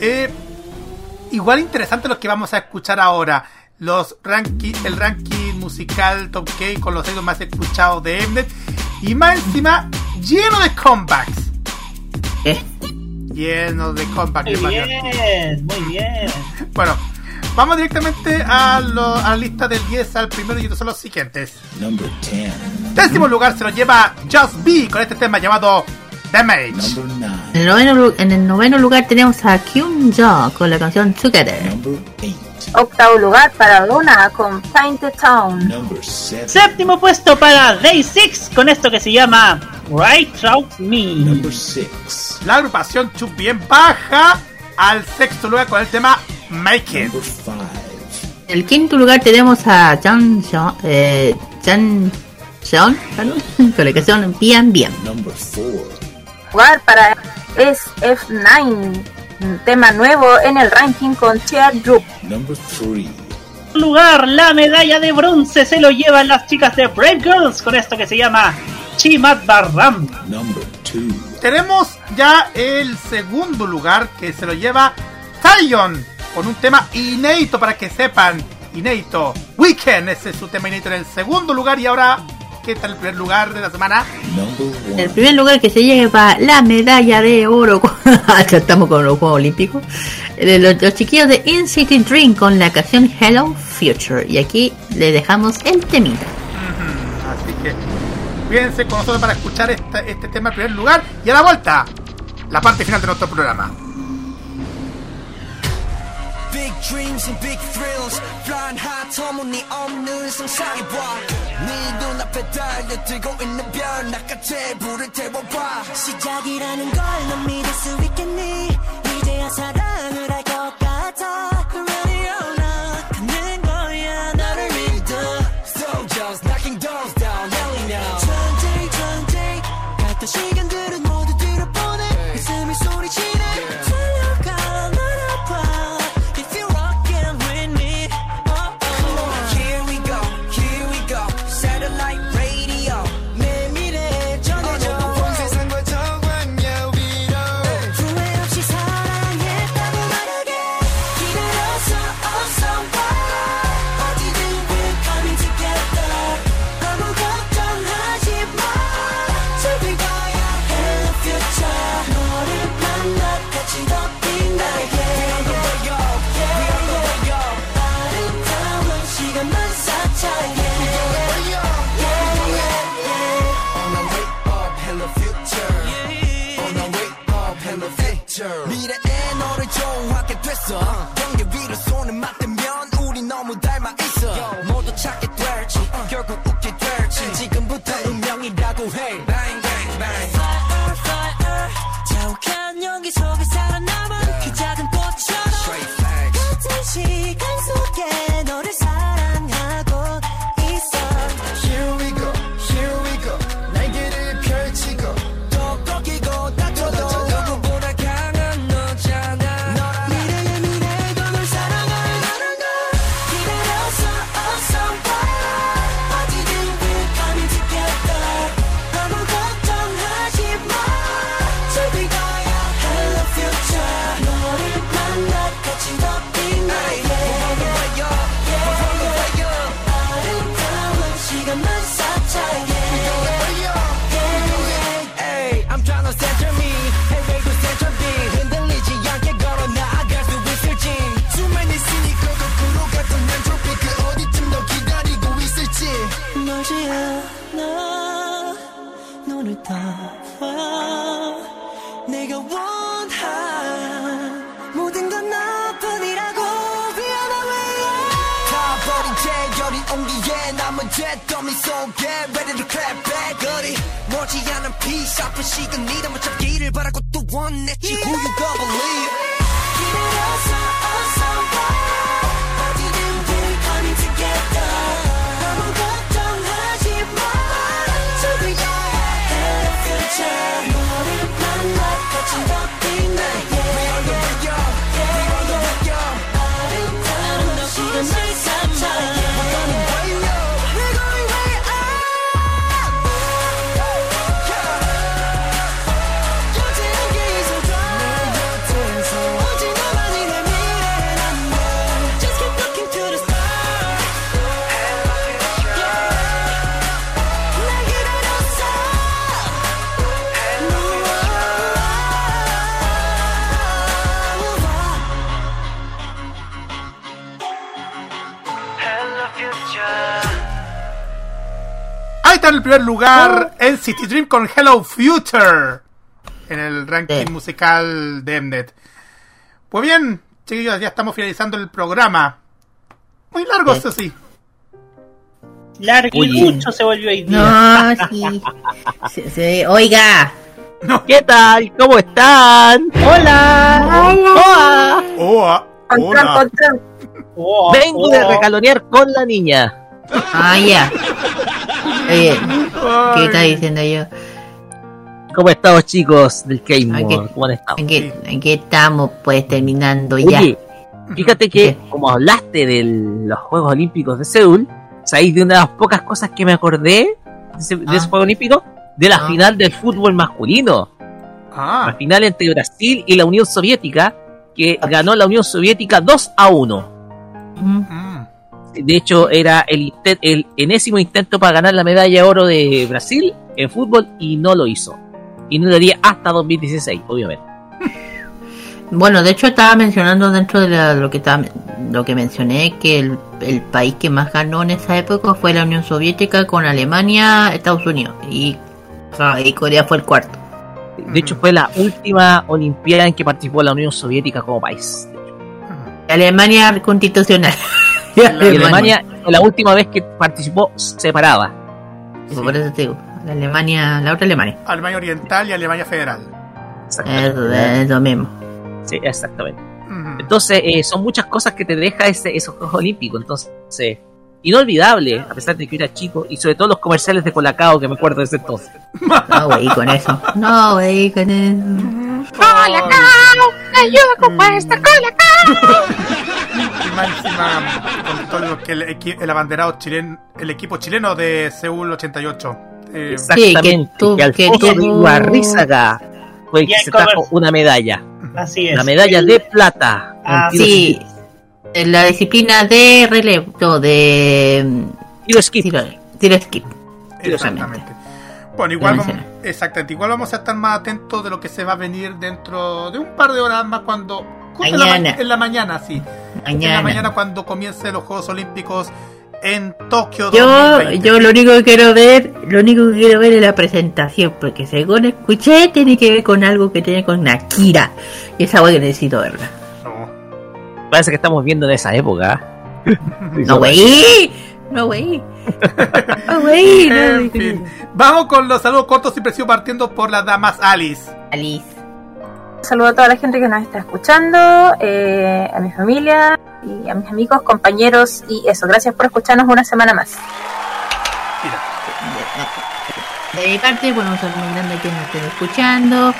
Eh, igual interesante lo que vamos a escuchar ahora. Los ranking, el ranking musical Top K con los sellos más escuchados de Mnet. Y más encima, lleno de comebacks. Lleno de comebacks. Muy bien, muy bien. <laughs> Bueno, vamos directamente a, lo- a la lista del 10 al primero y estos son los siguientes. Number 10. Décimo lugar se lo lleva Just Be con este tema llamado Damage. Number 9. En el noveno, lu- en el noveno lugar tenemos a Kyun Jo con la canción Together. Number 8. Octavo lugar para Luna con Paint the Town. Number 7. Séptimo puesto para Day 6 con esto que se llama Right Out Me. Number 6. La agrupación Chup bien baja al sexto lugar con el tema Make It. Number 5. En el quinto lugar tenemos a Jang Seon, eh, Jang Seon, perdón, con la canción Bien Bien. Number 4. Lugar para SF9. Un tema nuevo en el ranking con. Number 3. lugar, la medalla de bronce se lo llevan las chicas de Brave Girls con esto que se llama Chimat Barram. Number 2. Tenemos ya el segundo lugar que se lo lleva Taeyeon con un tema inédito para que sepan. Inédito. Weekend, ese es su tema inédito en el segundo lugar. Y ahora, ¿qué tal el primer lugar de la semana? Number En 1. el primer lugar que se lleva la medalla de oro. <laughs> Ya estamos con los Juegos Olímpicos. De los, los chiquillos de In City Dream con la canción Hello Future. Y aquí le dejamos el temita. Así que cuídense con nosotros para escuchar esta- este tema en primer lugar. Y a la vuelta, la parte final de nuestro programa. Dreams and big thrills Flying high 터무니없는 상상해봐. 네 눈앞에 달려들고 있는 별 나같이 불을 태워봐. 시작이라는 걸 넌 믿을 수 있겠니? 이제야 사랑을 할것 같아 Hey, 지금 네가 무척 길을 바라고 또 원했지 Who you gonna believe en el primer lugar en City Dream con Hello Future en el ranking musical de Mnet. Pues bien, chiquillos, ya estamos finalizando el programa. Muy largo, eso sí. Largo y mucho se volvió hoy día. No, sí. Sí, sí. Oiga. ¿Qué tal? ¿Cómo están? Hola. Hola. Hola. Hola. Vengo de regalonear con la niña. Ah, ya. Oye, <laughs> ¿qué está diciendo yo? ¿Cómo estamos chicos del K-Mod? ¿Cómo han estado? aquí, aquí estamos, pues, terminando ya. Fíjate que como hablaste de los Juegos Olímpicos de Seúl, ¿sabéis de una de las pocas cosas que me acordé de ese, de ese Juego Olímpico? De la final del fútbol masculino. La final entre Brasil y la Unión Soviética, que ganó la Unión Soviética 2 a 1. De hecho, era el, enésimo intento para ganar la medalla de oro de Brasil en fútbol y no lo hizo. Y no lo haría hasta 2016, obviamente. <laughs> Bueno, de hecho estaba mencionando dentro de la- lo que estaba, lo que mencioné que el, el país que más ganó en esa época fue la Unión Soviética con Alemania, Estados Unidos y, y Corea fue el cuarto. De hecho, fue la última Olimpiada en que participó la Unión Soviética como país. Alemania constitucional. <laughs> <laughs> Y Alemania la última vez que participó separada. Por eso te digo, la Alemania, la otra Alemania. Alemania Oriental y Alemania Federal. Es lo mismo. Sí, exactamente. Entonces, eh, son muchas cosas que te deja ese, esos Juegos Olímpicos. Entonces, inolvidable, a pesar de que era chico, y sobre todo los comerciales de Colacao que me acuerdo de ese entonces. <laughs> No, güey, con eso. No, güey, con eso. ¡Hola, Cao! ¡Ayuda con esta cola, Y más encima, con todo lo que el, el abanderado chileno, el equipo chileno de Seúl 88. Eh, Exactamente, que, Alfonso Ibarrizaga fue el que Y el se trajo una medalla. Así es. Una medalla de plata. en Ah, sí. En la disciplina de relevo, no, de... Tiro skip. Tiro, tiro skip. Exactamente. Bueno, igual vamos, exactamente, igual vamos a estar más atentos de lo que se va a venir dentro de un par de horas más cuando justo en la ma- Mañana. En, la, mañana, sí. En la Mañana. cuando comiencen los Juegos Olímpicos en Tokio Yo, 2020. yo lo único que quiero ver, lo único que quiero ver es la presentación, porque según escuché tiene que ver con algo que tiene con Akira. Y esa algo que necesito verla. Parece que estamos viendo de esa época. <laughs> <laughs> No, güey. No, güey. <laughs> No, güey. no, En güey. fin, vamos con los saludos cortos y precisos partiendo por las damas Alice. Alice. Saludo a toda la gente que nos está escuchando, eh, a mi familia y a mis amigos, compañeros y eso. Gracias por escucharnos una semana más. De mi parte, bueno, un saludo muy grande a quienes nos estén escuchando.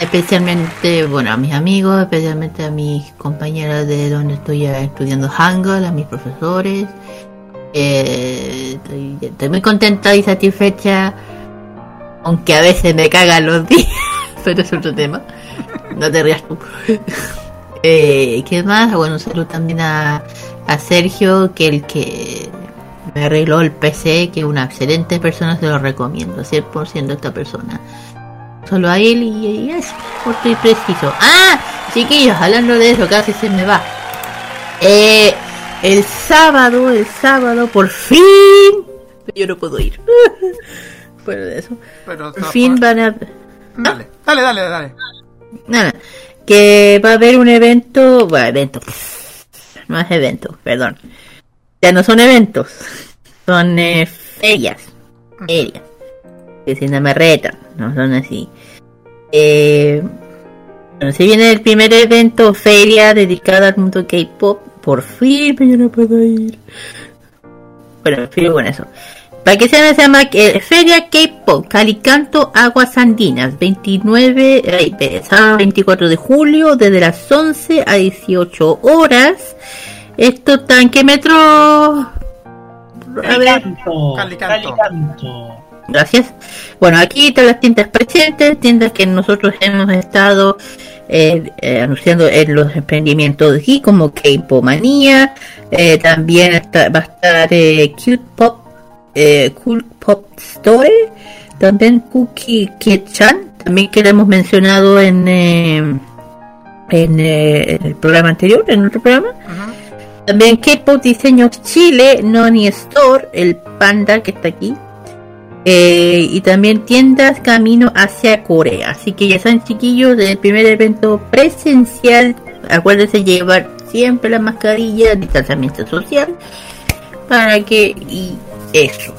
Especialmente, bueno, a mis amigos, especialmente a mis compañeros de donde estoy eh, estudiando Hangul, a mis profesores. Eh, estoy, muy contenta y satisfecha, aunque a veces me cagan los <laughs> días, pero es otro tema. No te rías tú. <laughs> Eh, ¿Qué más? Bueno, un saludo también a, a Sergio, que el que me arregló el PC, que es una excelente persona, se lo recomiendo, 100% esta persona. Solo a él y, eso, corto y preciso. ¡Ah! Chiquillos, hablando de eso, casi se me va. Eh, el sábado, el sábado, por fin pero yo no puedo ir. <laughs> Fuera de eso. Pero, Por fin van a... Dale, dale, dale, dale. Nada, que va a haber un evento, bueno, evento, no es evento, perdón. Ya no son eventos, son eh, ferias, ferias. Que si no me retan, no son así. Eh, bueno, se viene el primer evento, feria dedicada al mundo K-pop. Por fin, pero yo no puedo ir. Bueno, fíjate con eso. Para que se se llama eh, Feria K-Pop, Calicanto, Aguas Andinas, 29, ay, eh, sábado 24 de julio, desde las 11 a 18 horas. Esto está en qué metro? A ver. Calicanto. Calicanto. Calicanto. Gracias. Bueno, aquí están las tiendas presentes, tiendas que nosotros hemos estado eh, eh, anunciando en los emprendimientos de aquí, como K-Pop Manía. eh, también está- va a estar eh, Cute Pop, Cool Pop Store. También Cookie Kid-chan, también que la hemos mencionado en, en, en el programa anterior, en otro programa. También K-Pop Diseños Chile, Noni Store, el panda que está aquí. Eh, y también tiendas camino hacia Corea. Así que ya saben, chiquillos, del primer evento presencial, acuérdense llevar siempre la mascarilla, distanciamiento social, para que y eso,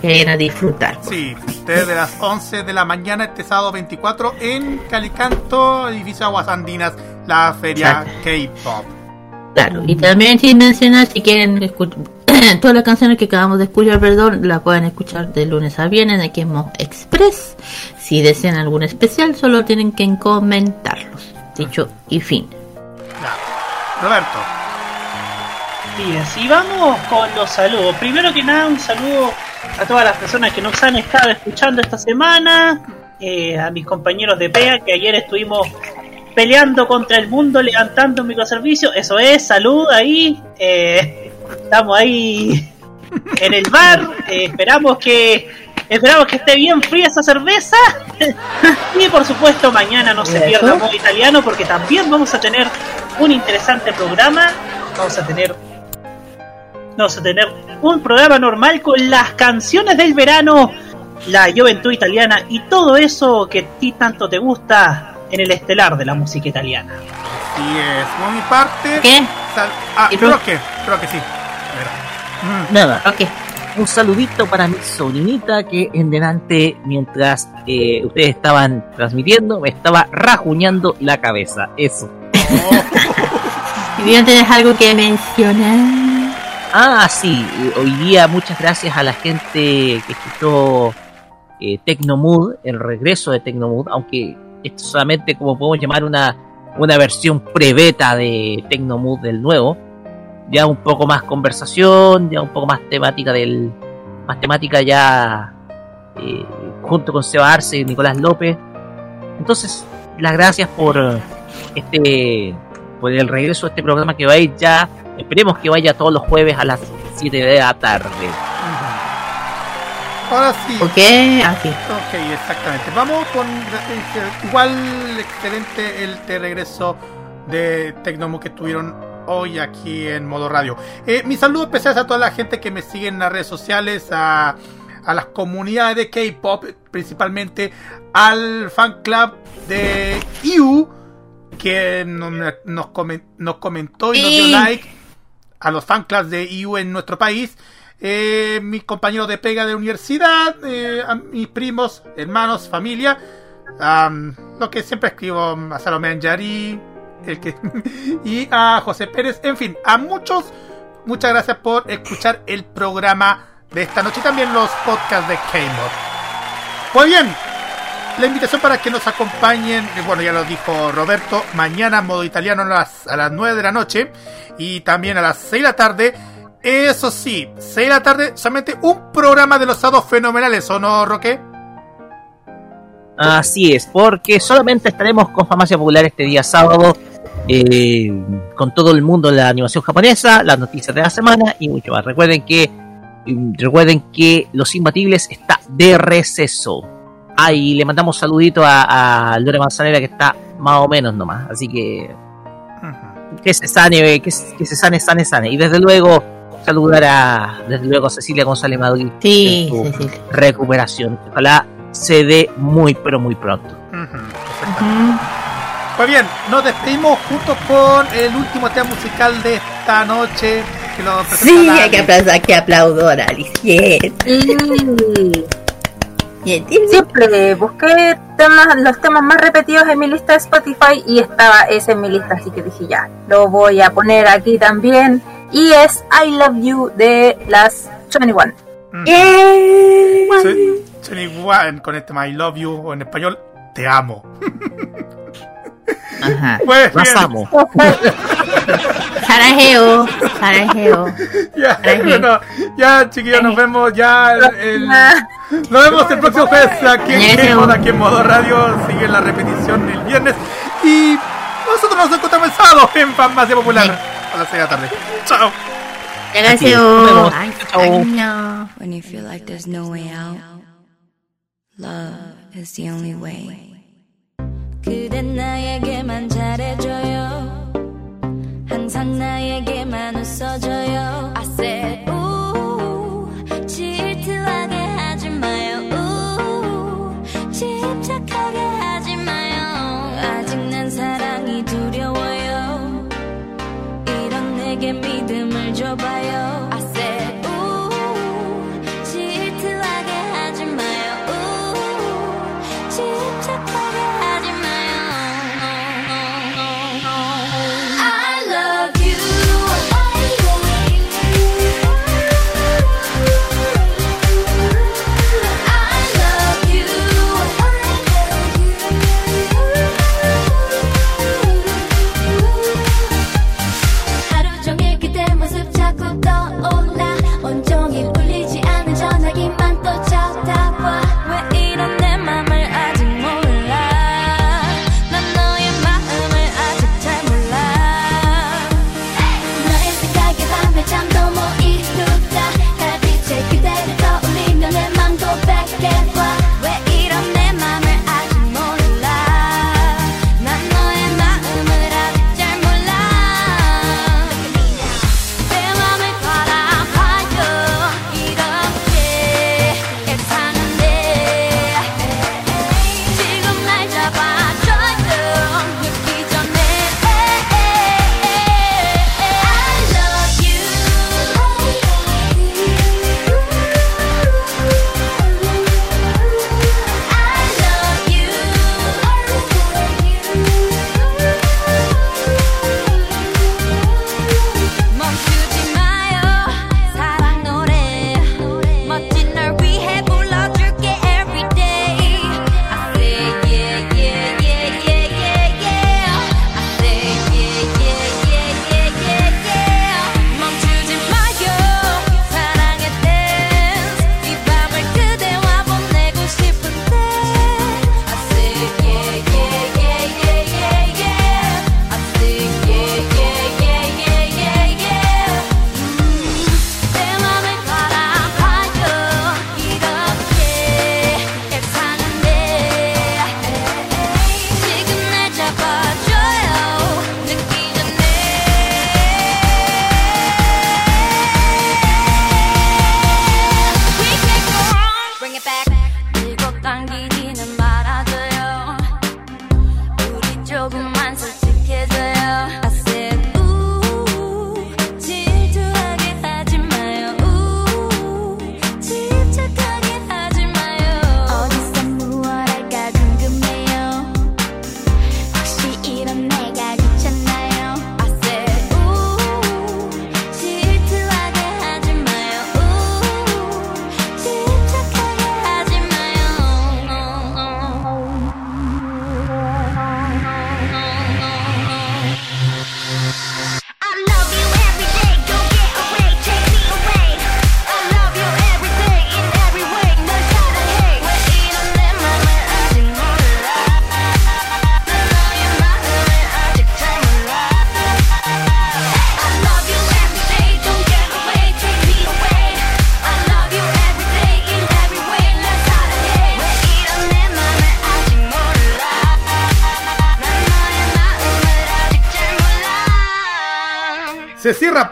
que vayan a disfrutar. Sí, desde las 11 de la mañana este sábado 24 en Calicanto, edificio Aguas Andinas, la feria K-Pop. Claro, y también sin mencionar, si quieren escuchar <coughs> todas las canciones que acabamos de escuchar, perdón, las pueden escuchar de lunes a viernes en Xmo Express. Si desean algún especial, solo tienen que comentarlos. Dicho y fin. Roberto. Bien, si vamos con los saludos. Primero que nada, un saludo a todas las personas que nos han estado escuchando esta semana. eh, a mis compañeros de PEA, que ayer estuvimos peleando contra el mundo, levantando un microservicio. Eso es, salud ahí. eh, estamos ahí en el bar. eh, esperamos que esperamos que esté bien fría esa cerveza. <laughs> y por supuesto, mañana no se pierda modo italiano, porque también vamos a tener un interesante programa. Vamos a tener Vamos a tener un programa normal con las canciones del verano, la juventud italiana y todo eso que a ti tanto te gusta en el estelar de la música italiana. Así es, por mi parte. ¿Qué? sal- ah, ¿Y Ro- Roque, Roque, sí. A ver. Nada. Un saludito para mi sobrinita que en delante, mientras eh, ustedes estaban transmitiendo, me estaba rajuñando la cabeza. Eso. <laughs> Y bien, ¿tienes algo que mencionar? Ah, sí. Hoy día muchas gracias a la gente que escuchó eh, Tecnomood, el regreso de Tecnomood, aunque esto es solamente como podemos llamar una, una versión pre-beta de Tecnomood del nuevo. Ya un poco más conversación, ya un poco más temática del. Más temática ya eh, junto con Seba Arce y Nicolás López. Entonces, las gracias por este por el regreso de este programa que va a ya. Esperemos que vaya todos los jueves a las 7 de la tarde. Ahora sí. Ok, así. Ok, exactamente. Vamos con igual excelente el de regreso de Tecnomo que estuvieron hoy aquí en modo radio. Eh, mis saludos especiales a toda la gente que me sigue en las redes sociales, a, a las comunidades de K-pop, principalmente al fan club de IU que nos, nos, comen- nos comentó y nos dio like a los fan clubs de IU en nuestro país. Eh, mis compañeros de pega de universidad, eh, a mis primos, hermanos, familia, am, lo que siempre escribo a Salomé Anjari, el que <laughs> y a José Pérez, en fin, a muchos, muchas gracias por escuchar el programa de esta noche y también los podcasts de K-Mod. Pues bien, la invitación para que nos acompañen, eh, bueno, ya lo dijo Roberto, mañana modo italiano a las, a las 9 de la noche y también a las 6 de la tarde. Eso sí, 6 de la tarde, solamente un programa de los sábados fenomenales, ¿o no, Roque? Así es, porque solamente estaremos con Farmacia Popular este día sábado, eh, con todo el mundo de la animación japonesa, las noticias de la semana y mucho más. Recuerden que mm, recuerden que Los Imbatibles está de receso. Ah, y le mandamos saludito a, a Lore Manzanera que está más o menos nomás, así que que se sane, que se sane, sane, sane. Y desde luego, saludar a, desde luego, a Cecilia González Madrid Sí, en su Cecilia. recuperación. Ojalá se dé muy, pero muy pronto. Pues bien, nos despedimos junto con el último tema musical de esta noche. Que lo Sí, hay que aplaudir, que aplaudo a Alice. Siempre busqué temas, los temas más repetidos en mi lista de Spotify y estaba ese en mi lista, así que dije ya, lo voy a poner aquí también. Y es I Love You de las 21. Sí, Johnny Wan con este My Love You o en español Te amo. Ajá. <laughs> Pues amo. <laughs> Sarajeo, Sarajeo. <laughs> Ya, bueno, ya chiquillos, nos vemos ya el, el- nos vemos el próximo jueves aquí en aquí en Modo Radio, sigue la repetición el viernes y nosotros nos encontramos el sábado en Farmacia Popular a las 6 de la tarde. Chao. Sarajeo. Nos vemos. Ay, Chao. ay, no. When you feel like there's no way out, love is the only way. 그댄 나에게만 잘해줘요. 항상 나에게만 웃어줘요.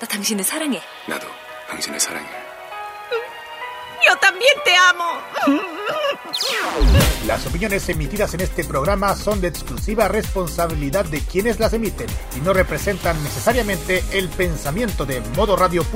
나 당신을 사랑해. 나도 당신을 사랑해. Yo también te amo. Las opiniones emitidas en este programa son de exclusiva responsabilidad de quienes las emiten y no representan necesariamente el pensamiento de modoradio.cl.